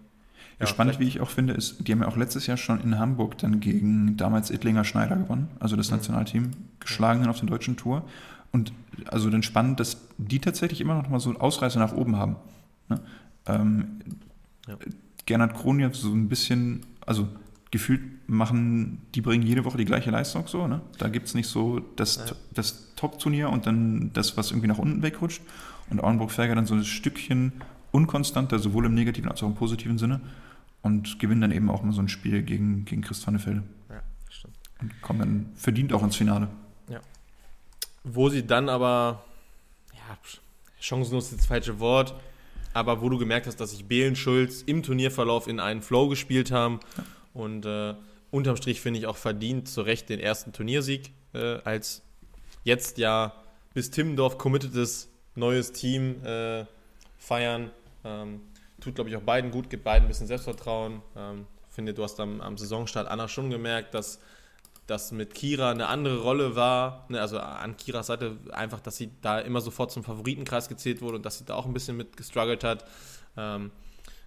ja, spannend, wie ich auch finde, ist, die haben ja auch letztes Jahr schon in Hamburg dann gegen damals Ittlinger Schneider gewonnen, also das mhm. Nationalteam, geschlagen dann auf der deutschen Tour. Und also dann spannend, dass die tatsächlich immer noch mal so Ausreißer nach oben haben. Ne? Ähm, ja. Gernot Kron jetzt so ein bisschen, also gefühlt machen, die bringen jede Woche die gleiche Leistung so. Ne? Da gibt es nicht so das, ja. das Top-Turnier und dann das, was irgendwie nach unten wegrutscht. Und Auenburg-Ferger dann so ein Stückchen unkonstanter, sowohl im negativen als auch im positiven Sinne. Und gewinnen dann eben auch mal so ein Spiel gegen, gegen Christ van Ja, stimmt. Und kommen dann verdient auch ins Finale. Ja. Wo sie dann aber, ja, chancenlos ist das falsche Wort, aber wo du gemerkt hast, dass sich Behlen Schulz im Turnierverlauf in einen Flow gespielt haben. Ja und äh, unterm Strich finde ich auch verdient zu Recht den ersten Turniersieg äh, als jetzt ja bis Timmendorf committedes neues Team äh, feiern. Ähm, tut, glaube ich, auch beiden gut, gibt beiden ein bisschen Selbstvertrauen. Ähm, finde, du hast am, am Saisonstart Anna schon gemerkt, dass das mit Kira eine andere Rolle war. Ne, also an Kiras Seite einfach, dass sie da immer sofort zum Favoritenkreis gezählt wurde und dass sie da auch ein bisschen mit gestruggelt hat. Ähm,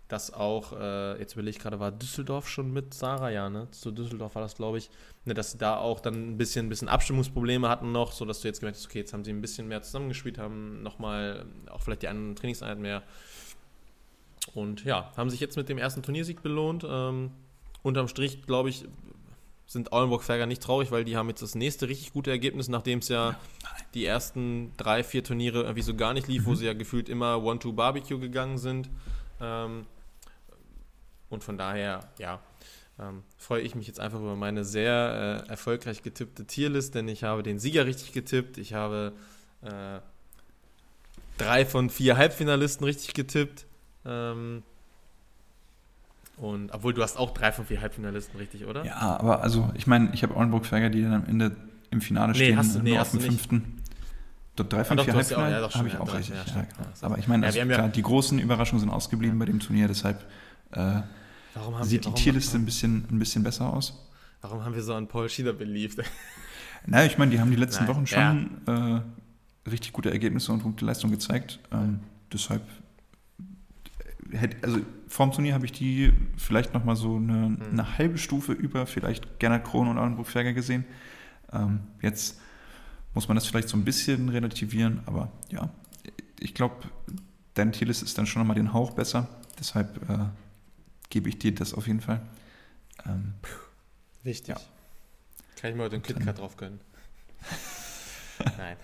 dass auch, äh, jetzt überlege ich gerade, war Düsseldorf schon mit Sarah, ja, ne? Zu Düsseldorf war das, glaube ich, ne, dass sie da auch dann ein bisschen, ein bisschen Abstimmungsprobleme hatten noch, sodass du jetzt gemerkt hast, okay, jetzt haben sie ein bisschen mehr zusammengespielt, haben nochmal auch vielleicht die anderen Trainingseinheiten mehr. Und ja, haben sich jetzt mit dem ersten Turniersieg belohnt. Ähm, unterm Strich, glaube ich, sind Aulenburg-Ferger nicht traurig, weil die haben jetzt das nächste richtig gute Ergebnis, nachdem es ja die ersten drei, vier Turniere irgendwie so gar nicht lief, mhm. wo sie ja gefühlt immer One-Two-Barbecue gegangen sind. Ähm, und von daher, ja, ähm, freue ich mich jetzt einfach über meine sehr äh, erfolgreich getippte Tierlist, denn ich habe den Sieger richtig getippt. Ich habe äh, drei von vier Halbfinalisten richtig getippt. Ähm, und obwohl du hast auch drei von vier Halbfinalisten richtig, oder? Ja, aber also ich meine, ich habe Oldenburg-Ferger, die dann am Ende im Finale stehen, nee, hast du, nee, nur auf dem fünften. Drei von ja, vier Halbfinale ja, habe ich auch richtig. Ja, ja, aber ich meine, also klar, die großen Überraschungen sind ausgeblieben bei dem Turnier, deshalb äh, sieht die Tierliste ein bisschen, ein bisschen besser aus. Warum haben wir so an Paul Schieder beliebt? Naja, ich meine, die haben die letzten Nein, Wochen schon äh, richtig gute Ergebnisse und gute Leistung gezeigt. Ähm, deshalb, hätte, also vorm Turnier habe ich die vielleicht nochmal so eine, mhm. eine, halbe Stufe über vielleicht Gernot Krohn und Alan Bruchberger gesehen. Ähm, jetzt muss man das vielleicht so ein bisschen relativieren, aber ja, ich glaube, dein Tierlist ist dann schon nochmal den Hauch besser. Deshalb äh, gebe ich dir das auf jeden Fall. Ähm, Wichtig. Ja. Kann ich mal den KitKat drauf gönnen? Nein.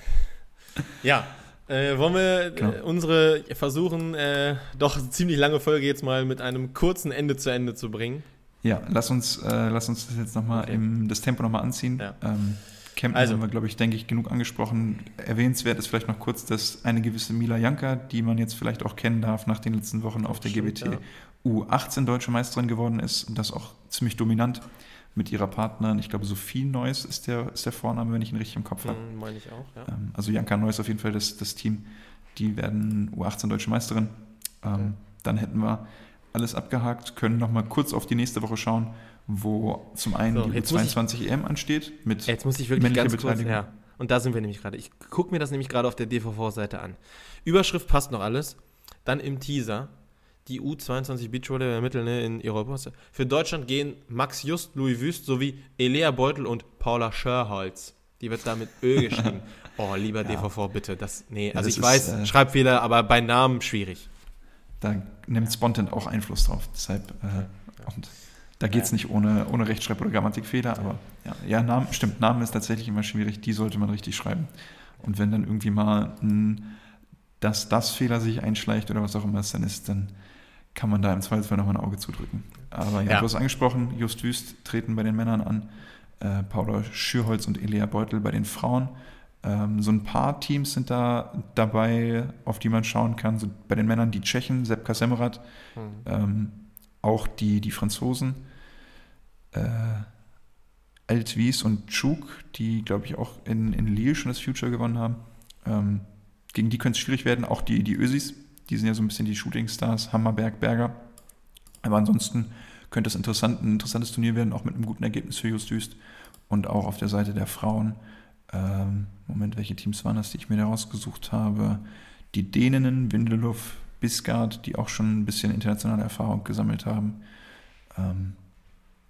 Ja, äh, wollen wir genau. äh, unsere versuchen, äh, doch ziemlich lange Folge jetzt mal mit einem kurzen Ende zu Ende zu bringen? Ja, lass uns, äh, lass uns das jetzt nochmal im das Tempo nochmal anziehen. Ja. Ähm, Campen also. haben wir, glaube ich, denke ich, genug angesprochen. Erwähnenswert ist vielleicht noch kurz, dass eine gewisse Mila Janka, die man jetzt vielleicht auch kennen darf nach den letzten Wochen auf der Stimmt, GBT, ja. U18 deutsche Meisterin geworden ist und das auch ziemlich dominant mit ihrer Partnerin. Ich glaube, Sophie Neuss ist der, ist der Vorname, wenn ich ihn richtig im Kopf habe. Mhm, meine ich auch, ja. Ähm, also Janka Neuss auf jeden Fall das, das Team. Die werden U18 deutsche Meisterin. Ähm, okay. Dann hätten wir alles abgehakt, können nochmal kurz auf die nächste Woche schauen wo zum einen so, die 22 EM ansteht mit Jetzt muss ich wirklich ganz kurz, ja. Und da sind wir nämlich gerade. Ich gucke mir das nämlich gerade auf der DVV-Seite an. Überschrift passt noch alles. Dann im Teaser die U22 Beachroller der Mittel ne, in Europa. Für Deutschland gehen Max Just, Louis Wüst sowie Elea Beutel und Paula Schörholz. Die wird da mit Ö geschrieben. Oh, lieber ja. DVV, bitte. Das, nee, also das ich ist, weiß, äh, Schreibfehler, aber bei Namen schwierig. Da nimmt Spontan auch Einfluss drauf. Deshalb, äh, ja. und da geht es nicht ohne, ohne Rechtschreib- oder Grammatikfehler, aber ja, ja Namen, stimmt, Namen ist tatsächlich immer schwierig, die sollte man richtig schreiben. Und wenn dann irgendwie mal ein dass das Fehler sich einschleicht oder was auch immer es dann ist, dann kann man da im Zweifelsfall nochmal ein Auge zudrücken. Aber ja, ja. du hast angesprochen, Just Wüst treten bei den Männern an, äh, Paula Schürholz und Elia Beutel bei den Frauen. Ähm, so ein paar Teams sind da dabei, auf die man schauen kann. So bei den Männern die Tschechen, Sepp Kasemrat, mhm. ähm, auch die, die Franzosen, äh, Altwies und Chuk, die, glaube ich, auch in, in Lille schon das Future gewonnen haben. Ähm, gegen die könnte es schwierig werden. Auch die, die Ösis, die sind ja so ein bisschen die Shooting-Stars, Hammerberg, Berger. Aber ansonsten könnte es interessant, ein interessantes Turnier werden, auch mit einem guten Ergebnis für Just Düst. Und auch auf der Seite der Frauen. Ähm, Moment, welche Teams waren das, die ich mir da rausgesucht habe? Die Däninnen, Windeluff, Bisgard, die auch schon ein bisschen internationale Erfahrung gesammelt haben. Ähm,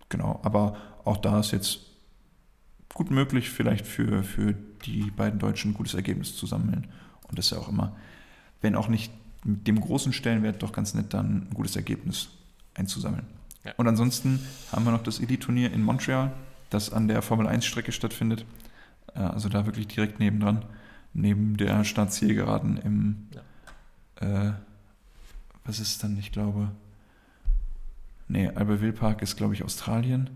genau, aber auch da ist jetzt gut möglich, vielleicht für, für die beiden Deutschen ein gutes Ergebnis zu sammeln. Und das ist ja auch immer, wenn auch nicht mit dem großen Stellenwert, doch ganz nett, dann ein gutes Ergebnis einzusammeln. Ja. Und ansonsten haben wir noch das Elite-Turnier in Montreal, das an der Formel-1-Strecke stattfindet. Äh, also da wirklich direkt nebendran, neben der Startzielgeraden im ja. äh, was ist dann, ich glaube, nee, Albertville Park ist, glaube ich, Australien.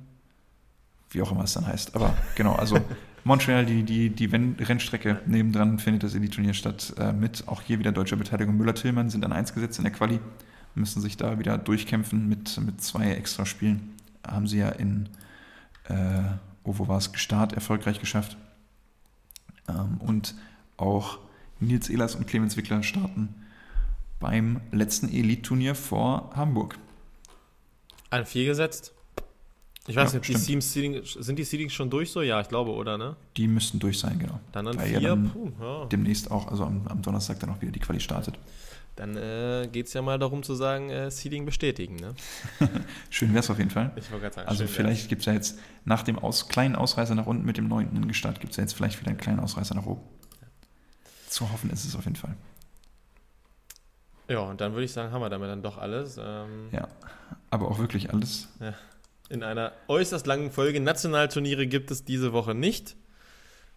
Wie auch immer es dann heißt. Aber genau, also Montreal, die, die, die Rennstrecke nebendran findet das Elite-Turnier statt äh, mit auch hier wieder deutscher Beteiligung. Müller-Tillmann sind an 1 gesetzt in der Quali, müssen sich da wieder durchkämpfen mit, mit zwei extra Spielen. Haben sie ja in, äh, oh, wo war es, Start erfolgreich geschafft. Ähm, und auch Nils Ehlers und Clemens Wickler starten beim letzten Elite-Turnier vor Hamburg. An vier gesetzt? Ich weiß ja, nicht, die Teams Seeding, sind die Seedings schon durch so? Ja, ich glaube, oder ne? Die müssten durch sein, genau. Dann an Weil vier. Ja dann Puh, ja. Demnächst auch, also am, am, Donnerstag dann auch wieder die Quali startet. Dann äh, geht es ja mal darum zu sagen, äh, Seeding bestätigen, ne? schön wäre es auf jeden Fall. Ich wollte gerade sagen, Also vielleicht gibt es ja jetzt nach dem aus, kleinen Ausreißer nach unten mit dem neunten Gestart, gibt es ja jetzt vielleicht wieder einen kleinen Ausreißer nach oben. Ja. Zu hoffen ist es auf jeden Fall. Ja, und dann würde ich sagen, haben wir damit dann doch alles. Ähm, ja, aber auch wirklich alles. Ja. In einer äußerst langen Folge. Nationalturniere gibt es diese Woche nicht.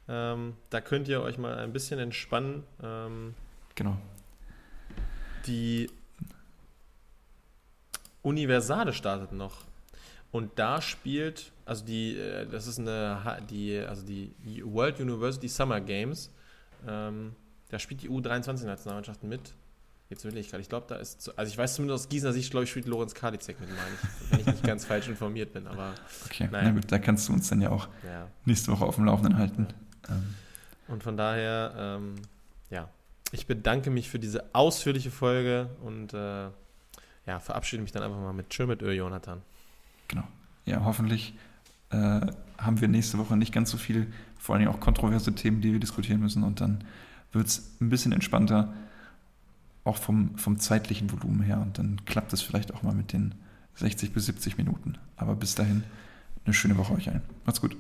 Ähm, da könnt ihr euch mal ein bisschen entspannen. Ähm, genau. Die Universale startet noch. Und da spielt, also die, äh, das ist eine, die, also die World University Summer Games. Ähm, da spielt die U23-Nationalmannschaft mit. Jetzt will ich gerade. Ich glaube, da ist. Also, ich weiß zumindest aus Gießener Sicht, glaube ich, spielt Lorenz Kardizek mit, meine ich. Wenn ich nicht ganz falsch informiert bin. Aber. Okay, naja. na gut, da kannst du uns dann ja auch ja. nächste Woche auf dem Laufenden halten. Ja. Ähm. Und von daher, ähm, ja, ich bedanke mich für diese ausführliche Folge und äh, ja, verabschiede mich dann einfach mal mit Tschö mit Ö, Jonathan. Genau. Ja, hoffentlich äh, haben wir nächste Woche nicht ganz so viel, vor allem auch kontroverse Themen, die wir diskutieren müssen und dann wird es ein bisschen entspannter, auch vom, vom zeitlichen Volumen her und dann klappt es vielleicht auch mal mit den 60 bis 70 Minuten. Aber bis dahin eine schöne Woche euch ein. Macht's gut.